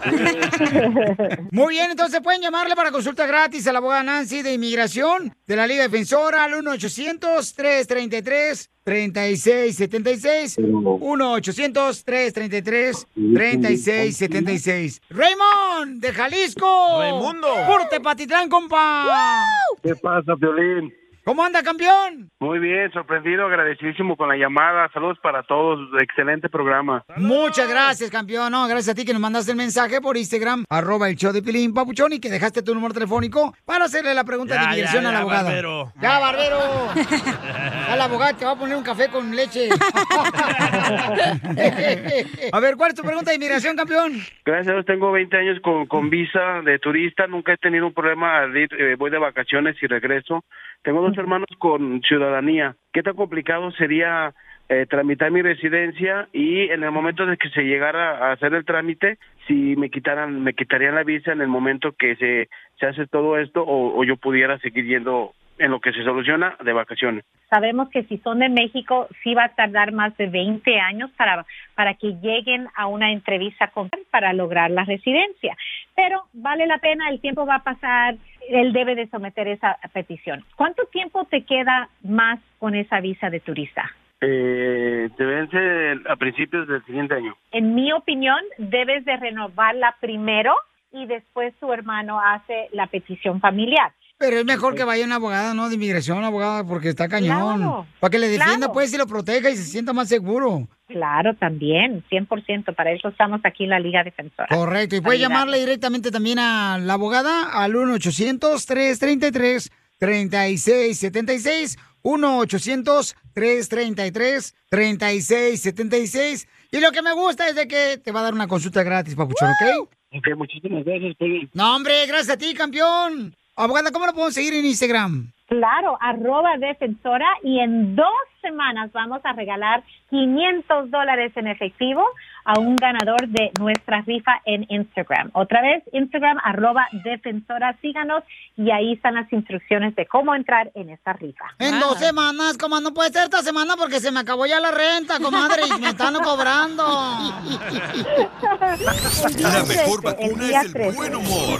Speaker 4: Muy bien, entonces pueden llamarle para consulta gratis a la abogada Nancy de Inmigración de la Liga Defensora al 1-800-333-3676. 1-800-333-3676. Raymond de Jalisco.
Speaker 3: Raimundo.
Speaker 4: Puro Tepatitlán, compa.
Speaker 33: ¿Qué pasa, Violín?
Speaker 4: ¿Cómo anda, campeón?
Speaker 33: Muy bien, sorprendido, agradecidísimo con la llamada. Saludos para todos, excelente programa.
Speaker 4: Muchas gracias, campeón. No, gracias a ti que nos mandaste el mensaje por Instagram, arroba el show de Pilín Papuchón y que dejaste tu número telefónico para hacerle la pregunta
Speaker 3: Ya,
Speaker 4: de inmigración
Speaker 3: ya,
Speaker 4: a la
Speaker 3: ya,
Speaker 4: abogada.
Speaker 3: barbero.
Speaker 4: Ya, barbero. *laughs* Ya la abogada te va a poner un café con leche. *laughs* a ver, ¿cuál es tu pregunta de inmigración, campeón?
Speaker 33: Gracias a Dios tengo 20 años con, con visa de turista, nunca he tenido un problema al ir, eh, voy de vacaciones y regreso. Tengo dos hermanos con ciudadanía. ¿Qué tan complicado sería eh, tramitar mi residencia y en el momento de que se llegara a hacer el trámite, si me quitaran, me quitarían la visa en el momento que se, se hace todo esto o, o yo pudiera seguir yendo en lo que se soluciona de vacaciones?
Speaker 39: Sabemos que si son de México, sí va a tardar más de 20 años para, para que lleguen a una entrevista con para lograr la residencia. Pero vale la pena, el tiempo va a pasar, él debe de someter esa petición. ¿Cuánto tiempo te queda más con esa visa de turista?
Speaker 33: Eh, te vence a principios del siguiente año.
Speaker 39: En mi opinión, debes de renovarla primero y después tu hermano hace la petición familiar.
Speaker 4: Pero es mejor que vaya una abogada, ¿no? De inmigración, abogada, porque está cañón.
Speaker 39: Claro,
Speaker 4: Para que le defienda,
Speaker 39: claro.
Speaker 4: pues, y lo proteja y se sienta más seguro.
Speaker 39: Claro, también, 100%. Para eso estamos aquí en la Liga Defensora.
Speaker 4: Correcto. Y puede llamarle directamente también a la abogada al 1-800-333-3676. 1-800-333-3676. Y lo que me gusta es de que te va a dar una consulta gratis, papuchón, ¿ok?
Speaker 31: Ok, muchísimas gracias, Piolín.
Speaker 4: No, hombre, gracias a ti, campeón. Abogada, ¿cómo lo podemos seguir en Instagram?
Speaker 39: Claro, arroba defensora y en dos semanas vamos a regalar 500 dólares en efectivo a un ganador de nuestra rifa en Instagram. Otra vez, Instagram arroba defensora, síganos y ahí están las instrucciones de cómo entrar en esta rifa.
Speaker 4: En dos semanas, como no puede ser esta semana porque se me acabó ya la renta, comadre, y me están cobrando. *laughs*
Speaker 2: La mejor vacuna es el
Speaker 39: 13.
Speaker 2: buen humor.